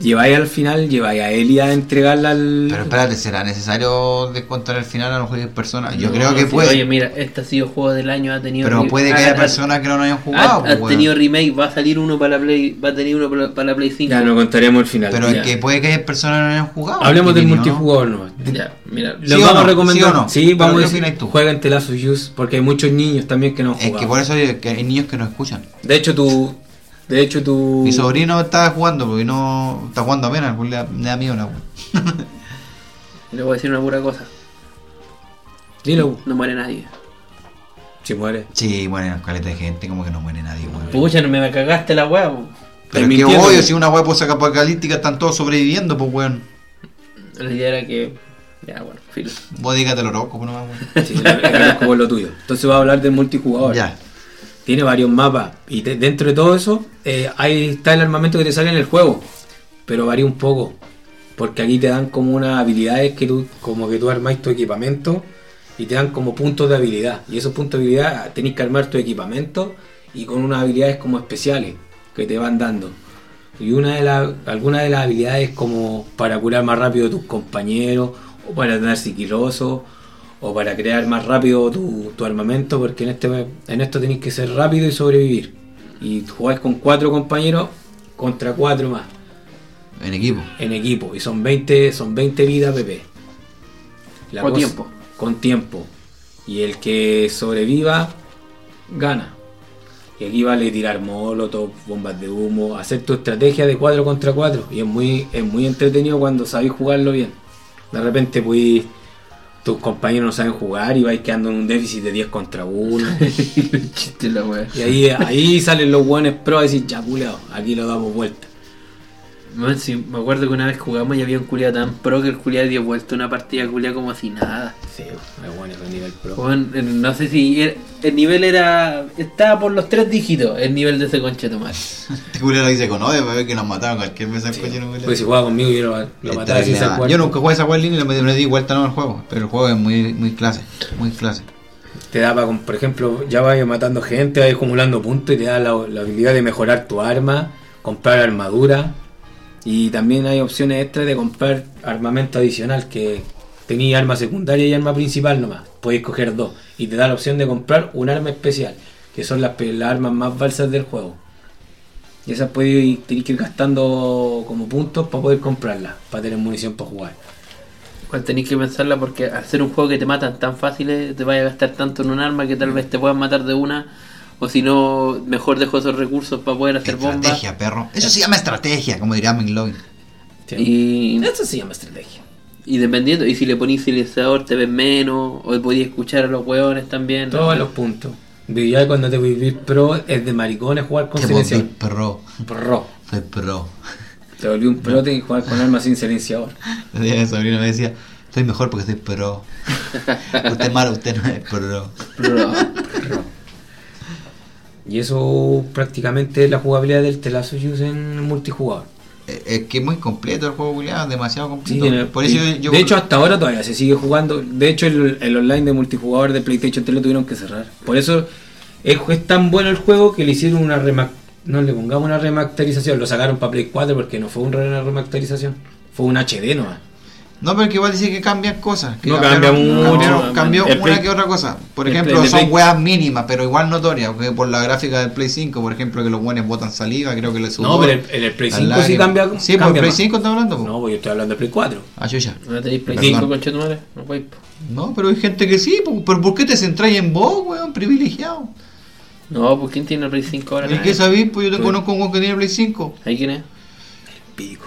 lleváis al final, lleváis a Eli a entregarla al. Pero espérate, ¿será necesario descontar el final a los juegos personas? Yo No, creo que sí, puede. Oye, mira, este ha sido juego del año, ha tenido. pero puede que ha- haya ha- personas que no lo hayan Ha, jugado. ha pues, tenido remake, va a salir uno para la Play, va a tener uno para, para la Play 5. Ya no contaremos el final. Pero Ya. es que puede que haya personas que no hayan jugado. Hablemos del multijugador no. Ya, mira. ¿Sí vamos no? a recomendar. ¿Sí no? Vamos ¿qué a decir, jueguen The Last of Us, porque hay muchos niños también que no han Es que por eso hay, que hay niños que no escuchan. De hecho, tú. De hecho, tú. Mi sobrino está jugando porque no está jugando apenas, porque le da, le da miedo la weón. Le voy a decir una pura cosa. Dilo. No muere nadie. Si muere. Sí, mueren caleta de gente, como que no muere nadie, weón. Pucha, no me cagaste la weá. po. Pero es que obvio, si una weá apocalíptica están todos sobreviviendo, pues weón. La idea era que. Ya, bueno, filo. Vos dígate lo loco, pues no weón. Sí, es como lo tuyo. Entonces va a hablar del multijugador. Ya. Tiene varios mapas. Y dentro de todo eso, eh, ahí está el armamento que te sale en el juego. Pero varía un poco. Porque aquí te dan como unas habilidades que tú, como que tú armáis tu equipamiento y te dan como puntos de habilidad. Y esos puntos de habilidad tenéis que armar tu equipamiento y con unas habilidades como especiales que te van dando. Y una de las, algunas de las habilidades como para curar más rápido a tus compañeros, o para tener sigiloso, o para crear más rápido tu, tu armamento, porque en este en esto tenéis que ser rápido y sobrevivir. Y jugáis con cuatro compañeros contra cuatro más En equipo. en equipo. Y son 20, son 20 vidas, PP. La Con cosa- tiempo. Con tiempo. Y el que sobreviva, gana. Y aquí vale tirar molotov, bombas de humo, hacer tu estrategia de 4 contra 4. Y es muy, es muy entretenido cuando sabéis jugarlo bien. De repente pues tus compañeros no saben jugar y vais quedando en un déficit de 10 contra 1. Chiste la weá. y ahí, ahí salen los buenos pro a decir, ya culeado, aquí lo damos vuelta. Man, sí, me acuerdo que una vez jugamos y había un culiado tan pro que el culiado dio vuelta una partida culiada como si nada. Sí, hay buenos de nivel pro. Eh, no sé si era- el nivel era. Estaba por los tres dígitos el nivel de ese concha de tomar. Este culero dice con odio para ver que nos mataron cualquier vez al coche no Pues si jugaba conmigo yo lo, lo mataba sin ser Yo nunca jugué esa en línea y le le di vuelta no al juego. Pero el juego es muy, muy clase. Muy clase. Te da para, por ejemplo, ya vas matando gente, vas acumulando puntos y te da la, la habilidad de mejorar tu arma, comprar armadura. Y también hay opciones extras de comprar armamento adicional que tenía arma secundaria y arma principal nomás. Podéis coger dos. Y te da la opción de comprar un arma especial, que son las, las armas más balsas del juego. Y esas podéis ir, tenéis que ir gastando como puntos para poder comprarlas, para tener munición para jugar. Igual tenéis que pensarla porque ser un juego que te matan tan fáciles, te vayas a gastar tanto en un arma que tal vez te puedan matar de una. O si no, mejor dejo esos recursos para poder hacer bombas. Estrategia, perro. Eso se llama estrategia, como diría McLovin. Y, Eso se llama estrategia. y dependiendo, y si le ponís silenciador te ves menos, o podías escuchar a los hueones también. Todos los puntos. Y ya cuando te vivir pro es de maricones jugar con Te silenciador. pro. Pro. Soy pro. Te volví un pro, que jugar con armas sin silenciador. El día que mi sobrino me decía, soy mejor porque soy pro. usted es malo, usted no es pro. Y eso prácticamente es la jugabilidad del Telazo Use en multijugador. Eh, Es que es muy completo el juego, culiado, demasiado completo. Por eso y yo. de hecho, hasta ahora todavía se sigue jugando. De hecho, el, el online de multijugador de PlayStation 3 lo tuvieron que cerrar. Por eso es, es tan bueno el juego que le hicieron una remac No le pongamos una remasterización. Lo sacaron para Play 4 porque no fue una remasterización. Fue un HD nomás. No, pero que igual dice que cambian cosas. Que No, cambia mucho. cambió El una Play- que otra cosa. Por el ejemplo, Play- el son Play- weas mínimas, pero igual notorias. Que por la gráfica del Play 5, por ejemplo, que los buenos botan saliva, creo que le subió. No, pero el, el, el Play 5 sí cambia. Sí, por cambia Play más. 5 está hablando. po. No, pues yo estoy hablando de Play 4. Ah, chucha. ¿No tenéis Play Perdón. 5 con madre? No, pues. No, pero hay gente que sí. po. ¿Pero por qué te centráis en vos, weón? Privilegiado. No, pues ¿quién tiene el Play 5 ahora? ¿Y qué sabéis? Pues yo te conozco un weón que tiene Play 5. ¿Ahí quién es? El pi.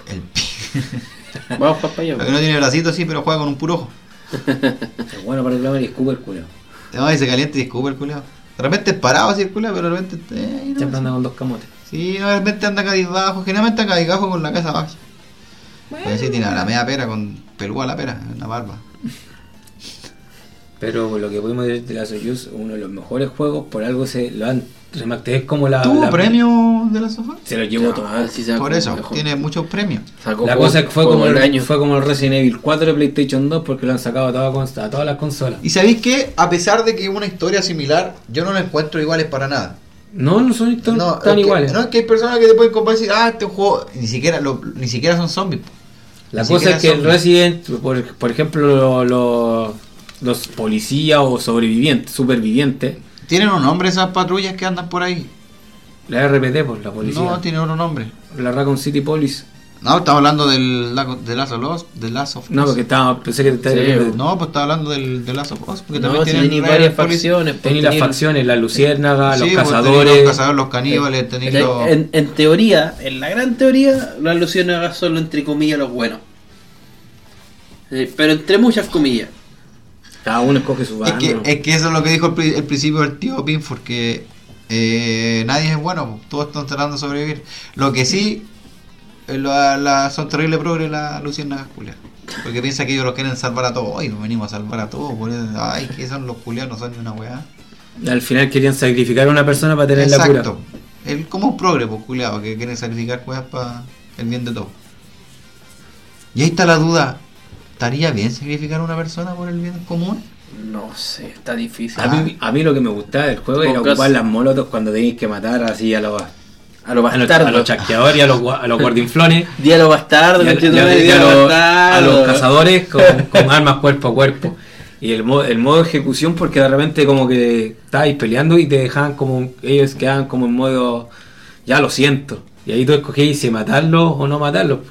Vamos para allá. No tiene bracito, sí, pero juega con un puro ojo. Es bueno para reclamar y escupe el culo. No, y se calienta y escupe el culiao. De repente es parado así el culiao, pero de repente. eh, no, Siempre anda con dos camotes. Sí, no, de repente anda cabizbajo. Generalmente anda cabizbajo con la casa baja. Pero sí, tiene la media pera con pelúa la pera en la barba. Pero lo que podemos decir de la Soyuz, uno de los mejores juegos, por algo se lo han remasterizado. Es como la. ¿Tuvo la- premio de la sofá? Se lo llevó todo. Ah, sí, sacó Por eso, mejor. tiene muchos premios. Sacó La cosa es que fue como, el, año. fue como el Resident Evil 4 de PlayStation 2 porque lo han sacado a, toda a todas las consolas. Y sabéis que, a pesar de que es una historia similar, yo no la encuentro iguales para nada. No, no son tan, No, tan es que- iguales. No, es que hay personas que te pueden comprar y decir, ah, este juego, ni siquiera, lo- ni siquiera son zombies. La Ni cosa es que el zombies. Resident, por, por ejemplo, lo- lo- los policías o sobrevivientes, supervivientes, Tienen un nombre esas patrullas que andan por ahí. la RPT, pues la policía, No, tienen otro nombre. la Raccoon City Police. No, estaba hablando del de Last of Us. De Last of No, Us. porque estaba, pensé que te Sí, No, pues estaba hablando del de Last of Us. Porque No, también si tienen varias facciones. pues, Tenéis las facciones, la luciérnaga, Sí, los pues, tenéis cazadores. Los cazadores, los caníbales, tenéis los... En, en teoría, en la gran teoría, las luciérnagas son entre comillas los buenos. Eh, pero entre muchas comillas. Cada uno escoge su Es bando. que, es que eso es lo que dijo el, pri- el principio del tío Pinford, que eh, nadie es bueno, pues, todos están tratando de sobrevivir. Lo que sí, eh, la, la- son terribles progres las luciérnagas culias. Porque piensa que ellos los quieren salvar a todos. Ay, venimos a salvar a todos. por eso, Ay, que son los culiados, no son ni una weá. Al final querían sacrificar a una persona para tener la Exacto. cura. El, como un progre, pues culiado, que quieren sacrificar weas para el bien de todos. Y ahí está la duda. ¿Estaría bien sacrificar a una persona por el bien común? No sé, está difícil. A mí, a mí lo que me gustaba del juego era ocupar las molotos cuando tenéis que matar así a los, A los a los, bastardos. a los chasqueadores y a los, a los guardinflones. Día a los bastardos, a, los a cazadores con, con armas cuerpo a cuerpo. Y el modo, el modo de ejecución porque de repente como que estabais peleando y te dejaban como, ellos quedaban como en modo, ya lo siento. Y ahí tú escogías si matarlos o no matarlos.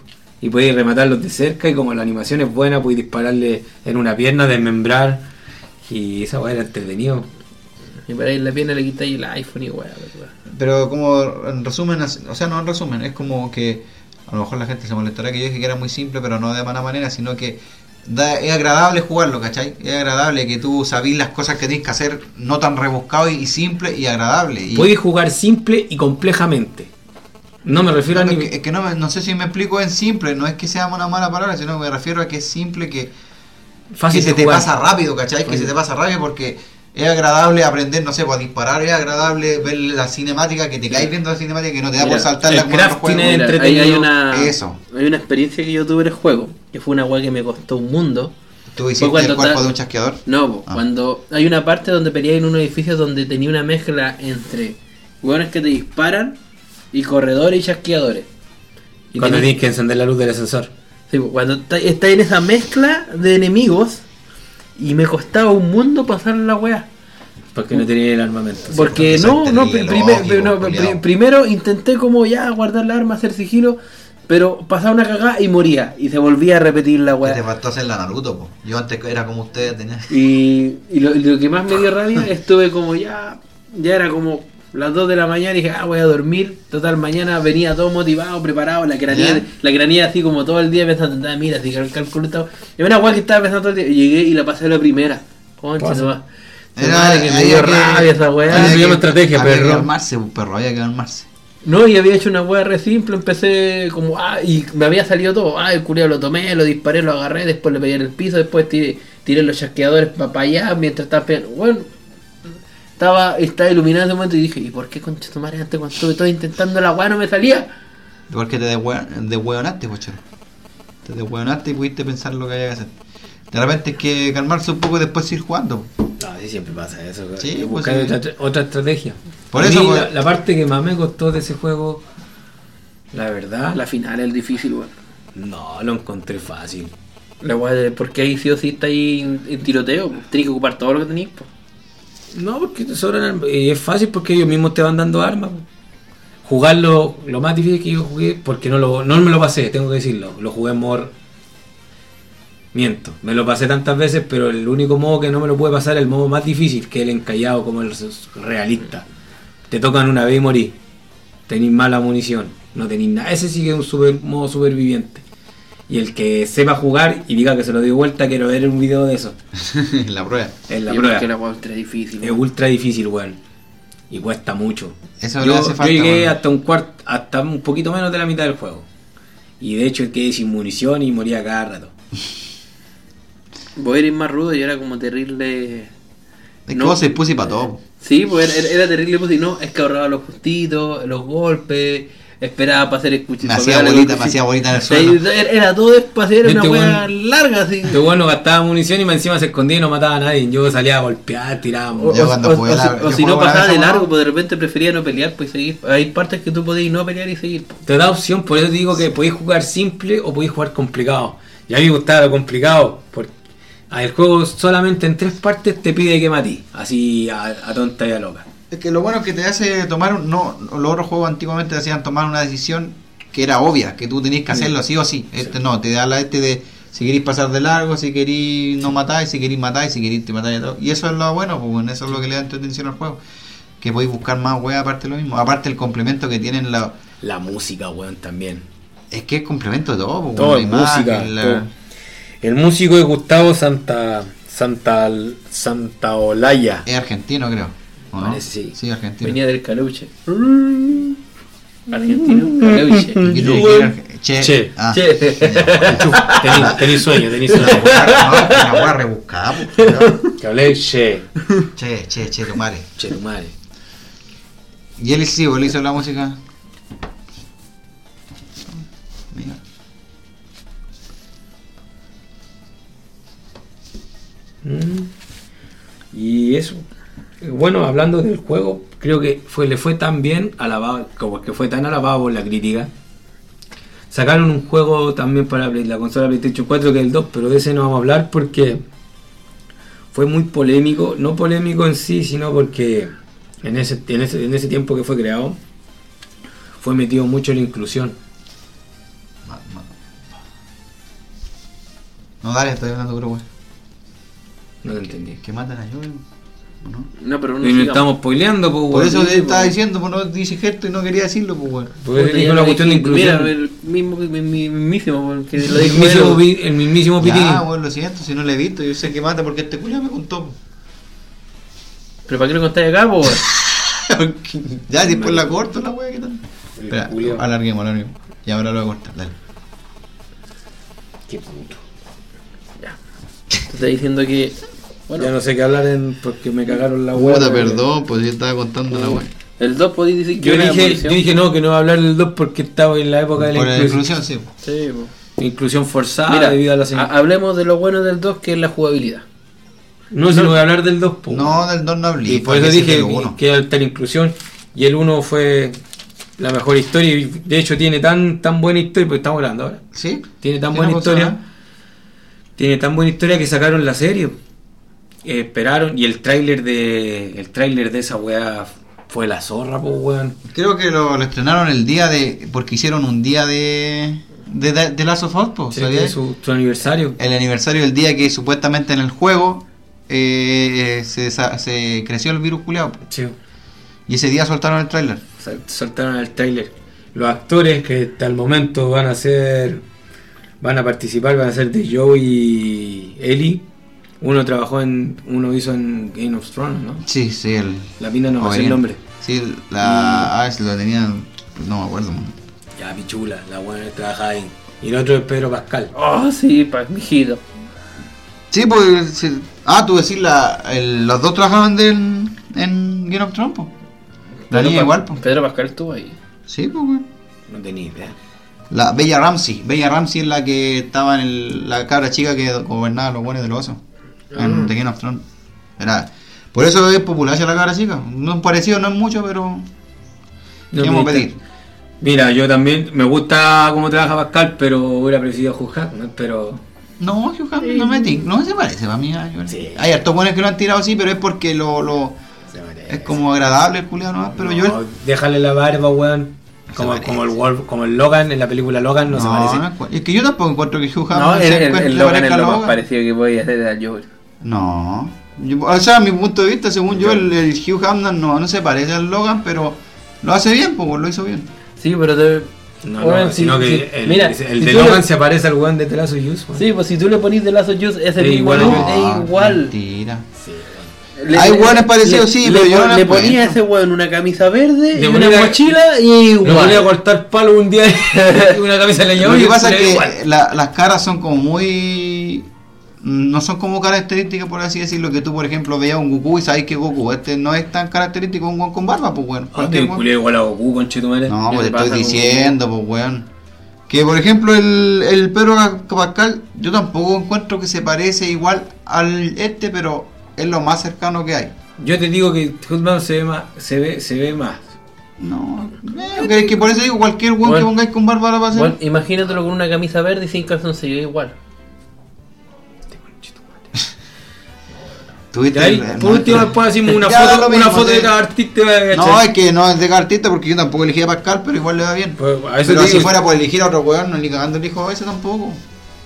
Y podéis rematarlos de cerca y como la animación es buena, podéis dispararle en una pierna, desmembrar. Y esa weá era entretenido. Y para en la pierna le quitáis el iPhone y weá. Pero como en resumen, as- o sea, no en resumen, es como que a lo mejor la gente se molestará que yo dije que era muy simple, pero no de mala manera, sino que da- es agradable jugarlo, ¿cachai? Es agradable que tú sabís las cosas que tienes que hacer, no tan rebuscado y, y simple y agradable. Y, Podéis jugar simple y complejamente. No me refiero No, a es nivel. que, es que no, me- no sé si me explico en simple, no es que sea una mala palabra, sino que me refiero a que es simple, que fácil que se te jugar. pasa rápido, ¿cachai? Que se te pasa rápido porque es agradable aprender, no sé, pues a disparar, es agradable ver la cinemática, que te caes viendo la cinemática, que no te da Mira, por saltar la es Mira, entretenido. Hay, hay una, Eso. hay una experiencia que yo tuve en el juego, que fue una weá que me costó un mundo. Tú hiciste el cuerpo de un chasqueador. No, Ah. cuando hay una parte donde peleáis en un edificio donde tenía una mezcla entre hueones que te disparan y corredores y chasqueadores. Y Cuando tenés- tienes que encender la luz del ascensor. Sí, po, cuando está, está en esa mezcla de enemigos y me costaba un mundo pasar la weá. Porque no tenía el armamento. ¿sí? Porque porque no, no, primer- no, primero intenté como ya guardar la arma, hacer sigilo, pero pasaba una cagada y moría. Y se volvía a repetir la Que te weá. faltó hacer la Naruto, po. Yo antes era como ustedes, tenía. Y, y lo, y lo que más me dio rabia, estuve como ya, ya era como las 2 de la mañana y dije, ah, voy a dormir. Total, mañana venía todo motivado, preparado, la granía, ¿Ya? la granía así como todo el día pensando, ah, mira, que el cálculo estaba... Y una weá que estaba pensando todo el día, llegué y la pasé a la primera. Concha, ma- su Era- que me había dio rabia esa weá. Se había llama estrategia, había perro. que armarse, un perro, había que armarse. No, y había hecho una weá re simple, empecé como, ah, y me había salido todo, ah, el culiao lo tomé, lo disparé, lo agarré, después le pegué en el piso, después tiré, tiré los chasqueadores para allá, mientras estaba pegando, bueno, estaba, estaba iluminado en ese momento y dije, ¿y por qué concha tu madre antes cuando estuve todo intentando la weá no me salía? Igual que te deshueonaste, pochero. Te deshueonaste y pudiste pensar lo que había que hacer. De repente es que calmarse un poco y después ir jugando. No, sí, siempre pasa eso. Sí, Hay que pues, buscar sí. otra, otra estrategia. Por A eso, mí, pues- la, la parte que más me costó de ese juego, la verdad, La final es difícil, weón. no lo encontré fácil. La weá porque ahí sí o sí está ahí en, en tiroteo, tenés que ocupar todo lo que tenéis, pues. No, porque te sobran armas. Y es fácil porque ellos mismos te van dando armas. Jugarlo, lo más difícil que yo jugué, porque no, lo, no me lo pasé, tengo que decirlo. Lo jugué en. Miento, me lo pasé tantas veces, pero el único modo que no me lo puede pasar es el modo más difícil, que es el encallado como el realista. Te tocan una vez y morí. Tenéis mala munición, no tenéis nada. Ese sí que es un super, modo superviviente. Y el que sepa jugar y diga que se lo dio vuelta, quiero ver un video de eso. la prueba. Es la Yo prueba. que la ultra difícil. Es ultra difícil, weón. Y cuesta mucho. Eso Yo, hace yo falta. llegué weón. hasta un cuarto, hasta un poquito menos de la mitad del juego. Y de hecho quedé sin munición y moría cada rato. Voy a ir más rudo y era como terrible. Es que No. vos se puse para todo. Sí, pues era, era terrible, pues y no, es que ahorraba los justitos, los golpes, esperaba para hacer escuchar. Me hacía bolita, me hacía bolita en el suelo. Era, era todo para hacer una Este wea weón- larga, así. Este weón no gastaba munición y encima se escondía y no mataba a nadie. Yo salía a golpear, tiraba. O, Yo o- cuando o- jugué o la- si- no una pasaba de largo, pues de repente prefería no pelear, pues seguir. Hay partes que tú podías no pelear y seguir. Te da opción, por eso te digo que podéis jugar simple o podéis jugar complicado. Y a mí me gustaba lo complicado, porque el juego solamente en tres partes te pide que matí, así a, a tonta y a loca. Es que lo bueno es que te hace tomar un, no los otros juegos antiguamente te hacían tomar una decisión que era obvia, que tú tenías que hacerlo sí o sí. Este no, te da la este de si queréis pasar de largo, si queréis no matar, si queréis matar, si queréis te matar y todo. Y eso es lo bueno, pues bueno, eso es lo que le da entretención al juego. Que podéis buscar más weas aparte de lo mismo. Aparte el complemento que tienen la La música, weón, también. es que es complemento de todo, pues, Todo música. la- todo. El músico es Gustavo Santa Santa Santa Olaya. Es argentino, creo. ¿O no? Parece, sí. Sí, argentino. Venía del caluche. Argentino, caluche. ¿Y qué tiene que ver arge- Che. Che. Ah. Che. Tení, tení sueño, tení sueño. Wea rebuscada. Que hablé, che. Che, che, che, tu madre. Che, tu madre. Y él sí, él hizo la música. Mira. Mm. Y eso. Bueno, hablando del juego, creo que fue, le fue tan bien alabado, como que fue tan alabado por la crítica. Sacaron un juego también para la consola PlayStation 4 que es el 2, pero de ese no vamos a hablar porque fue muy polémico. No polémico en sí, sino porque en ese, en ese, en ese tiempo que fue creado, fue metido mucho la inclusión. No, dale, estoy hablando wey. No lo entendí. Que matan a yo, ¿no? No, pero no Y nos estamos spoileando, pues, Por eso te estaba pues. diciendo, pues no dice gesto y no quería decirlo, pues weón. Porque Puta, dijo lo cuestión de inclusión. Mira, el mismo, mi- mi- mismísimo, porque lo El dijo mismísimo, el mismísimo Pitini. Ya, weón, lo siento, si no le he visto, yo sé que mata porque este culiao me contó. Pero ¿para qué lo contáis acá, po? ya, después la corto la wea, ¿qué tal? Espera, alarguemos, alarguemos. Y ahora lo voy a cortar, dale. Qué puto. Ya. está diciendo que. Bueno, Ya no sé qué hablar en, porque me cagaron la hueá. Puta, perdón, pues yo estaba contando la weá. el 2 podéis decir que Yo dije, yo dije no, que no iba a hablar del 2 porque estaba en la época de Por la la inclusión, sí. Sí, po. inclusión forzada Mira, debido a la ha- hablemos de lo bueno del 2 que es la jugabilidad. No, si no voy a hablar del 2, po. No, del 2 no hablé. y por eso dije que era tal inclusión. Y el 1 fue la mejor historia. Y de hecho tiene tan tan buena historia, porque estamos hablando ahora. ¿Sí? Tiene tan ¿Qué buena no historia. Tiene tan buena historia que sacaron la serie. Eh, esperaron y el tráiler de el tráiler de esa weá fue la zorra, pues weón. Creo que lo, lo estrenaron el día de. Porque hicieron un día de. De, de, de Last of Us, po, Sí, ¿sabías? su, su aniversario. El aniversario del día que supuestamente en el juego eh, se, desa- se creció el virus culiado. Sí. Y ese día soltaron el tráiler. Saltaron el tráiler. Los actores que hasta el momento van a ser van a participar van a ser de Joe y Ellie. Uno trabajó en uno hizo en Game of Thrones, ¿no? Sí, sí, el. La mina no ser el nombre. Sí, la. Ah, si lo tenían. No me acuerdo. man. Ya pichula, la buena que trabaja ahí. Y el otro es Pedro Pascal. Oh, sí, pa, mijito. Sí, pues. sí. Ah, tú decís, la, el- los dos trabajaban de, en, en Game of Thrones. La niña igual. Pedro Pascal estuvo ahí. Sí, pues, güey. No tenía idea. La Bella Ramsey. Bella Ramsey es la que estaba en el- la cabra chica que gobernaba los buenos del oso. En The Game of Thrones. Era, por eso es popular esa la cabra chica. No es parecido, no es mucho, pero. No, ¿Qué a pedir? Mira, yo también me gusta cómo trabaja Pascal, pero hubiera preferido a Hugh Jackman, pero No, Hugh Jackman no me no se parece para mí. a Hugh- Sí. Hay hartos buenos que lo han tirado así, pero es porque lo, lo es como agradable el culiado, ¿no? Pero No, yo. déjale la barba, weón. Como, como el Wolf, como el Logan en la película Logan no, se parece. no es que yo tampoco encuentro que Hugh No, el, se el, el Logan es a lo más Logan. parecido que podía hacer al Joker. No. Yo- o sea, a mi punto de vista, según yo, el, el Hugh Jackman no, no se parece al Logan, pero lo hace bien, pues lo hizo bien. Sí, pero te... No, Bueno, no, sino el, Mira, el si de Logan le- se parece al weón de The Last of Us. Sí, pues si tú le ponís de Lazo Juice, es el Es igual, ¿no? es igual. Mentira. Sí, Le- Hay le- hueones parecidos, le- sí, le pero yo no Le ponía a ese weón una camisa verde Le y una ponía- mochila y Le igual. ponía a cortar palo un día y una camisa de Lo que pasa es le que la- las caras son como muy. No son como características, por así decirlo, que tú, por ejemplo, veías un Goku y sabes que Goku, este no es tan característico un weón con barba, pues bueno. Ah, te culé igual a Goku, conchetumare. No, ¿Qué pues te estoy diciendo, pues weón. Que por ejemplo el, el Pedro Pascal, yo tampoco encuentro que se parece igual al este, pero es lo más cercano que hay. Yo te digo que Hoodman se ve más, se ve, se ve más. No, eh, que, que por eso digo, cualquier weón que pongáis con barba lo va a hacer. Bueno, imagínatelo con una camisa verde y sin calzoncillo igual. Tuviste Y ahí, el- por no, último, después hacemos una foto, una foto de cada artista. No, es que no es de cartista porque yo tampoco elegí a Pascal, pero igual le va bien. Pues, a pero si digo. fuera por elegir a otro weón, no ni cagando elijo a ese tampoco.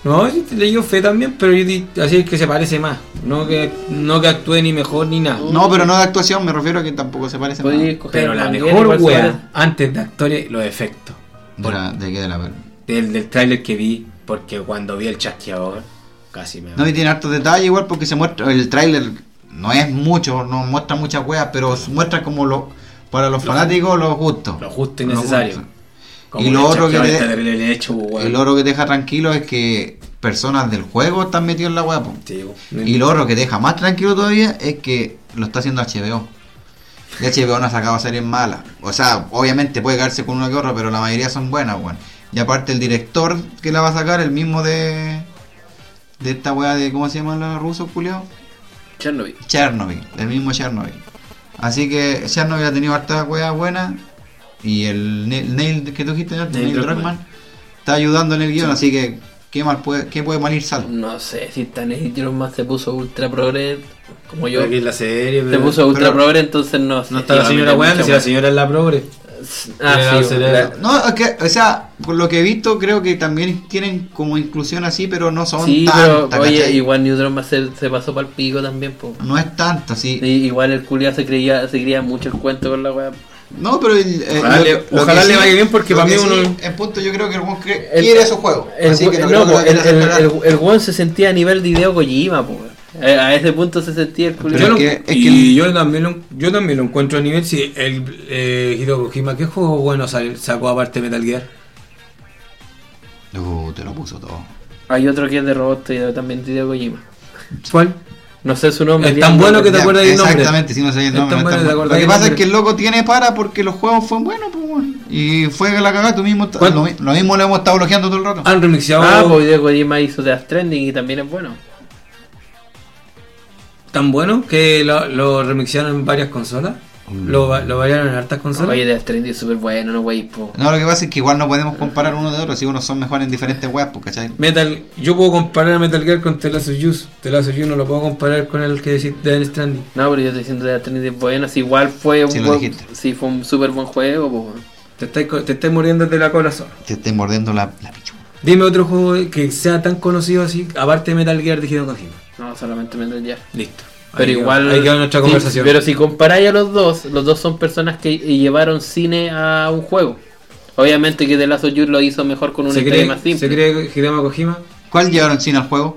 No, sí te leí fe también, pero yo di- así es que se parece más. No que, no que actúe ni mejor ni nada. No, pero no de actuación, me refiero a que tampoco se parece escoger Pero la mejor wea, antes de actores, los efectos. De, la- de qué de la verdad. Del, del tráiler que vi, porque cuando vi el chasqueador, casi me... No, y tiene hartos detalles igual porque se muestra, el tráiler no es mucho, no muestra muchas weas, pero muestra como lo, para los fanáticos lo justo. Lo justo y necesario. justo. Como Y lo otro que te- hecho, oro que te deja tranquilo es que personas del juego están metidos en la wea. po. Sí. Y lo otro que te deja más tranquilo todavía es que lo está haciendo HBO. Y HBO no ha sacado series malas. O sea, obviamente puede caerse con una que otra, pero la mayoría son buenas, weón. Y aparte el director que la va a sacar, el mismo de. De esta weá de. ¿Cómo se llama los rusos, Julio? Chernobyl. Chernobyl, el mismo Chernobyl. Así que Chernobyl ha tenido hartas weas buenas. Y el Ne- Neil que tú dijiste. Neil Neil Druckmann. Druckmann, está ayudando en el guion, así que ¿qué mal puede, qué puede mal ir salvo? No sé si tan más se puso ultra progre como yo. Aquí en la serie, Se puso ultra progre, entonces no sé. No está la señora mucha si la señora es la progre. Ah, sí, la- No, es que, o sea, por lo que he visto, creo que también tienen como inclusión así, pero no son Sí, tantas, pero oye, ¿cachai? igual Neutron se, se pasó para el pico también, po. No es tanto, sí. Sí, igual el culiado se creía, se creía mucho el cuento con la weá. No, pero el- eh, Ojalá lo- le- lo ojalá que le sí- vaya bien, porque para mí sí, uno- En punto yo creo que el El- quiere esos juegos. El, así que no, no, creo que po, lo el, el, se sentía a nivel de Hideo Kojima, po. A, a ese punto se sentía el Pero Yo culiado. lo- es que- es y yo también lo, yo también lo encuentro a nivel si el eh, Hideo Kojima, ¿qué juego bueno sal- sacó aparte Metal Gear? Uh, te lo puso todo. Hay otro que es de robot y también de Hideo Kojima. ¿Cuál? No sé su nombre. Es tan bueno que te acuerdas del nombre. Exactamente, si no sé el Es nombre. tan no es bueno, tan ¿te bueno. Lo que pasa es que el loco tiene para porque los juegos fueron buenos, pues, weón. Y fue la cagada, tú mismo. Lo, lo mismo lo hemos estado bloqueando todo el rato. Han remixado Ah, pues Hideo Kojima hizo Death Stranding y también es bueno. Tan bueno que lo, lo remixaron en varias consolas. Lo, va- lo variaron en hartas consolas. Oye, Death Stranding es súper bueno, no wey, po. No, lo que pasa es que igual no podemos comparar uno de otro, si unos son mejores en diferentes weas, pues, ¿cachai? Metal, yo puedo comparar a Metal Gear con The Last of Us. The Last of Us no lo puedo comparar con el que decís de Death Stranding. No, pero yo estoy diciendo Death Stranding es bueno, si igual fue un Sí, buen- sí, fue un súper buen juego, pues. Te estáis, co- te estáis muriendo de la cola solo. Te esté mordiendo la, la pichula. Dime otro juego que sea tan conocido así, aparte de Metal Gear de Hideo Kojima. No, solamente Metal Gear. Listo. Pero Ahí igual. Ahí nuestra sí, conversación. pero si comparáis a los dos, los dos son personas que llevaron cine a un juego. Obviamente que The Last of Us lo hizo mejor con una ¿Se historia cree, más simple. ¿Se cree Hideo Kojima? ¿Cuál llevaron sin al juego?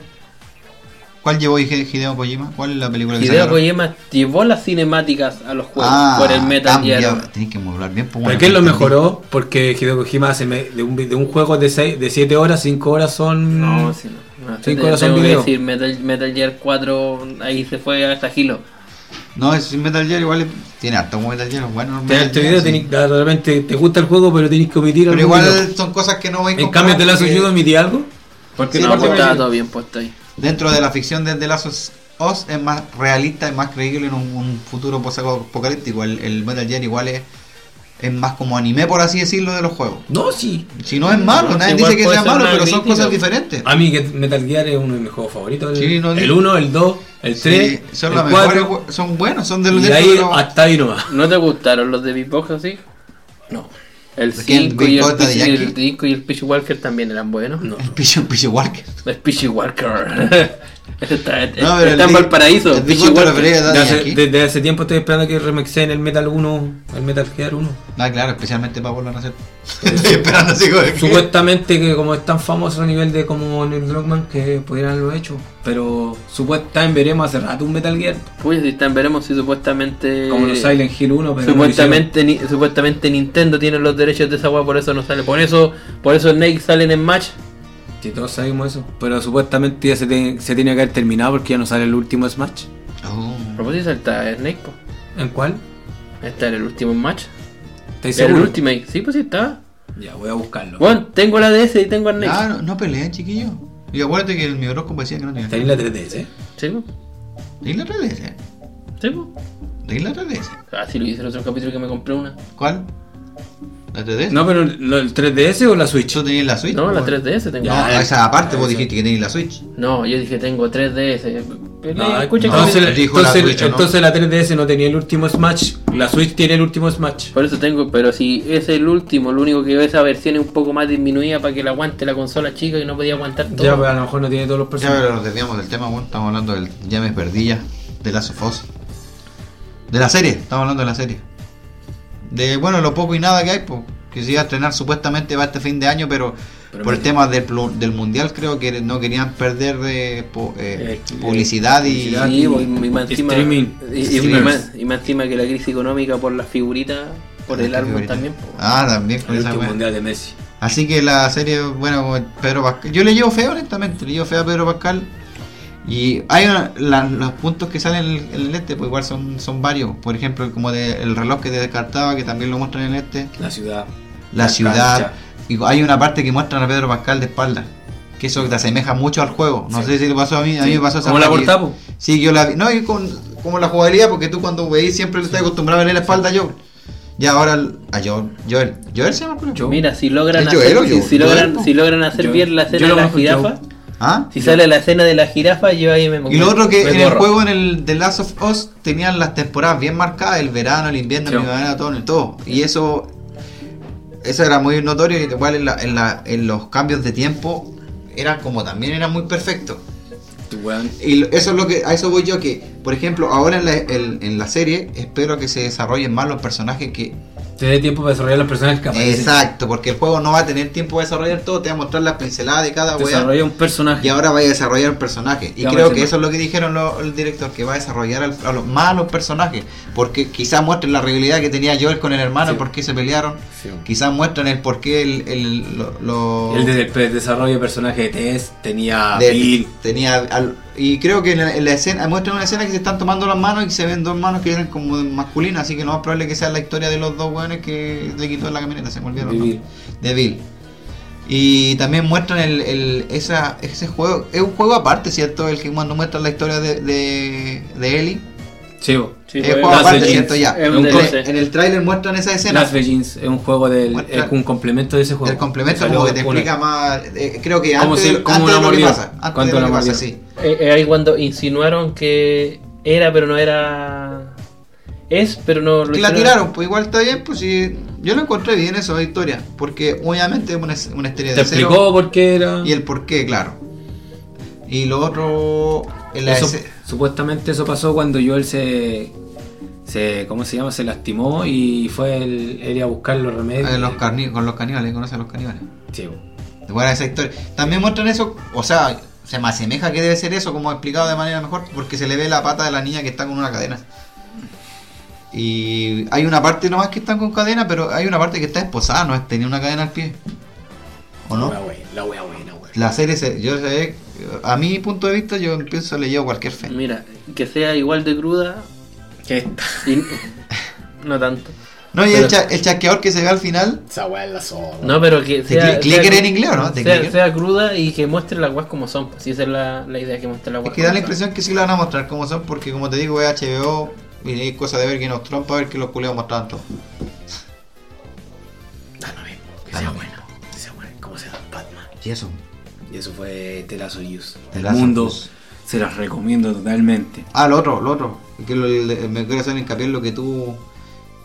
¿Cuál llevó Hide- Hideo Kojima? ¿Cuál es la película que Hideo sacaron? Kojima llevó las cinemáticas a los juegos Ah, por el Metal Gear. Tenés que modular bien, pues, ¿Por bueno, qué lo mejoró? Porque Hideo Kojima hace de un, de un juego de 7 de siete horas, 5 horas son. No, sí, no. no Cinco te- horas son tengo que video. decir, Metal, Metal Gear 4, ahí se fue hasta Hilo. No, es Metal Gear igual es- tiene harto como Metal Gear, bueno. Te este video, sí. tenés- de repente te gusta el juego, pero tenés que omitir Pero igual son cosas que no voy a En cambio, te la ayuda a omitir algo. Porque Sí, no, no, pues porque- estaba todo bien puesto ahí. Dentro de la ficción de The Last of Us es más realista, es más creíble en un, un futuro post-apocalíptico. El, el Metal Gear igual es, es más como anime, por así decirlo, de los juegos. no, sí. Si no es malo, No, nadie igual dice que sea malo, pero son cosas diferentes. A mí que Metal Gear es uno de mis juegos favoritos. El, Sí, no, el no. 1, el 2, el Sí, 3, son el los 4. mejores, son buenos, son de los Y dentro ahí de los- hasta ahí nomás. ¿No te gustaron los de Big Box así? No. El ¿De quién? 5 y, el Box de Peachy- Yankee. el 5 y el Peachy Walker también eran buenos. No. El Picho Walker. El Peachy Walker. Ese está, No, pero el está en Valparaíso. el desde hace tiempo estoy esperando que remixen el Metal 1, el Metal Gear 1. Ah, claro, especialmente para volver a hacer. Estoy esperando así como Supuestamente que como es tan famoso a nivel de como Neil Druckmann que pudieran haberlo hecho. Pero supuestamente veremos hace rato un Metal Gear. Pues si están, veremos si supuestamente. Como los Silent Hill 1, pero no Supuestamente, ni- supuestamente Nintendo tiene los derechos de esa weá, por eso no sale. Por eso, por eso Snake salen en match. Sí, todos sabemos eso. Pero supuestamente ya se, te- se tiene que haber terminado porque ya no sale el último Smash. Oh. Propósito, está Snake, po. ¿En cuál? Está en el último match. ¿Estáis Era el seguros? Ultimate. Sí, pues sí está. Ya, voy a buscarlo. Bueno, tengo la DS y tengo a Snake. Ah, no, no peleen, chiquillo. Y acuérdate que el mi horóscopo decía que no tenía. Tenéis la 3DS, ¿eh? Sí, pues. ¿De la 3DS? Sí, pues. ¿De la 3DS? Ah, sí, lo hice el otro capítulo que me compré una. ¿Cuál? ¿La 3DS? No, pero ¿lo- ¿el 3DS o la Switch? ¿Tú tenías la Switch? No, la pues? 3DS tengo. No, Ya, esa aparte ya, vos dijiste que tenías la Switch. No, yo dije tengo 3DS. Pero No, escucha entonces, la entonces- Switch, ¿o no? entonces la 3DS no tenía el último Smash. La Switch tiene el último Smash. Por eso tengo, pero si es el último, lo único que veo esa versión es un poco más disminuida para que la aguante la consola chica y no podía aguantar todo. Ya, pero a lo mejor no tiene todos los Ya, personajes. pero nos desviamos del tema, bueno, estamos hablando del Ya me perdí ya, de Last of Us. De la serie, estamos hablando de la serie. De, bueno, lo poco y nada que hay, pues, que se iba a estrenar supuestamente va este fin de año, pero, Pero por el tema del, del mundial creo que no querían perder de po- eh, Eh, publicidad y... publicidad. Sí, pues, y, y más encima, Streaming. y, y- y más, y más encima que la crisis económica por las figuritas, por el Qué álbum figurita. también. pues. Ah, también El esa mundial de Messi. Así que la serie, bueno, Pedro Pascal. Yo le llevo feo, honestamente. Le llevo feo a Pedro Pascal. Y hay una- la- los puntos que salen en el, en el este, pues igual son, son varios. Por ejemplo, como de, el reloj que te descartaba, que también lo muestran en el este. La ciudad. La La ciudad. cancha. Y hay una parte que muestran a Pedro Pascal de espalda. Que eso te asemeja mucho al juego. No Sí. sé si le pasó a mí. A mí me pasó esa Como la parte. portada, po. Sí, yo la vi. No, y con, como la jugabilidad, porque tú cuando veis siempre estás acostumbrado a ver la espalda a Joel. Ya ahora el- a Joel. Joel. Joel se llama. Mira, si logran ¿Es hacer, Joel o si, logran, Joel, si logran hacer bien la Yo escena de la jirafa. ¿Ah? si sale la escena de la jirafa, yo ahí me Y lo otro que en el juego, en el The Last of Us, tenían las temporadas bien marcadas, el verano, el invierno, Sí. el primavera, todo, todo. Y eso eso era muy notorio y igual en, la- en, la- en los cambios de tiempo eran como también eran muy weón. Y lo- eso es lo que a eso voy yo que, por ejemplo, ahora en la, en- en la serie espero que se desarrollen más los personajes que Te dé tiempo para desarrollar los personajes que aparecen. Exacto, porque el juego no va a tener tiempo de desarrollar todo, te va a mostrar las pinceladas de cada weá. Desarrolla un personaje. Y ahora va a desarrollar un personaje. Y creo que eso es lo que dijeron lo- el director, que va a desarrollar al- a los, más a los personajes. Porque quizás muestren la rivalidad que tenía Joel con el hermano, Sí. por qué se pelearon. Sí. Quizás muestren el por qué el, el- lo, lo- El de- el desarrollo de personaje de Tess tenía de- tenía al- Y creo que en la, en la escena, muestran una escena que se están tomando las manos y se ven dos manos que eran como masculinas, así que lo más probable es que sea la historia de los dos weones que le quitó la camioneta, se me olvidaron. De Bill. Y también muestran el, el- esa, ese juego, es un juego aparte, ¿cierto? El que cuando muestran la historia de, de, de Ellie. Sí. Sí, es pues, un juego Last aparte. ¿cierto? Ya. En, el, DLC. en el tráiler muestran esa escena. Last Begins es un juego del. Muestra- es un complemento de ese juego. El complemento como que te una- explica más, eh, creo que antes, si- de- como antes una de lo que pasa, antes ¿Cuánto de lo que pasa, mordida? sí. Eh, eh, ahí cuando insinuaron que era, pero no era. Es, pero no lo la tiraron, pues igual está bien, pues sí, yo lo encontré bien esa historia, porque obviamente es una, una historia Te de cero explicó por qué era. y el por qué, claro. Y lo otro, en la Eso- supuestamente eso pasó cuando Joel se, se. ¿Cómo se llama? Se lastimó y fue el, él a buscar los remedios. eh, los carni- con los caníbales, conoce a los caníbales. Sí, bo. Buena esa historia. También muestran eso, o sea, se me asemeja que debe ser eso, como explicado de manera mejor, porque se le ve la pata de la niña que está con una cadena. Y hay una parte nomás que están con cadena, pero hay una parte que está esposada, no es tenía una cadena al pie. ¿O no? La wea la wea wea. La serie, se, yo sé, a mi punto de vista, yo empiezo a leer cualquier fe. Mira, que sea igual de cruda. ¿Qué esta? y- no tanto. No, y Pero- el, cha- el chasqueador que se ve al final, Esa wea es la zorra. No, pero que ¿De sea. cli- clicker sea- en inglés o no? ¿De Sea, clicker? sea cruda y que muestre las weas como son. Si esa es la, la idea, que muestre las es weas que da la como son. impresión que sí la van a mostrar como son, porque como te digo, es HBO y hay cosas de ver que nos trompa ver que los culeos mostraban todo. Da lo mismo. Que Da sea bueno. Que sea bueno. ¿Cómo se llama Batman? Y eso. Y eso fue. The El Last of mundo Us. se las recomiendo totalmente. Ah, lo otro, lo otro. Que lo- le- me quiero hacer hincapié en lo que tú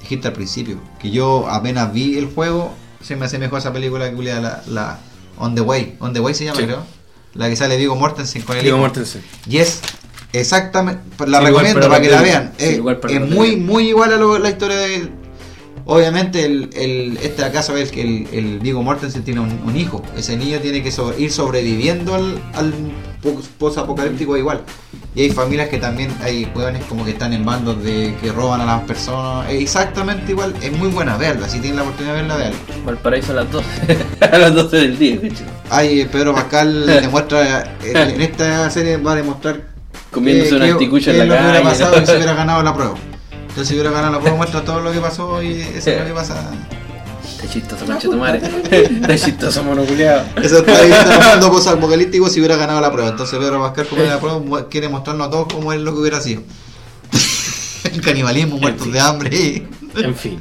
dijiste al principio. Que yo apenas vi el juego, se me asemejó a esa película que la, la On the Way. On the Way se llama, Sí. creo. La que sale Vigo Mortensen con el hijo. Mortensen. Y es exactamente, la Sí, recomiendo para para que la vean. sí, es es muy, muy igual a lo- la historia de. Obviamente, el, el, este acaso es que el, el Viggo Mortensen tiene un, un hijo. Ese niño tiene que so- ir sobreviviendo al, al apocalíptico igual. Y hay familias que también hay hueones como que están en bandos de que roban a las personas. Exactamente igual. Es muy buena verla. Si tienen la oportunidad de verla, verla. Valparaíso a las 12. a las 12 del día, cacho. Ay, Pedro Pascal demuestra. En, en esta serie va a demostrar Comiéndose que- un que- anticucho que en la calle. hubiera pasado ¿no? si se hubiera ganado la prueba. Entonces, si hubiera ganado la prueba, muestra todo lo que pasó y eso es lo que pasa. Está chistoso, concha tu madre. Está chistoso, monoculeado. Eso está viviendo en un mundo post-apocalíptico si hubiera ganado la prueba. Entonces, Pedro Pascal, como la prueba, quiere mostrarnos a todos cómo es lo que hubiera sido. El canibalismo, muertos de hambre. y- En fin.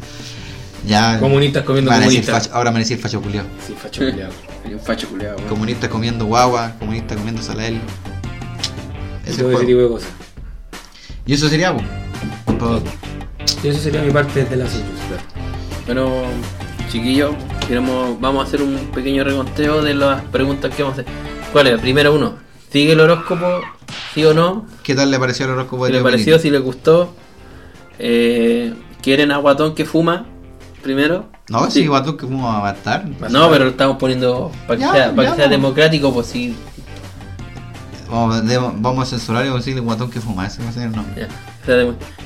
Ya. Comunistas comiendo comunistas. facho- ahora me decir facho culiao. Sí, facho culiao. Hay un facho. Comunistas comiendo guagua, comunistas comiendo salael. Ese tipo de cosas. Y eso sería, pues. Todo. Y eso sería mi parte de la News. Bueno, chiquillos, queremos, vamos a hacer un pequeño reconteo de las preguntas que vamos a hacer. ¿Cuál es? Primero uno, ¿sigue el horóscopo? ¿Sí o no? ¿Qué tal le pareció el horóscopo ¿Qué de le pareció? Benito? ¿Si le gustó? Eh, ¿Quieren a Guatón que fuma? Primero. No, Sí. sí, Guatú, que vamos a matar. No, pero lo estamos poniendo para que Ya, sea, para ya, que sea democrático, pues sí. Vamos, a censurar y vamos a decirle guatón que fuma. Ese va a ser el nombre. Ya,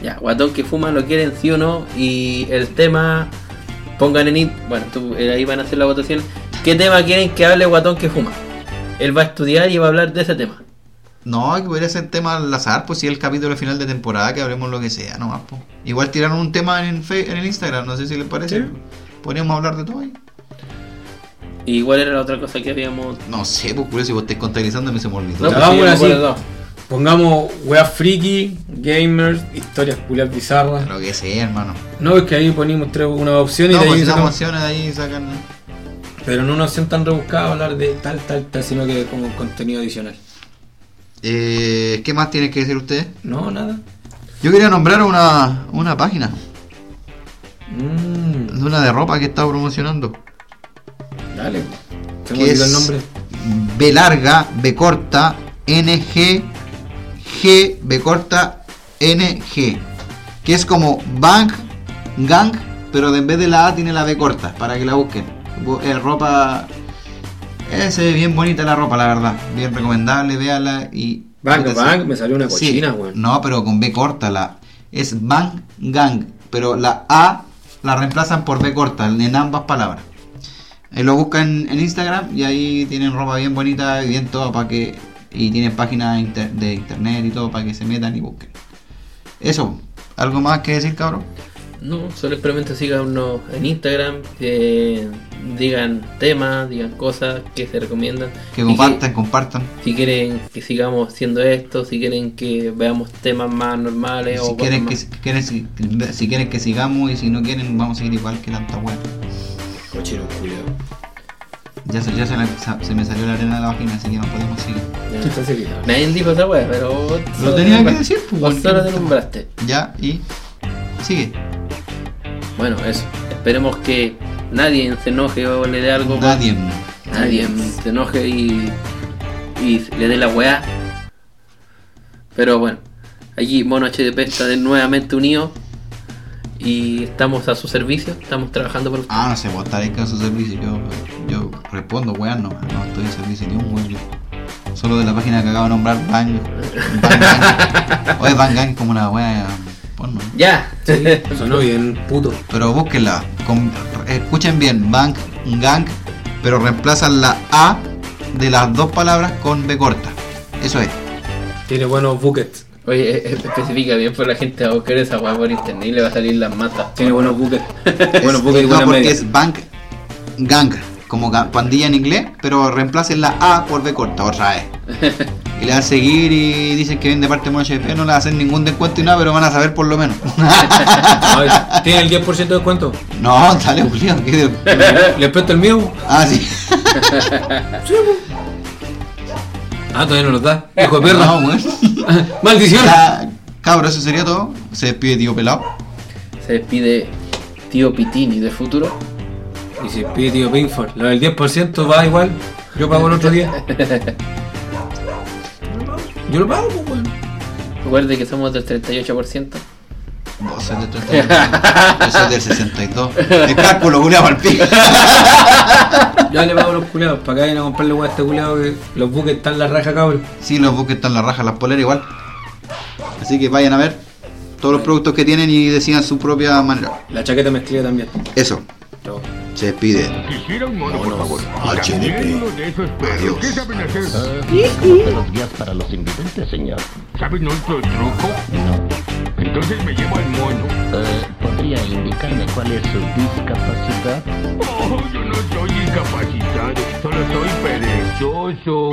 ya, Guatón que fuma, ¿lo quieren sí o no? Y el tema, pongan en it, bueno, tú, eh, ahí van a hacer la votación. ¿Qué tema quieren que hable Guatón que fuma? Él va a estudiar y va a hablar de ese tema. No, que podría ser tema al azar, pues si es el capítulo final de temporada, que hablemos lo que sea, nomás, pues. Igual tiraron un tema en, fe- en el Instagram, no sé si les parece. Sí. Podríamos hablar de todo ahí. ¿Y cuál era la otra cosa que habíamos.? No sé, pues curioso, si vos estés contabilizando, me se me olvidó. No, pues, sí, así. Pongamos weas friki, gamers, historias culias bizarras. Lo que sea, hermano. No, es que ahí ponemos tres, una opción y No, de pues ahí las sacamos- opciones de ahí sacan. Pero no una opción tan rebuscada hablar de tal, tal, tal, sino que como contenido adicional. Eh, ¿Qué más tienen que decir ustedes? No, nada. Yo quería nombrar una, una página, Mm, de una de ropa que estaba promocionando. dale. ¿Qué es? el nombre. B larga, B corta, NG, G, B corta, NG. Que es como Bang, Gang, pero en vez de la A tiene la B corta, para que la busquen. Bu- Es ropa. Es eh, bien bonita la ropa, la verdad. Bien recomendable, véala y. Bang, bang, sí. me salió una Sí, cochina, weón. No, pero con B corta. La, es Bang, Gang, pero la A la reemplazan por B corta en ambas palabras. Eh, lo buscan en Instagram y ahí tienen ropa bien bonita y bien toda para que Y tienen páginas inter- de internet y todo para que se metan y busquen. Eso, ¿algo más que decir, cabrón? No, solo simplemente síganos en Instagram, que digan temas, digan cosas que se recomiendan. Que compartan, compartan. si quieren que sigamos haciendo esto, si quieren que veamos temas más normales Si o quieren, que, cosas si, quieren, si, si quieren que sigamos y si no quieren, vamos a seguir igual que la wea. Cochero culiao. Ya, se, ya se, la- se me salió la arena de la vagina, así que no podemos seguir. Nadie dijo esa wea, pero. Lo tenía que decir, pues, Vos solo te nombraste. Ya, y. Sigue. Bueno, eso. Esperemos que nadie se enoje o le dé algo. Nadie. Nadie se enoje y, y le dé la weá. Pero bueno, aquí Mono HDP está de nuevamente unido y estamos a su servicio, estamos trabajando por usted. Ah, no sé, vos estaréis con su servicio. Yo, yo respondo, weón, no, no estoy en servicio ni un weón. Solo de la página que acabo de nombrar, Bang. Bang Gang. Oye, Bang Gang es como una wea porno. ¿no? Ya, Sonó bien puto. Pero búsquenla. con- escuchen bien, Bang Gang, pero reemplazan la A de las dos palabras con B corta. Eso es. Tiene buenos buckets. Oye, eh, eh, especifica bien por la gente va a buscar esa weá por internet y le va a salir las matas. Tiene buenos buckets. Es- buenos buckets y no, buenas porque medias. es Bang Gang, como ga- pandilla en inglés, pero reemplacen la A por B corta otra vez. Y le dan seguir y dicen que viene de parte de HP, no le hacen ningún descuento y nada, pero van a saber por lo menos. ¿Tiene el 10% de descuento? no, dale, Julián, ¿Le presto el mío? Ah, sí. Ah, todavía no nos da. Hijo de perra. No, weón. Maldición. Ya, eso sería todo. Se despide tío pelado. Se despide tío Pitini del futuro. Y si pide tío Pinford, lo del 10% va igual. Yo pago el otro día. Yo lo pago, pues, weón. Recuerde que somos del 38%. Vos sos del 31. Yo soy del 62. El cálculo, Julián, al pico. Ya le pago a los culiados para que vayan a comprarle weá a este culiado que los buques están en la raja, cabrón. Sí, los buques están en la raja, las poleras igual. Así que vayan a ver todos los productos que tienen y decidan su propia manera. La chaqueta mezclilla también. Eso, se despide. Quisiera un mono, por favor. HDP. Adiós. ¿Qué saben hacer? de los guías para los invidentes, señor. ¿Saben nuestro truco? No. Entonces me llevo al mono. Eh, ¿Podría indicarme cuál es su discapacidad? Oh, yo no soy incapacitado, solo soy perezoso.